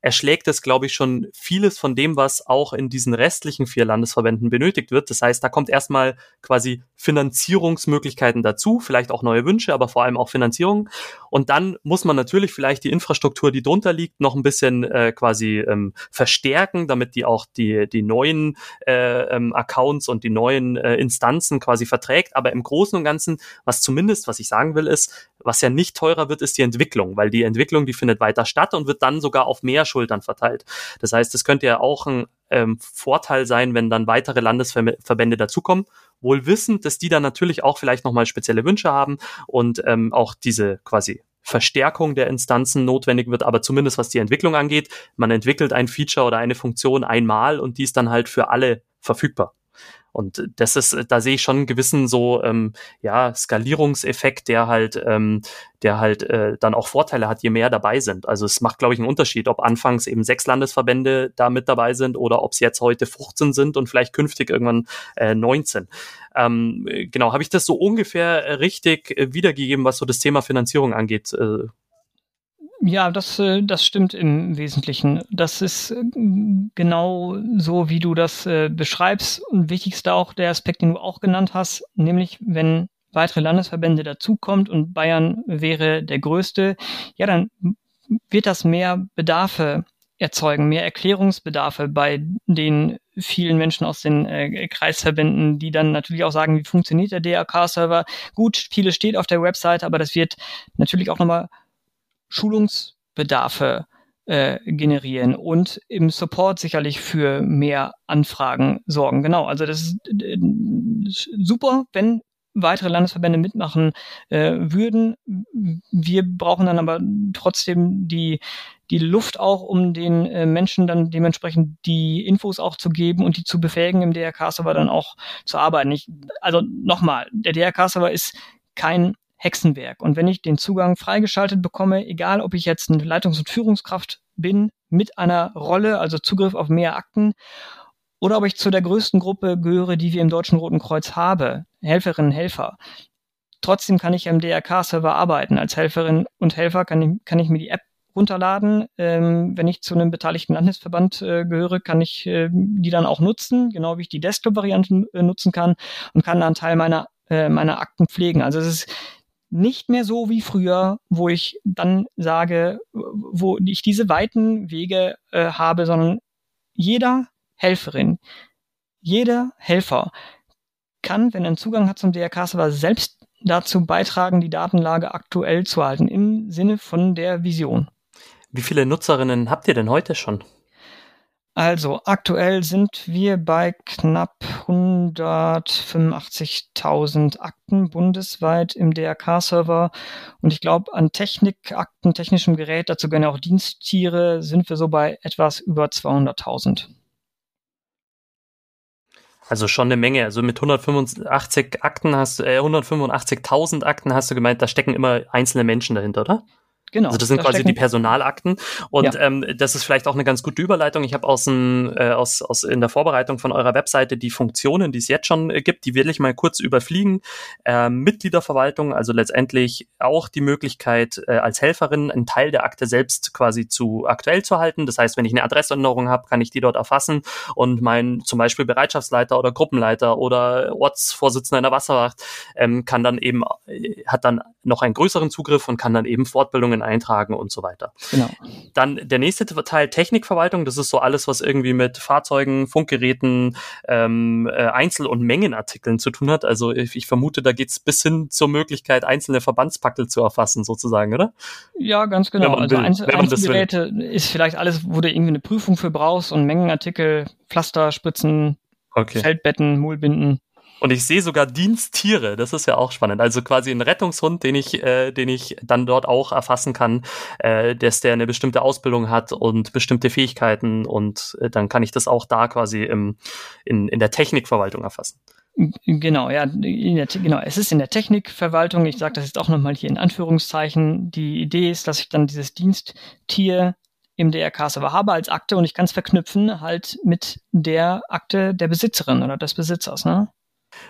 A: erschlägt es, glaube ich, schon vieles von dem, was auch in diesen restlichen vier Landesverbänden benötigt wird. Das heißt, da kommt erstmal quasi Finanzierungsmöglichkeiten dazu, vielleicht auch neue Wünsche, aber vor allem auch Finanzierung. Und dann muss man natürlich vielleicht die Infrastruktur, die drunter liegt, noch ein bisschen äh, quasi ähm, verstärken, damit die auch die, die neuen äh, ähm, Accounts und die neuen äh, Instanzen quasi verträgt. Aber im Großen und Ganzen, was zumindest, was ich sagen will, ist, was ja nicht teurer wird, ist die Entwicklung, weil die Entwicklung, die findet weiter statt und wird dann sogar auf mehr Schultern verteilt. Das heißt, es könnte ja auch ein ähm, Vorteil sein, wenn dann weitere Landesverbände dazukommen, wohl wissend, dass die dann natürlich auch vielleicht nochmal spezielle Wünsche haben und ähm, auch diese quasi Verstärkung der Instanzen notwendig wird, aber zumindest was die Entwicklung angeht, man entwickelt ein Feature oder eine Funktion einmal und die ist dann halt für alle verfügbar. Und das ist, da sehe ich schon einen gewissen so ähm, ja Skalierungseffekt, der halt, ähm, der halt äh, dann auch Vorteile hat, je mehr dabei sind. Also es macht, glaube ich, einen Unterschied, ob anfangs eben sechs Landesverbände da mit dabei sind oder ob es jetzt heute 15 sind und vielleicht künftig irgendwann äh, 19. Ähm, genau, habe ich das so ungefähr richtig äh, wiedergegeben, was so das Thema Finanzierung angeht? Äh,
B: ja, das, äh, das stimmt im Wesentlichen. Das ist äh, genau so, wie du das äh, beschreibst. Und wichtigster auch der Aspekt, den du auch genannt hast, nämlich wenn weitere Landesverbände dazukommt und Bayern wäre der größte, ja, dann wird das mehr Bedarfe erzeugen, mehr Erklärungsbedarfe bei den vielen Menschen aus den äh, Kreisverbänden, die dann natürlich auch sagen, wie funktioniert der DRK-Server. Gut, vieles steht auf der Webseite, aber das wird natürlich auch nochmal Schulungsbedarfe äh, generieren und im Support sicherlich für mehr Anfragen sorgen. Genau, also das ist äh, super, wenn weitere Landesverbände mitmachen äh, würden. Wir brauchen dann aber trotzdem die, die Luft auch, um den äh, Menschen dann dementsprechend die Infos auch zu geben und die zu befähigen, im DRK-Server dann auch zu arbeiten. Ich, also nochmal, der DRK-Server ist kein Hexenwerk. Und wenn ich den Zugang freigeschaltet bekomme, egal ob ich jetzt eine Leitungs- und Führungskraft bin, mit einer Rolle, also Zugriff auf mehr Akten, oder ob ich zu der größten Gruppe gehöre, die wir im Deutschen Roten Kreuz habe, Helferinnen, Helfer. Trotzdem kann ich am DRK-Server arbeiten. Als Helferin und Helfer kann ich, kann ich mir die App runterladen. Ähm, wenn ich zu einem beteiligten Landesverband äh, gehöre, kann ich äh, die dann auch nutzen, genau wie ich die Desktop-Variante äh, nutzen kann und kann dann Teil meiner, äh, meiner Akten pflegen. Also es ist nicht mehr so wie früher, wo ich dann sage, wo ich diese weiten Wege äh, habe, sondern jeder Helferin, jeder Helfer kann, wenn er einen Zugang hat zum DRK-Server, selbst dazu beitragen, die Datenlage aktuell zu halten, im Sinne von der Vision.
A: Wie viele Nutzerinnen habt ihr denn heute schon?
B: Also aktuell sind wir bei knapp 185.000 Akten bundesweit im DRK-Server. Und ich glaube, an Technikakten, technischem Gerät, dazu ja auch Diensttiere, sind wir so bei etwas über 200.000.
A: Also schon eine Menge. Also mit 185 Akten hast äh, 185.000 Akten hast du gemeint, da stecken immer einzelne Menschen dahinter, oder? Genau. Also das sind da quasi die Personalakten. Und ja. ähm, das ist vielleicht auch eine ganz gute Überleitung. Ich habe aus, äh, aus, aus in der Vorbereitung von eurer Webseite die Funktionen, die es jetzt schon äh, gibt, die will ich mal kurz überfliegen. Ähm, Mitgliederverwaltung, also letztendlich auch die Möglichkeit, äh, als Helferin einen Teil der Akte selbst quasi zu aktuell zu halten. Das heißt, wenn ich eine Adressänderung habe, kann ich die dort erfassen und mein zum Beispiel Bereitschaftsleiter oder Gruppenleiter oder Ortsvorsitzender in der Wasserwacht ähm, kann dann eben, äh, hat dann noch einen größeren Zugriff und kann dann eben Fortbildungen Daten eintragen und so weiter. Genau. Dann der nächste Teil Technikverwaltung, das ist so alles, was irgendwie mit Fahrzeugen, Funkgeräten, ähm, äh, Einzel- und Mengenartikeln zu tun hat. Also ich, ich vermute, da geht's bis hin zur Möglichkeit, einzelne Verbandspackel zu erfassen, sozusagen, oder?
B: Ja, ganz genau. Also will, Einzel Einzelgeräte ist vielleicht alles, wo du irgendwie eine Prüfung für brauchst und Mengenartikel, Pflaster, Spritzen, okay. Feldbetten, Mullbinden.
A: Und ich sehe sogar Diensttiere, das ist ja auch spannend. Also quasi ein Rettungshund, den ich, äh, den ich dann dort auch erfassen kann, äh, dass der eine bestimmte Ausbildung hat und bestimmte Fähigkeiten und äh, dann kann ich das auch da quasi im, in, in der Technikverwaltung erfassen.
B: Genau, ja, der, genau. Es ist in der Technikverwaltung. Ich sage das jetzt auch nochmal hier in Anführungszeichen. Die Idee ist, dass ich dann dieses Diensttier im DRK-Server habe als Akte und ich kann es verknüpfen halt mit der Akte der Besitzerin oder des Besitzers. Ne?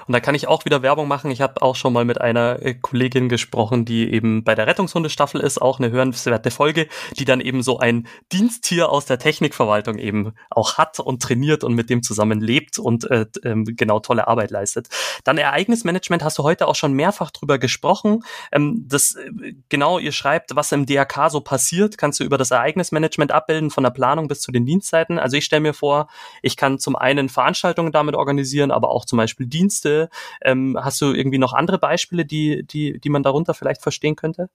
A: Und da kann ich auch wieder Werbung machen. Ich habe auch schon mal mit einer äh, Kollegin gesprochen, die eben bei der Rettungshundestaffel ist, auch eine hörenswerte Folge, die dann eben so ein Diensttier aus der Technikverwaltung eben auch hat und trainiert und mit dem zusammen lebt und äh, ähm, genau tolle Arbeit leistet. Dann Ereignismanagement hast du heute auch schon mehrfach drüber gesprochen. Ähm, das äh, genau, ihr schreibt, was im DRK so passiert, kannst du über das Ereignismanagement abbilden, von der Planung bis zu den Dienstzeiten. Also ich stelle mir vor, ich kann zum einen Veranstaltungen damit organisieren, aber auch zum Beispiel Dienst Dienste. Ähm, hast du irgendwie noch andere Beispiele, die, die, die man darunter vielleicht verstehen könnte?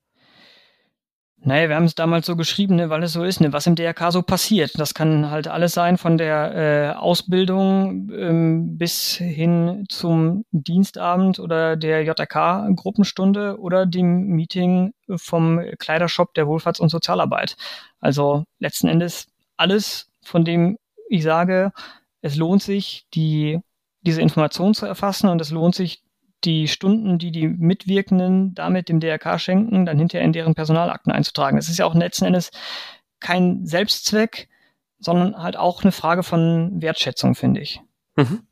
B: Naja, wir haben es damals so geschrieben, ne, weil es so ist, ne, was im DRK so passiert. Das kann halt alles sein, von der äh, Ausbildung ähm, bis hin zum Dienstabend oder der JRK-Gruppenstunde oder dem Meeting vom Kleidershop der Wohlfahrts- und Sozialarbeit. Also letzten Endes alles, von dem ich sage, es lohnt sich, die diese Information zu erfassen und es lohnt sich, die Stunden, die die Mitwirkenden damit dem DRK schenken, dann hinterher in deren Personalakten einzutragen. Das ist ja auch letzten Endes kein Selbstzweck, sondern halt auch eine Frage von Wertschätzung, finde ich. Mhm.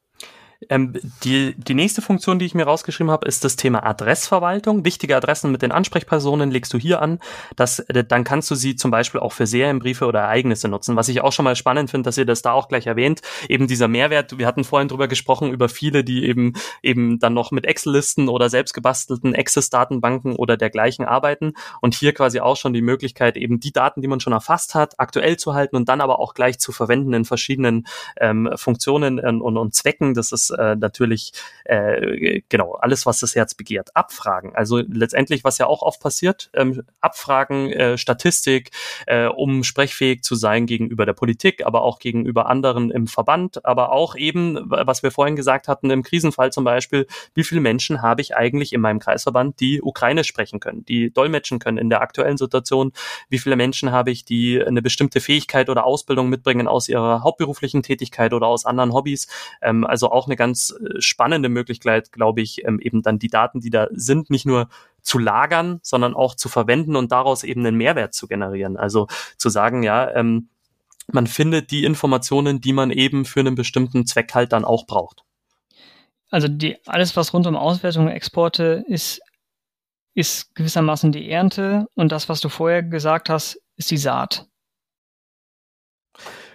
A: Ähm, die, die nächste Funktion, die ich mir rausgeschrieben habe, ist das Thema Adressverwaltung. Wichtige Adressen mit den Ansprechpersonen legst du hier an. Das, äh, dann kannst du sie zum Beispiel auch für Serienbriefe oder Ereignisse nutzen. Was ich auch schon mal spannend finde, dass ihr das da auch gleich erwähnt. Eben dieser Mehrwert. Wir hatten vorhin drüber gesprochen, über viele, die eben, eben dann noch mit Excel-Listen oder selbst gebastelten Access-Datenbanken oder dergleichen arbeiten. Und hier quasi auch schon die Möglichkeit, eben die Daten, die man schon erfasst hat, aktuell zu halten und dann aber auch gleich zu verwenden in verschiedenen ähm, Funktionen und, und, und Zwecken. Das ist äh, natürlich äh, genau alles, was das Herz begehrt. Abfragen, also letztendlich, was ja auch oft passiert, ähm, Abfragen, äh, Statistik, äh, um sprechfähig zu sein gegenüber der Politik, aber auch gegenüber anderen im Verband, aber auch eben, was wir vorhin gesagt hatten, im Krisenfall zum Beispiel, wie viele Menschen habe ich eigentlich in meinem Kreisverband, die Ukraine sprechen können, die dolmetschen können in der aktuellen Situation, wie viele Menschen habe ich, die eine bestimmte Fähigkeit oder Ausbildung mitbringen aus ihrer hauptberuflichen Tätigkeit oder aus anderen Hobbys, ähm, also auch eine ganz äh, spannende Möglichkeit, glaube ich, ähm, eben dann die Daten, die da sind, nicht nur zu lagern, sondern auch zu verwenden und daraus eben einen Mehrwert zu generieren. Also zu sagen, ja, ähm, man findet die Informationen, die man eben für einen bestimmten Zweck halt dann auch braucht.
B: Also die, alles, was rund um Auswertung und Exporte ist, ist gewissermaßen die Ernte und das, was du vorher gesagt hast, ist die Saat.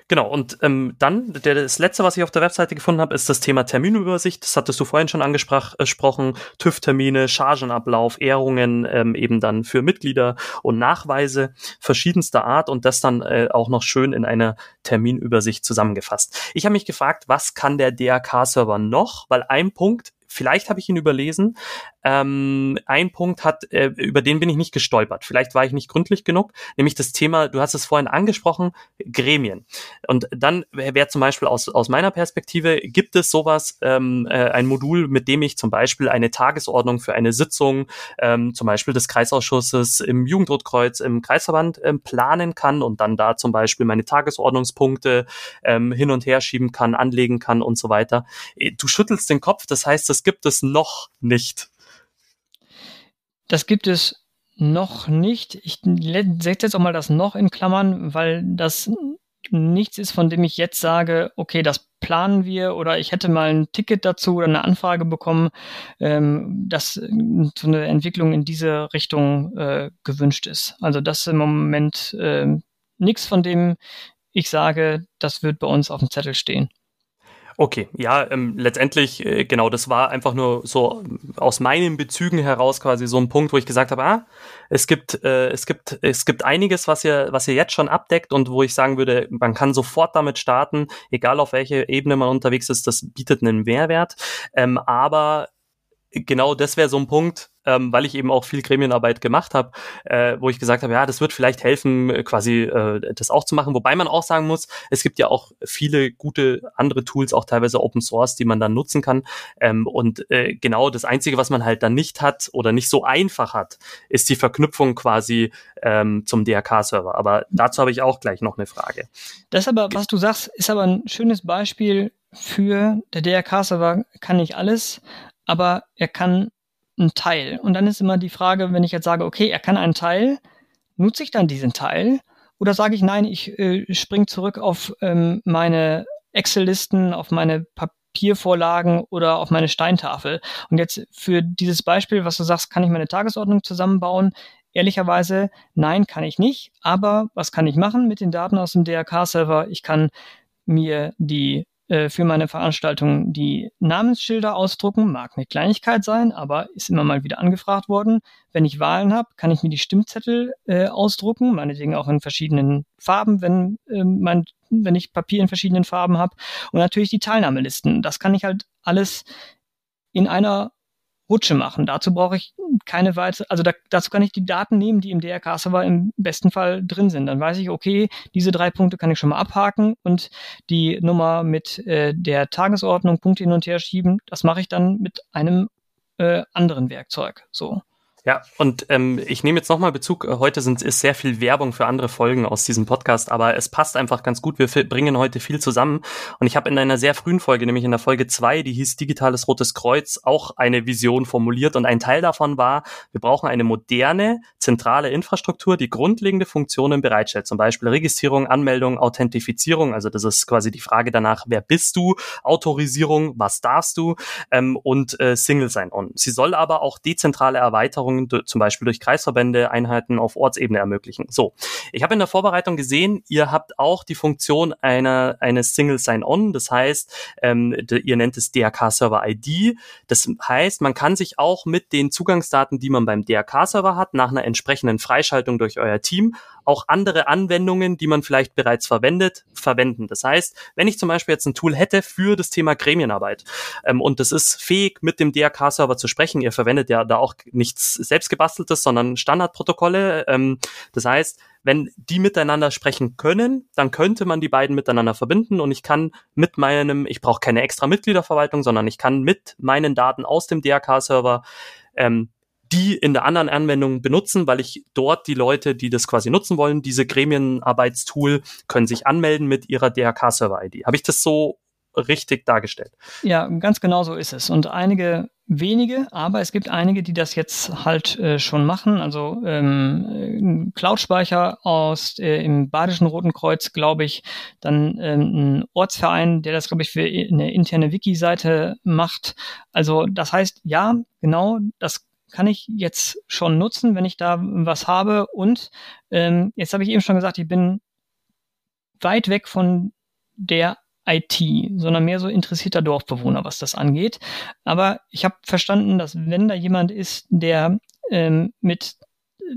A: Genau, und ähm, dann, der, das letzte, was ich auf der Webseite gefunden habe, ist das Thema Terminübersicht. Das hattest du vorhin schon angesprochen. Äh, TÜV-Termine, Chargenablauf, Ehrungen ähm, eben dann für Mitglieder und Nachweise verschiedenster Art und das dann äh, auch noch schön in einer Terminübersicht zusammengefasst. Ich habe mich gefragt, was kann der DRK-Server noch? Weil ein Punkt vielleicht habe ich ihn überlesen. Ähm, ein Punkt hat, äh, über den bin ich nicht gestolpert. Vielleicht war ich nicht gründlich genug, nämlich das Thema, du hast es vorhin angesprochen, Gremien. Und dann wäre zum Beispiel aus, aus meiner Perspektive, gibt es sowas, ähm, äh, ein Modul, mit dem ich zum Beispiel eine Tagesordnung für eine Sitzung, ähm, zum Beispiel des Kreisausschusses im Jugendrotkreuz im Kreisverband ähm, planen kann und dann da zum Beispiel meine Tagesordnungspunkte ähm, hin und her schieben kann, anlegen kann und so weiter. Äh, du schüttelst den Kopf, das heißt, das gibt es noch nicht.
B: Das gibt es noch nicht. Ich setze jetzt auch mal das noch in Klammern, weil das nichts ist, von dem ich jetzt sage, okay, das planen wir oder ich hätte mal ein Ticket dazu oder eine Anfrage bekommen, ähm, dass so eine Entwicklung in diese Richtung äh, gewünscht ist. Also das ist im Moment äh, nichts, von dem ich sage, das wird bei uns auf dem Zettel stehen.
A: Okay, ja, ähm, letztendlich, äh, genau, das war einfach nur so aus meinen Bezügen heraus quasi so ein Punkt, wo ich gesagt habe, ah, es gibt, äh, es gibt, es gibt einiges, was ihr, was ihr jetzt schon abdeckt und wo ich sagen würde, man kann sofort damit starten, egal auf welche Ebene man unterwegs ist, das bietet einen Mehrwert. Ähm, aber genau das wäre so ein Punkt, ähm, weil ich eben auch viel Gremienarbeit gemacht habe, äh, wo ich gesagt habe, ja, das wird vielleicht helfen, äh, quasi äh, das auch zu machen. Wobei man auch sagen muss, es gibt ja auch viele gute andere Tools, auch teilweise Open Source, die man dann nutzen kann. Ähm, und äh, genau das Einzige, was man halt dann nicht hat oder nicht so einfach hat, ist die Verknüpfung quasi ähm, zum DRK-Server. Aber dazu habe ich auch gleich noch eine Frage.
B: Das aber, was du sagst, ist aber ein schönes Beispiel für der DRK-Server kann nicht alles, aber er kann einen Teil. Und dann ist immer die Frage, wenn ich jetzt sage, okay, er kann einen Teil, nutze ich dann diesen Teil Oder sage ich, nein, ich äh, spring zurück auf ähm, meine Excel-Listen, auf meine Papiervorlagen oder auf meine Steintafel. Und jetzt für dieses Beispiel, was du sagst, kann ich meine Tagesordnung zusammenbauen? Ehrlicherweise, nein, kann ich nicht. Aber was kann ich machen mit den Daten aus dem DRK-Server? Ich kann mir die äh, für meine Veranstaltung die Namensschilder ausdrucken. Mag eine Kleinigkeit sein, aber ist immer mal wieder angefragt worden. Wenn ich Wahlen habe, kann ich mir die Stimmzettel äh, ausdrucken, meinetwegen auch in verschiedenen Farben, wenn, äh, mein, wenn ich Papier in verschiedenen Farben habe. Und natürlich die Teilnahmelisten. Das kann ich halt alles in einer Rutsche machen. Dazu brauche ich keine weitere, also da, dazu kann ich die Daten nehmen, die im DRK-Server im besten Fall drin sind. Dann weiß ich, okay, diese drei Punkte kann ich schon mal abhaken und die Nummer mit äh, der Tagesordnung Punkte hin und her schieben, das mache ich dann mit einem äh, anderen Werkzeug. So.
A: Ja, und ähm, ich nehme jetzt nochmal Bezug. Äh, heute sind, ist sehr viel Werbung für andere Folgen aus diesem Podcast, aber es passt einfach ganz gut. Wir bringen heute viel zusammen. Und ich habe in einer sehr frühen Folge, nämlich in der Folge zwei, die hieß Digitales Rotes Kreuz, auch eine Vision formuliert. Und ein Teil davon war, wir brauchen eine moderne, zentrale Infrastruktur, die grundlegende Funktionen bereitstellt. Zum Beispiel Registrierung, Anmeldung, Authentifizierung. Also das ist quasi die Frage danach, wer bist du? Autorisierung, was darfst du? Ähm, und äh, Single Sign-On. Sie soll aber auch dezentrale Erweiterung Erweiterungen zum Beispiel durch Kreisverbände, Einheiten auf Ortsebene ermöglichen. So, ich habe in der Vorbereitung gesehen, ihr habt auch die Funktion einer eines Single Sign-On, das heißt, ähm, ihr nennt es DRK Server ID. Das heißt, man kann sich auch mit den Zugangsdaten, die man beim DRK Server hat, nach einer entsprechenden Freischaltung durch euer Team auch andere Anwendungen, die man vielleicht bereits verwendet, verwenden. Das heißt, wenn ich zum Beispiel jetzt ein Tool hätte für das Thema Gremienarbeit ähm, und das ist fähig, mit dem DRK-Server zu sprechen, ihr verwendet ja da auch nichts selbstgebasteltes, sondern Standardprotokolle. Ähm, das heißt, wenn die miteinander sprechen können, dann könnte man die beiden miteinander verbinden und ich kann mit meinem, ich brauche keine extra Mitgliederverwaltung, sondern ich kann mit meinen Daten aus dem DRK-Server ähm, die in der anderen Anwendung benutzen, weil ich dort die Leute, die das quasi nutzen wollen, diese Gremienarbeitstool, können sich anmelden mit ihrer DRK-Server-ID. Habe ich das so richtig dargestellt?
B: Ja, ganz genau so ist es. Und einige wenige, aber es gibt einige, die das jetzt halt äh, schon machen. Also ähm, Cloud-Speicher aus äh, im Badischen Roten Kreuz, glaube ich, dann ähm, ein Ortsverein, der das, glaube ich, für eine interne Wiki-Seite macht. Also das heißt, ja, genau, das kann ich jetzt schon nutzen, wenn ich da was habe. Und ähm, jetzt habe ich eben schon gesagt, ich bin weit weg von der IT, sondern mehr so interessierter Dorfbewohner, was das angeht. Aber ich habe verstanden, dass wenn da jemand ist, der ähm, mit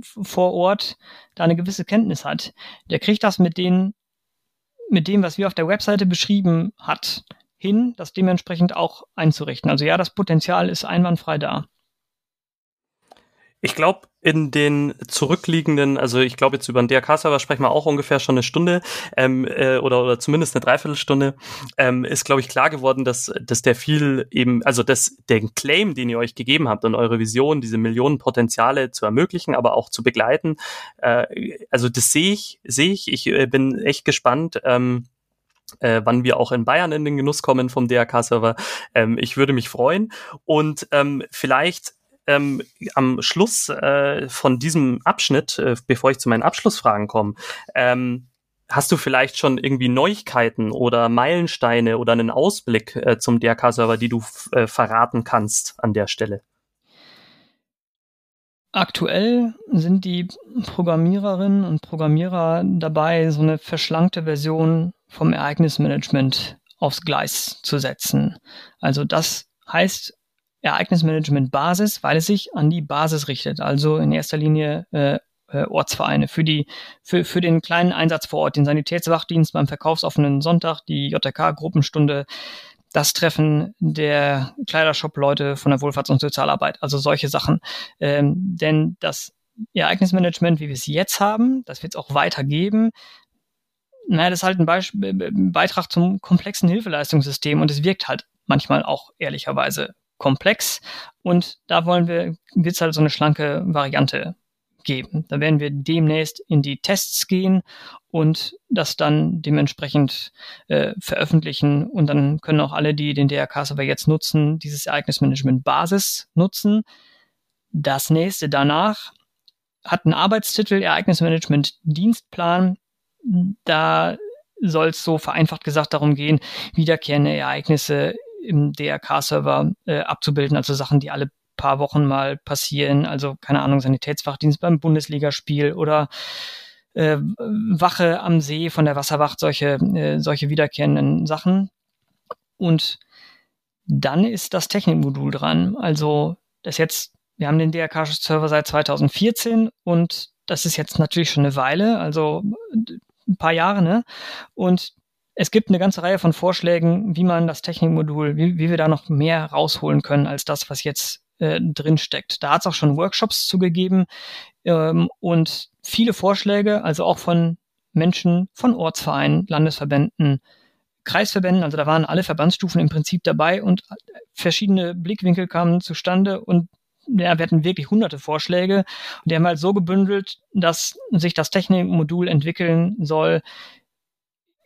B: vor Ort da eine gewisse Kenntnis hat, der kriegt das mit den mit dem, was wir auf der Webseite beschrieben hat, hin, das dementsprechend auch einzurichten. Also ja, das Potenzial ist einwandfrei da.
A: Ich glaube, in den zurückliegenden, also ich glaube jetzt über den DRK-Server sprechen wir auch ungefähr schon eine Stunde ähm, äh, oder, oder zumindest eine Dreiviertelstunde, ähm, ist, glaube ich, klar geworden, dass, dass der viel eben, also dass den Claim, den ihr euch gegeben habt und eure Vision, diese Millionen Potenziale zu ermöglichen, aber auch zu begleiten, äh, also das sehe ich, sehe ich, ich äh, bin echt gespannt, ähm, äh, wann wir auch in Bayern in den Genuss kommen vom DRK-Server. Ähm, ich würde mich freuen. Und ähm, vielleicht ähm, am Schluss äh, von diesem Abschnitt, äh, bevor ich zu meinen Abschlussfragen komme, ähm, hast du vielleicht schon irgendwie Neuigkeiten oder Meilensteine oder einen Ausblick äh, zum DRK-Server, die du äh, verraten kannst an der Stelle?
B: Aktuell sind die Programmiererinnen und Programmierer dabei, so eine verschlankte Version vom Ereignismanagement aufs Gleis zu setzen. Also das heißt Ereignismanagement Basis, weil es sich an die Basis richtet, also in erster Linie äh, äh, Ortsvereine für die für, für den kleinen Einsatz vor Ort, den Sanitätswachdienst beim verkaufsoffenen Sonntag, die JK Gruppenstunde, das Treffen der Kleidershop-Leute von der Wohlfahrts- und Sozialarbeit, also solche Sachen. Ähm, denn das Ereignismanagement, wie wir es jetzt haben, das wird es auch weitergeben. Naja, das ist halt ein, Beisp Beitrag zum komplexen Hilfeleistungssystem und es wirkt halt manchmal auch ehrlicherweise komplex und da wollen wir, wird es halt so eine schlanke Variante geben. Da werden wir demnächst in die Tests gehen und das dann dementsprechend äh, veröffentlichen und dann können auch alle, die den DRK-Server jetzt nutzen, dieses Ereignismanagement Basis nutzen. Das nächste danach hat einen Arbeitstitel Ereignismanagement Dienstplan da soll es so vereinfacht gesagt darum gehen, wiederkehrende Ereignisse im DRK-Server äh, abzubilden, also Sachen, die alle paar Wochen mal passieren, also keine Ahnung, Sanitätswachdienst beim Bundesligaspiel oder äh, Wache am See von der Wasserwacht, solche, äh, solche wiederkehrenden Sachen. Und dann ist das Technikmodul dran. Also das jetzt, wir haben den DRK-Server seit 2014 und das ist jetzt natürlich schon eine Weile, also ein paar Jahre, ne? Und es gibt eine ganze Reihe von Vorschlägen, wie man das Technikmodul, wie, wie wir da noch mehr rausholen können als das, was jetzt äh, drin steckt. Da hat es auch schon Workshops zugegeben ähm, und viele Vorschläge, also auch von Menschen, von Ortsvereinen, Landesverbänden, Kreisverbänden, also da waren alle Verbandsstufen im Prinzip dabei und verschiedene Blickwinkel kamen zustande und ja, wir hatten wirklich hunderte Vorschläge und die haben halt so gebündelt, dass sich das Technikmodul entwickeln soll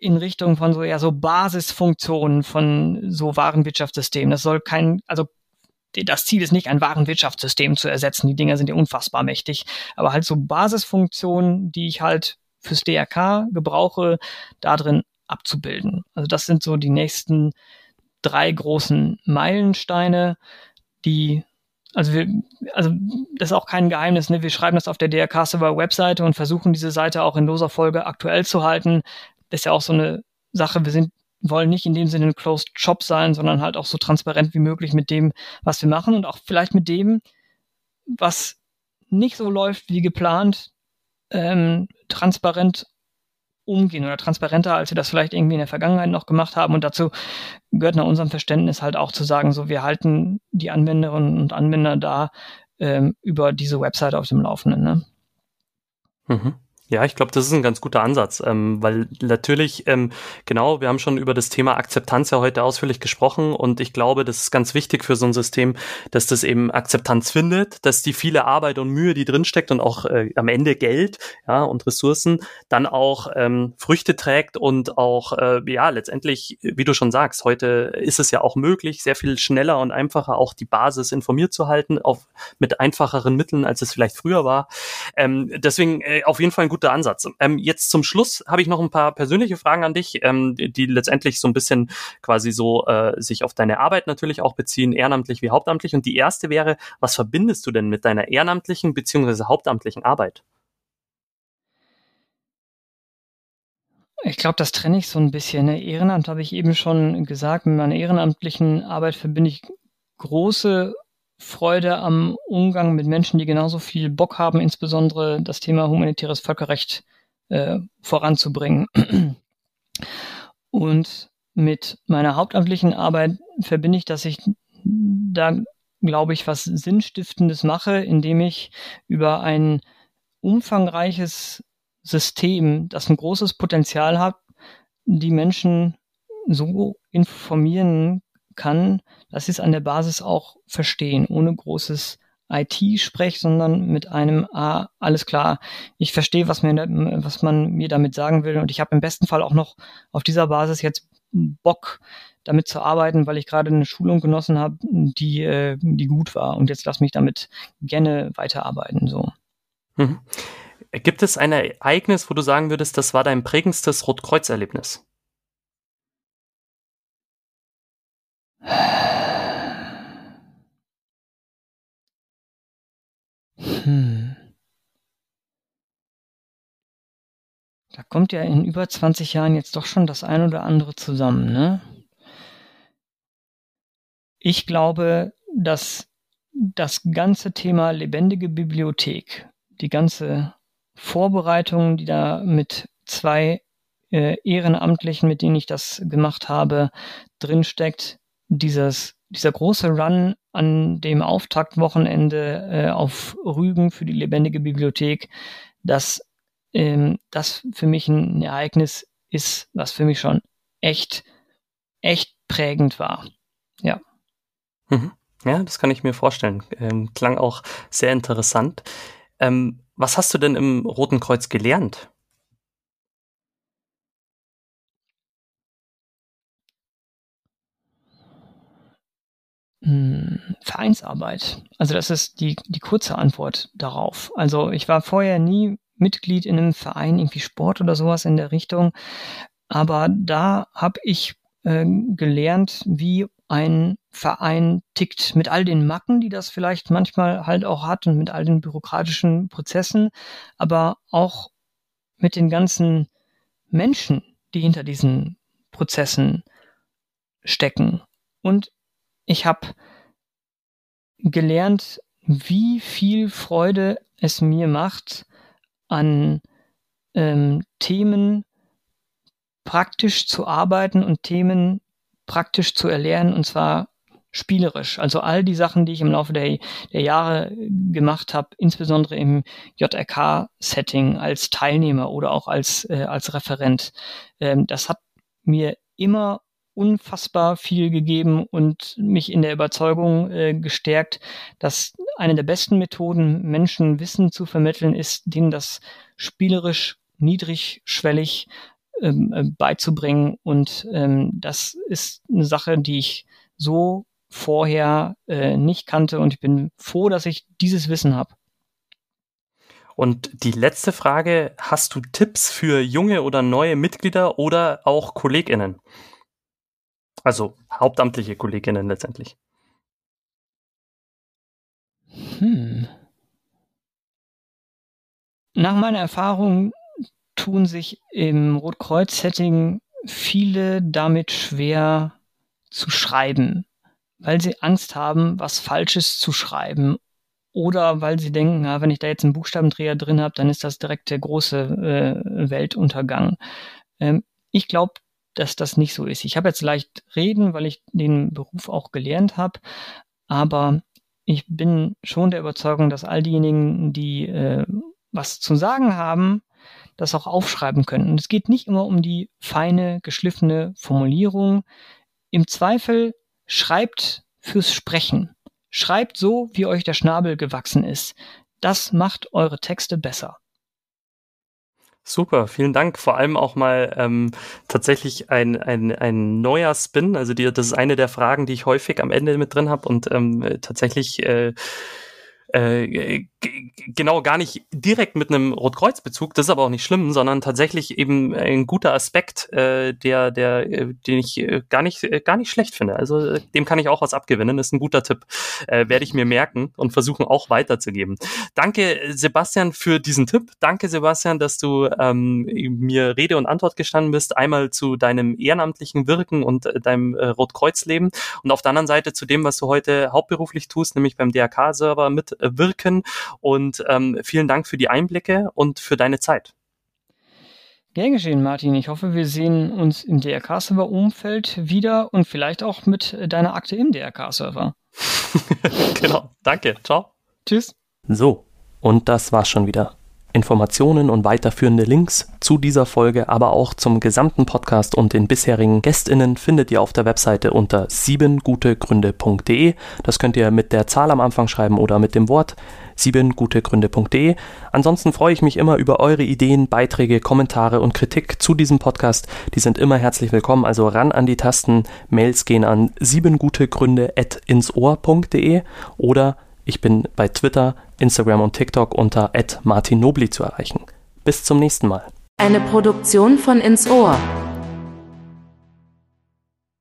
B: in Richtung von so, ja, so Basisfunktionen von so Warenwirtschaftssystemen. Das soll kein, also das Ziel ist nicht, ein Warenwirtschaftssystem zu ersetzen. Die Dinger sind ja unfassbar mächtig. Aber halt so Basisfunktionen, die ich halt fürs DRK gebrauche, da drin abzubilden. Also das sind so die nächsten drei großen Meilensteine, die also wir, also das ist auch kein Geheimnis, ne? Wir schreiben das auf der DRK Server Webseite und versuchen diese Seite auch in loser Folge aktuell zu halten. Das ist ja auch so eine Sache. Wir sind wollen nicht in dem Sinne ein Closed Shop sein, sondern halt auch so transparent wie möglich mit dem, was wir machen und auch vielleicht mit dem, was nicht so läuft wie geplant, ähm, transparent umgehen oder transparenter, als wir das vielleicht irgendwie in der Vergangenheit noch gemacht haben. Und dazu gehört nach unserem Verständnis halt auch zu sagen, so wir halten die Anwenderinnen und Anwender da ähm, über diese Website auf dem Laufenden. Ne?
A: Mhm. Ja, ich glaube, das ist ein ganz guter Ansatz, ähm, weil natürlich, ähm, genau, wir haben schon über das Thema Akzeptanz ja heute ausführlich gesprochen und ich glaube, das ist ganz wichtig für so ein System, dass das eben Akzeptanz findet, dass die viele Arbeit und Mühe, die drinsteckt und auch äh, am Ende Geld ja, und Ressourcen dann auch ähm, Früchte trägt und auch, äh, ja, letztendlich, wie du schon sagst, heute ist es ja auch möglich, sehr viel schneller und einfacher auch die Basis informiert zu halten, auf, mit einfacheren Mitteln, als es vielleicht früher war. Ähm, deswegen äh, auf jeden Fall ein guter Ansatz. Ähm, jetzt zum Schluss habe ich noch ein paar persönliche Fragen an dich, ähm, die, letztendlich so ein bisschen quasi so äh, sich auf deine Arbeit natürlich auch beziehen, ehrenamtlich wie hauptamtlich. Und die erste wäre, was verbindest du denn mit deiner ehrenamtlichen beziehungsweise hauptamtlichen Arbeit?
B: Ich glaube, das trenne ich so ein bisschen. Ne? Ehrenamt habe ich eben schon gesagt. Mit meiner ehrenamtlichen Arbeit verbinde ich große Freude am Umgang mit Menschen, die genauso viel Bock haben, insbesondere das Thema humanitäres Völkerrecht äh, voranzubringen. Und mit meiner hauptamtlichen Arbeit verbinde ich, dass ich da, glaube ich, was Sinnstiftendes mache, indem ich über ein umfangreiches System, das ein großes Potenzial hat, die Menschen so informieren kann, sie es an der Basis auch verstehen, ohne großes IT-Sprech, sondern mit einem, ah, alles klar, ich verstehe, was, mir, was man mir damit sagen will und ich habe im besten Fall auch noch auf dieser Basis jetzt Bock, damit zu arbeiten, weil ich gerade eine Schulung genossen habe, die, äh, die gut war und jetzt lass mich damit gerne weiterarbeiten. So.
A: Mhm. Gibt es ein Ereignis, wo du sagen würdest, das war dein prägendstes Rotkreuz-Erlebnis?
B: Hm. Da kommt ja in über 20 Jahren jetzt doch schon das ein oder andere zusammen, ne? Ich glaube, dass das ganze Thema lebendige Bibliothek, die ganze Vorbereitung, die da mit zwei äh, Ehrenamtlichen, mit denen ich das gemacht habe, drinsteckt, dieses, dieser große Run an dem Auftaktwochenende äh, auf Rügen für die lebendige Bibliothek, dass ähm, das für mich ein Ereignis ist, was für mich schon echt, echt prägend war. Ja.
A: Mhm. Ja, das kann ich mir vorstellen. Ähm, klang auch sehr interessant. Ähm, was hast du denn im Roten Kreuz gelernt?
B: Vereinsarbeit. Also das ist die, die kurze Antwort darauf. Also ich war vorher nie Mitglied in einem Verein, irgendwie Sport oder sowas in der Richtung. Aber da habe ich äh, gelernt, wie ein Verein tickt mit all den Macken, die das vielleicht manchmal halt auch hat und mit all den bürokratischen Prozessen, aber auch mit den ganzen Menschen, die hinter diesen Prozessen stecken. Und ich habe gelernt, wie viel Freude es mir macht, an ähm, Themen praktisch zu arbeiten und Themen praktisch zu erlernen und zwar spielerisch. Also all die Sachen, die ich im Laufe der, der Jahre gemacht habe, insbesondere im JRK-Setting als Teilnehmer oder auch als, äh, als Referent, ähm, das hat mir immer unfassbar viel gegeben und mich in der Überzeugung äh, gestärkt, dass eine der besten Methoden, Menschen Wissen zu vermitteln, ist, denen das spielerisch niedrigschwellig ähm, äh, beizubringen. Und ähm, das ist eine Sache, die ich so vorher äh, nicht kannte und ich bin froh, dass ich dieses Wissen habe.
A: Und die letzte Frage, hast du Tipps für junge oder neue Mitglieder oder auch Kolleginnen? Also hauptamtliche Kolleginnen letztendlich.
B: Hm. Nach meiner Erfahrung tun sich im Rotkreuz-Setting viele damit schwer zu schreiben, weil sie Angst haben, was Falsches zu schreiben. Oder weil sie denken, na, wenn ich da jetzt einen Buchstabendreher drin habe, dann ist das direkt der große äh, Weltuntergang. Ähm, ich glaube, dass das nicht so ist. Ich habe jetzt leicht reden, weil ich den Beruf auch gelernt habe, aber ich bin schon der Überzeugung, dass all diejenigen, die äh, was zu sagen haben, das auch aufschreiben können. Und es geht nicht immer um die feine, geschliffene Formulierung. Im Zweifel schreibt fürs Sprechen. Schreibt so, wie euch der Schnabel gewachsen ist. Das macht eure Texte besser.
A: Super, vielen Dank. Vor allem auch mal ähm, tatsächlich ein, ein, ein neuer Spin. Also die, das ist eine der Fragen, die ich häufig am Ende mit drin habe und ähm, tatsächlich äh, äh, genau gar nicht direkt mit einem Rotkreuzbezug, das ist aber auch nicht schlimm, sondern tatsächlich eben ein guter Aspekt, äh, der, der, äh, den ich äh, gar nicht, äh, gar nicht schlecht finde. Also äh, dem kann ich auch was abgewinnen. Das ist ein guter Tipp. Äh, Werde ich mir merken und versuchen auch weiterzugeben. Danke, Sebastian, für diesen Tipp. Danke, Sebastian, dass du ähm, mir Rede und Antwort gestanden bist. Einmal zu deinem ehrenamtlichen Wirken und äh, deinem äh, Rotkreuzleben und auf der anderen Seite zu dem, was du heute hauptberuflich tust, nämlich beim DRK-Server mitwirken. Und ähm, vielen Dank für die Einblicke und für deine Zeit.
B: Gern geschehen, Martin. Ich hoffe, wir sehen uns im DRK-Server-Umfeld wieder und vielleicht auch mit deiner Akte im DRK-Server.
A: genau. Danke. Ciao.
B: Tschüss.
A: So, und das war's schon wieder. Informationen und weiterführende Links zu dieser Folge, aber auch zum gesamten Podcast und den bisherigen GästInnen findet ihr auf der Webseite unter siebengutegründe.de. Das könnt ihr mit der Zahl am Anfang schreiben oder mit dem Wort siebengutegründe.de. Ansonsten freue ich mich immer über eure Ideen, Beiträge, Kommentare und Kritik zu diesem Podcast. Die sind immer herzlich willkommen, also ran an die Tasten. Mails gehen an siebengutegründe.insohr.de oder ich bin bei Twitter, Instagram und TikTok unter @martinnobli zu erreichen. Bis zum nächsten Mal.
C: Eine Produktion von ins Ohr